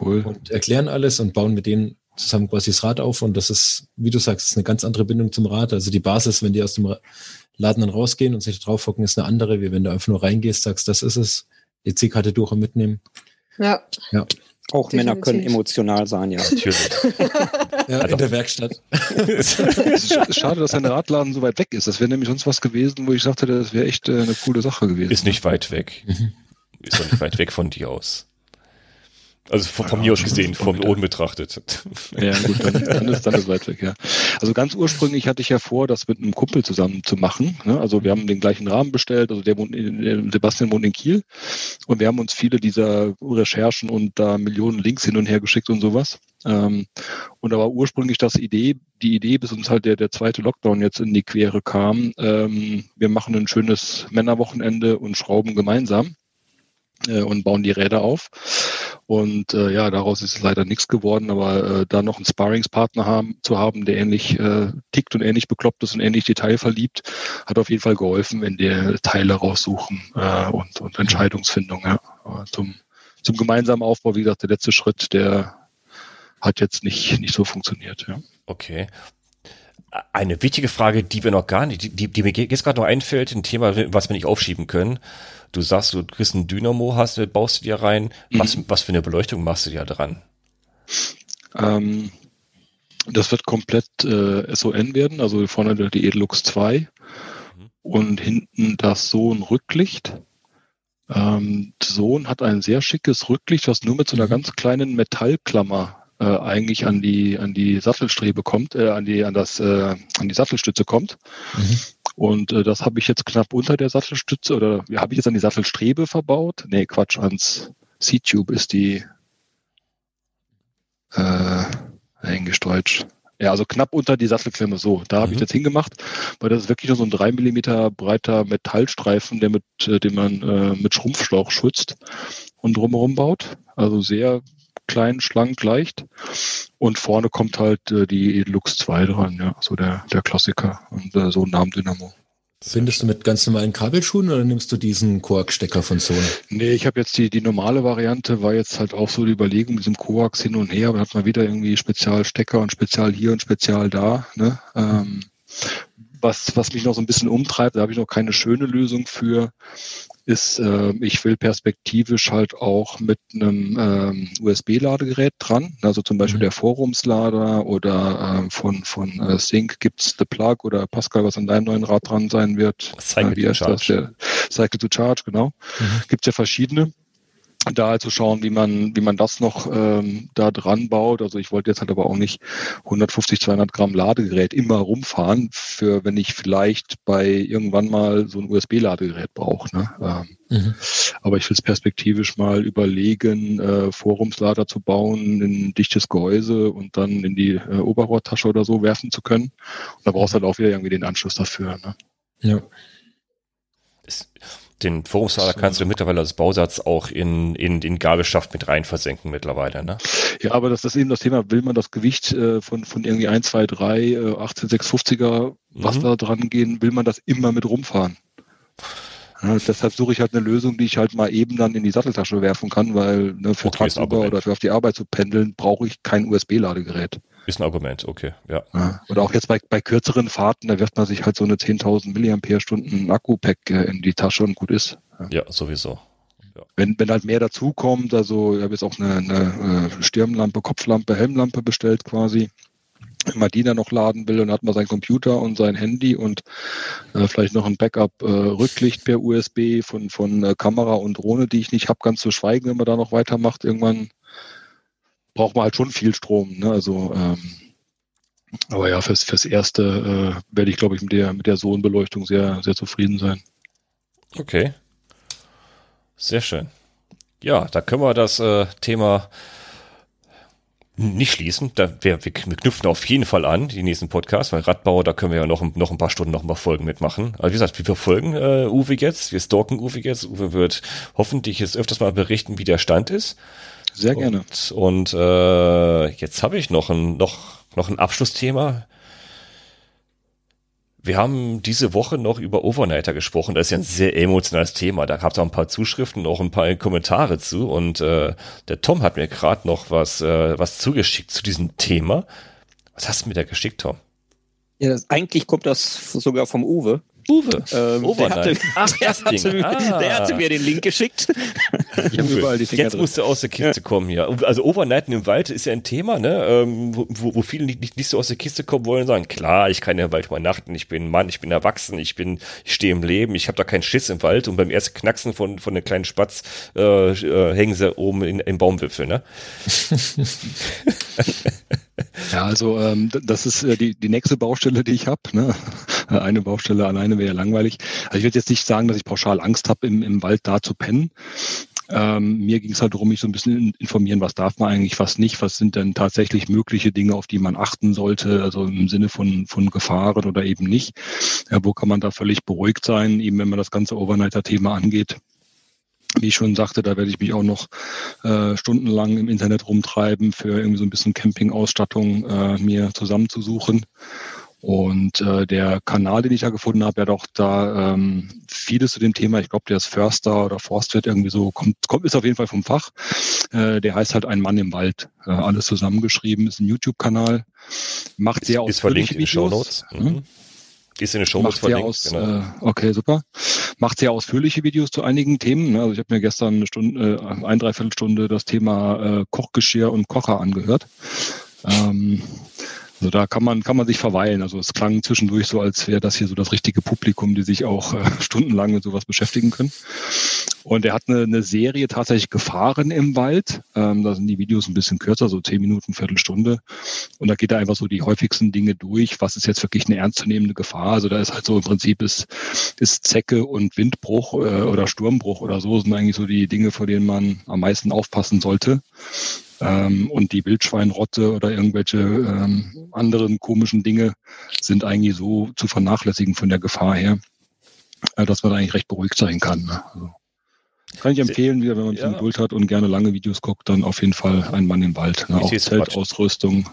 cool. und erklären alles und bauen mit denen zusammen quasi das Rad auf. Und das ist, wie du sagst, ist eine ganz andere Bindung zum Rad. Also die Basis, wenn die aus dem Laden dann rausgehen und sich drauf hocken, ist eine andere, wie wenn du einfach nur reingehst, sagst, das ist es. EC-Karte durch und mitnehmen. Ja. ja. Auch Definitiv. Männer können emotional sein, ja. Natürlich. ja, also. in der Werkstatt. es ist schade, dass ein Radladen so weit weg ist. Das wäre nämlich sonst was gewesen, wo ich sagte, das wäre echt äh, eine coole Sache gewesen. Ist nicht weit weg. Mhm. Ist doch nicht weit weg von dir aus. Also von, von ja, mir aus gesehen, von oben betrachtet. Ja, gut, dann, dann, ist dann ist weit weg, ja. Also ganz ursprünglich hatte ich ja vor, das mit einem Kumpel zusammen zu machen. Ne? Also wir haben den gleichen Rahmen bestellt, also der wohnt in, Sebastian wohnt in Kiel und wir haben uns viele dieser Recherchen und da Millionen Links hin und her geschickt und sowas. Ähm, und da war ursprünglich das Idee, die Idee, bis uns halt der, der zweite Lockdown jetzt in die Quere kam, ähm, wir machen ein schönes Männerwochenende und schrauben gemeinsam äh, und bauen die Räder auf. Und äh, ja, daraus ist leider nichts geworden, aber äh, da noch einen Sparringspartner haben, zu haben, der ähnlich äh, tickt und ähnlich bekloppt ist und ähnlich detailverliebt, hat auf jeden Fall geholfen, wenn die Teile raussuchen äh, und, und Entscheidungsfindung. Ja. Zum, zum gemeinsamen Aufbau, wie gesagt, der letzte Schritt, der hat jetzt nicht, nicht so funktioniert. Ja. Okay. Eine wichtige Frage, die wir noch gar nicht, die, die mir jetzt gerade noch einfällt, ein Thema, was wir nicht aufschieben können. Du sagst, du kriegst ein Dynamo, hast, baust du dir rein. Mhm. Was, was für eine Beleuchtung machst du dir dran? Ähm, das wird komplett äh, SON werden, also vorne die Edelux 2 mhm. und hinten das Sohn Rücklicht. Ähm, Sohn hat ein sehr schickes Rücklicht, was nur mit so einer mhm. ganz kleinen Metallklammer äh, eigentlich an die an die Sattelstrebe kommt, äh, an die an das äh, an die Sattelstütze kommt. Mhm. Und äh, das habe ich jetzt knapp unter der Sattelstütze oder ja, habe ich jetzt an die Sattelstrebe verbaut? Nee, Quatsch, ans C-Tube ist die äh, Englisch Deutsch. Ja, also knapp unter die Sattelklemme so. Da habe mhm. ich jetzt hingemacht, weil das ist wirklich nur so ein drei Millimeter breiter Metallstreifen, der mit, äh, den man äh, mit Schrumpfschlauch schützt und drumherum baut. Also sehr klein, schlank, leicht. Und vorne kommt halt äh, die Edelux 2 dran, ja, so der, der Klassiker und äh, so ein Namendynamo. Findest du mit ganz normalen Kabelschuhen oder nimmst du diesen Koax-Stecker von Sony? Nee, ich habe jetzt die, die normale Variante, war jetzt halt auch so die Überlegung mit diesem Koax hin und her, aber hat man wieder irgendwie Spezialstecker und Spezial hier und Spezial da. Ne? Ähm, was, was mich noch so ein bisschen umtreibt, da habe ich noch keine schöne Lösung für, ist, äh, ich will perspektivisch halt auch mit einem ähm, USB-Ladegerät dran. Also zum Beispiel mhm. der Forumslader oder äh, von, von äh, Sync gibt's The Plug oder Pascal, was an deinem neuen Rad dran sein wird. Cycle äh, wie to Charge. Das? Der Cycle to Charge, genau. Mhm. Gibt's ja verschiedene da halt zu schauen, wie man, wie man das noch ähm, da dran baut. Also ich wollte jetzt halt aber auch nicht 150, 200 Gramm Ladegerät immer rumfahren, für wenn ich vielleicht bei irgendwann mal so ein USB-Ladegerät brauche. Ne? Ähm, mhm. Aber ich will es perspektivisch mal überlegen, äh, Forumslader zu bauen, ein dichtes Gehäuse und dann in die äh, Oberrohrtasche oder so werfen zu können. Und da brauchst du halt auch wieder irgendwie den Anschluss dafür. Ne? Ja. Den Forumslader kannst du mittlerweile als Bausatz auch in, in den Gabelschaft mit rein versenken mittlerweile, ne? Ja, aber das ist eben das Thema, will man das Gewicht äh, von, von irgendwie 1, 2, 3, äh, 18650er, was mhm. da dran gehen, will man das immer mit rumfahren? Ja, deshalb suche ich halt eine Lösung, die ich halt mal eben dann in die Satteltasche werfen kann, weil ne, für okay, tagsüber oder für auf die Arbeit zu pendeln, brauche ich kein USB-Ladegerät. Ist ein Argument, okay, ja. ja. Oder auch jetzt bei, bei kürzeren Fahrten, da wirft man sich halt so eine 10.000 Milliampere-Stunden Akku-Pack äh, in die Tasche und gut ist. Ja, ja sowieso. Ja. Wenn, wenn halt mehr dazukommt, also ich habe jetzt auch eine, eine äh, Stirnlampe, Kopflampe, Helmlampe bestellt quasi. Wenn man die dann noch laden will, dann hat man seinen Computer und sein Handy und äh, vielleicht noch ein Backup-Rücklicht äh, per USB von, von äh, Kamera und Drohne, die ich nicht habe, ganz zu schweigen, wenn man da noch weitermacht. Irgendwann braucht man halt schon viel Strom. Ne? Also, ähm, aber ja, fürs, fürs Erste äh, werde ich, glaube ich, mit der, mit der Sohnbeleuchtung sehr, sehr zufrieden sein. Okay. Sehr schön. Ja, da können wir das äh, Thema nicht schließen. Da, wir, wir, knüpfen auf jeden Fall an, die nächsten Podcasts, weil Radbau, da können wir ja noch, noch ein paar Stunden noch mal Folgen mitmachen. Also wie gesagt, wir verfolgen äh, Uwe jetzt, wir stalken Uwe jetzt. Uwe wird hoffentlich jetzt öfters mal berichten, wie der Stand ist. Sehr gerne. Und, und äh, jetzt habe ich noch ein, noch, noch ein Abschlussthema. Wir haben diese Woche noch über Overnighter gesprochen. Das ist ja ein sehr emotionales Thema. Da gab es auch ein paar Zuschriften, auch ein paar Kommentare zu. Und äh, der Tom hat mir gerade noch was, äh, was zugeschickt zu diesem Thema. Was hast du mir da geschickt, Tom? Ja, das, eigentlich kommt das sogar vom Uwe. Uwe. Ähm, der, hatte, Ach, der, hatte, ah. der, hatte, mir den Link geschickt. Ich überall die Finger Jetzt musst du aus der Kiste ja. kommen hier. Also Overnighten im Wald ist ja ein Thema, ne? Ähm, wo, wo viele nicht, nicht so aus der Kiste kommen wollen und sagen, klar, ich kann ja im Wald übernachten, ich bin Mann, ich bin erwachsen, ich bin, ich stehe im Leben, ich habe da keinen Schiss im Wald und beim ersten Knacksen von, von einem kleinen Spatz äh, äh, hängen sie oben in, in Baumwipfel, ne? Ja, also ähm, das ist äh, die, die nächste Baustelle, die ich habe. Ne? Eine Baustelle alleine wäre ja langweilig. Also ich würde jetzt nicht sagen, dass ich pauschal Angst habe, im, im Wald da zu pennen. Ähm, mir ging es halt darum, mich so ein bisschen informieren, was darf man eigentlich, was nicht, was sind denn tatsächlich mögliche Dinge, auf die man achten sollte, also im Sinne von, von Gefahren oder eben nicht. Ja, wo kann man da völlig beruhigt sein, eben wenn man das ganze Overnighter-Thema angeht wie ich schon sagte, da werde ich mich auch noch äh, stundenlang im Internet rumtreiben, für irgendwie so ein bisschen Campingausstattung äh, mir zusammenzusuchen. Und äh, der Kanal, den ich da gefunden habe, der hat auch da ähm, vieles zu dem Thema. Ich glaube, der ist Förster oder Forstwirt irgendwie so, kommt, kommt ist auf jeden Fall vom Fach. Äh, der heißt halt Ein Mann im Wald. Äh, alles zusammengeschrieben, ist ein YouTube-Kanal. Macht sehr ausführliche Videos. Mhm. Mhm. Ist in den Show Macht verlinkt. Aus, genau. äh, okay, super. Macht sehr ausführliche Videos zu einigen Themen. Ne? Also ich habe mir gestern eine Stunde, äh, ein, dreiviertel Stunde das Thema äh, Kochgeschirr und Kocher angehört. Ähm, also da kann man, kann man sich verweilen. Also es klang zwischendurch so, als wäre das hier so das richtige Publikum, die sich auch äh, stundenlang mit sowas beschäftigen können. Und er hat eine, eine Serie tatsächlich gefahren im Wald. Ähm, da sind die Videos ein bisschen kürzer, so zehn Minuten, Viertelstunde. Und da geht er einfach so die häufigsten Dinge durch. Was ist jetzt wirklich eine ernstzunehmende Gefahr? Also da ist halt so im Prinzip ist, ist Zecke und Windbruch äh, oder Sturmbruch oder so sind eigentlich so die Dinge, vor denen man am meisten aufpassen sollte. Ähm, und die Wildschweinrotte oder irgendwelche ähm, anderen komischen Dinge sind eigentlich so zu vernachlässigen von der Gefahr her, äh, dass man eigentlich recht beruhigt sein kann. Ne? Also, kann ich empfehlen, wieder, wenn man ein ja. Geduld hat und gerne lange Videos guckt, dann auf jeden Fall ein Mann im Wald. Ne? Auch Zeltausrüstung,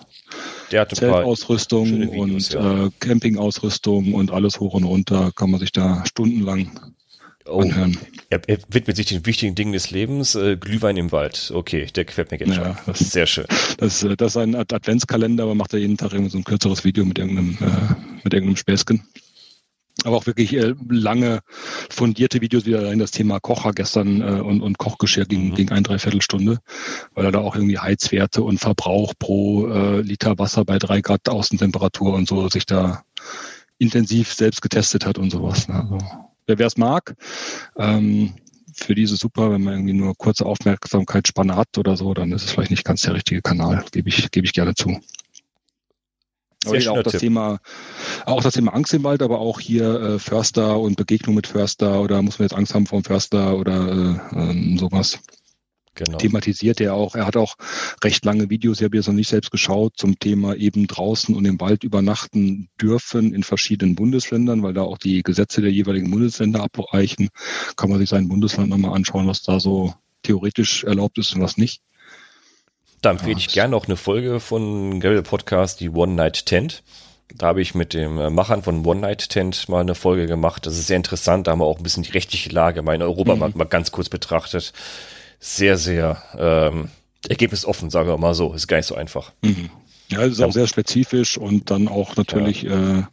Zeltausrüstung Videos, und ja. äh, Campingausrüstung und alles hoch und runter kann man sich da stundenlang oh. anhören. Er, er, widmet sich den wichtigen Dingen des Lebens. Äh, Glühwein im Wald. Okay, der gefällt mir jetzt ja, schon. Das, Sehr schön. Das, äh, das ist ein Adventskalender, aber macht er jeden Tag irgendwie so ein kürzeres Video mit irgendeinem, äh, mit irgendeinem Späßchen. Aber auch wirklich äh, lange fundierte Videos, wie allein das Thema Kocher gestern äh, und, und Kochgeschirr ging, mhm. ging ein, dreiviertel Stunde, weil er da auch irgendwie Heizwerte und Verbrauch pro äh, Liter Wasser bei drei Grad Außentemperatur und so sich da intensiv selbst getestet hat und sowas. Ne? Also wer es mag. Ähm, für diese super, wenn man irgendwie nur kurze Aufmerksamkeitsspanne hat oder so, dann ist es vielleicht nicht ganz der richtige Kanal, gebe ich, gebe ich gerne zu. Aber auch das. Thema, auch das Thema Angst im Wald, aber auch hier äh, Förster und Begegnung mit Förster oder muss man jetzt Angst haben vor dem Förster oder äh, ähm, sowas genau. thematisiert er auch. Er hat auch recht lange Videos, ich habe jetzt noch nicht selbst geschaut, zum Thema eben draußen und im Wald übernachten dürfen in verschiedenen Bundesländern, weil da auch die Gesetze der jeweiligen Bundesländer abweichen. Kann man sich sein Bundesland nochmal anschauen, was da so theoretisch erlaubt ist und was nicht. Da empfehle ich gerne noch eine Folge von Gary Podcast, die One Night Tent. Da habe ich mit dem äh, Machern von One Night Tent mal eine Folge gemacht. Das ist sehr interessant. Da haben wir auch ein bisschen die rechtliche Lage mal in Europa mhm. mal, mal ganz kurz betrachtet sehr, sehr ähm, ergebnisoffen, sagen wir mal so. Ist gar nicht so einfach. Mhm. Ja, es ist auch sehr spezifisch und dann auch natürlich, ja. äh,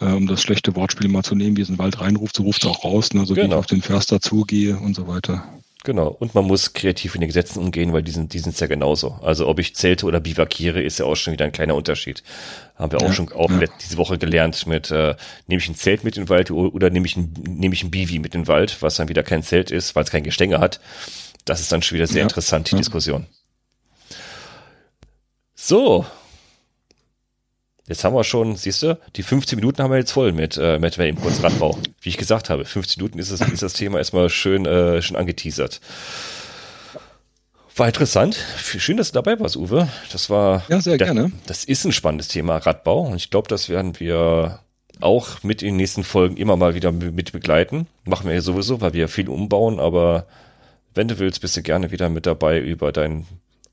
äh, um das schlechte Wortspiel mal zu nehmen, wie es in den Wald reinruft, so ruft es auch raus, ne? so genau. wie ich genau. auf den Förster zugehe und so weiter. Genau. Und man muss kreativ in den Gesetzen umgehen, weil die sind, die sind ja genauso. Also ob ich zelte oder bivakiere, ist ja auch schon wieder ein kleiner Unterschied. Haben wir auch ja, schon auch ja. diese Woche gelernt mit, äh, nehme ich ein Zelt mit in den Wald oder nehme ich ein, nehme ich ein Bivi mit in den Wald, was dann wieder kein Zelt ist, weil es kein Gestänge hat. Das ist dann schon wieder sehr ja, interessant, die ja. Diskussion. So. Jetzt haben wir schon, siehst du, die 15 Minuten haben wir jetzt voll mit, äh, mit Impulse Radbau. Wie ich gesagt habe, 15 Minuten ist, es, ist das Thema erstmal schön, äh, schön angeteasert. War interessant. Schön, dass du dabei warst, Uwe. Das war. Ja, sehr der, gerne. Das ist ein spannendes Thema, Radbau. Und ich glaube, das werden wir auch mit in den nächsten Folgen immer mal wieder mit begleiten. Machen wir ja sowieso, weil wir viel umbauen, aber wenn du willst, bist du gerne wieder mit dabei über deinen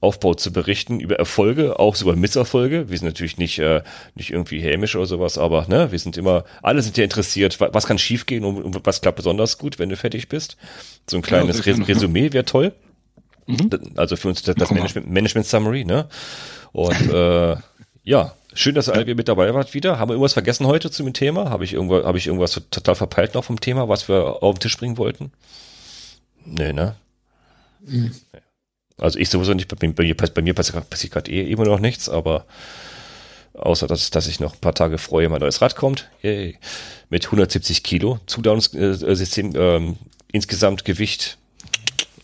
Aufbau zu berichten, über Erfolge, auch über Misserfolge. Wir sind natürlich nicht, äh, nicht irgendwie hämisch oder sowas, aber ne, wir sind immer, alle sind ja interessiert, was kann schiefgehen und, und was klappt besonders gut, wenn du fertig bist. So ein kleines ja, Resümee wäre toll. Mhm. Also für uns das, das Management, Management Summary, ne? Und äh, ja, schön, dass ihr alle mit dabei wart wieder. Haben wir irgendwas vergessen heute zu dem Thema? Habe ich irgendwo, habe ich irgendwas total verpeilt noch vom Thema, was wir auf den Tisch bringen wollten? Nee, ne? Also ich sowieso nicht, bei, mir, bei mir passiert, gerade eh immer noch nichts, aber außer dass, dass ich noch ein paar Tage freue, mein neues Rad kommt. Yay. Mit 170 Kilo Zudowns-System, äh, ähm, insgesamt Gewicht.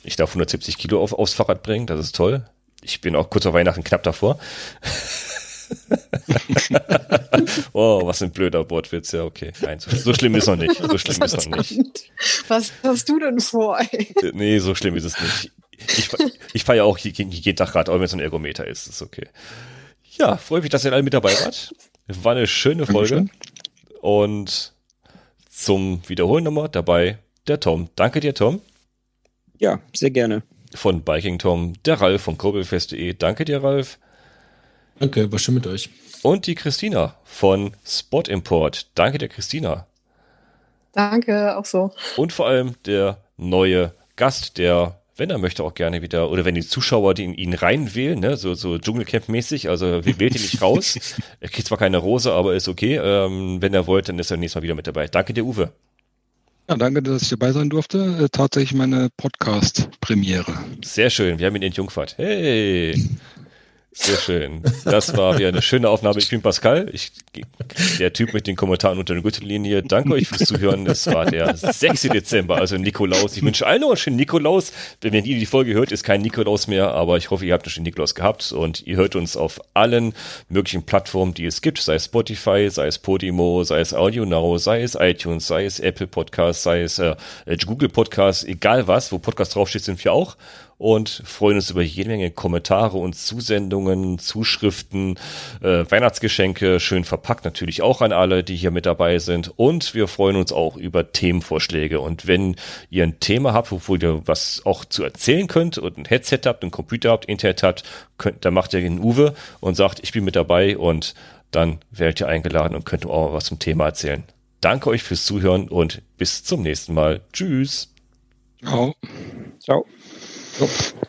Ich darf 170 Kilo auf, aufs Fahrrad bringen, das ist toll. Ich bin auch kurz vor Weihnachten knapp davor. oh, was ein blöder Wortwitz. Ja, okay. Nein, so, so schlimm ist noch nicht. So schlimm ist noch nicht. Was hast du denn vor? Ey? Nee, so schlimm ist es nicht. Ich, ich fahre ja auch jeden, Tag Rad, auch wenn es ein Ergometer ist. Ist okay. Ja, freue mich, dass ihr alle mit dabei wart. War eine schöne Folge. Und zum Wiederholen nochmal dabei der Tom. Danke dir, Tom. Ja, sehr gerne. Von Biking Tom, der Ralf von kurbelfest.de. Danke dir, Ralf. Danke, war schön mit euch. Und die Christina von Spot Import. Danke der Christina. Danke, auch so. Und vor allem der neue Gast, der, wenn er möchte, auch gerne wieder, oder wenn die Zuschauer die in ihn reinwählen, ne, so, so Dschungelcamp-mäßig, also wählt ihn nicht raus. er kriegt zwar keine Rose, aber ist okay. Ähm, wenn er wollte, dann ist er nächstes Mal wieder mit dabei. Danke dir, Uwe. Ja, danke, dass ich dabei sein durfte. Äh, tatsächlich meine Podcast-Premiere. Sehr schön. Wir haben ihn entjungfert. Hey. Sehr schön. Das war wieder eine schöne Aufnahme. Ich bin Pascal, ich, der Typ mit den Kommentaren unter der Gürtellinie. Danke euch fürs Zuhören. Das war der 6. Dezember, also Nikolaus. Ich wünsche allen noch einen schönen Nikolaus. Wenn ihr die Folge hört, ist kein Nikolaus mehr, aber ich hoffe, ihr habt einen schönen Nikolaus gehabt und ihr hört uns auf allen möglichen Plattformen, die es gibt, sei es Spotify, sei es Podimo, sei es Audio Now, sei es iTunes, sei es Apple Podcast, sei es äh, Google Podcast, egal was, wo Podcast draufsteht, sind wir auch und freuen uns über jede Menge Kommentare und Zusendungen, Zuschriften, äh, Weihnachtsgeschenke, schön verpackt natürlich auch an alle, die hier mit dabei sind. Und wir freuen uns auch über Themenvorschläge. Und wenn ihr ein Thema habt, wovor ihr was auch zu erzählen könnt und ein Headset habt, ein Computer habt, Internet habt, könnt, dann macht ihr den Uwe und sagt, ich bin mit dabei und dann werdet ihr eingeladen und könnt auch was zum Thema erzählen. Danke euch fürs Zuhören und bis zum nächsten Mal. Tschüss. Ciao. Ciao. Uf.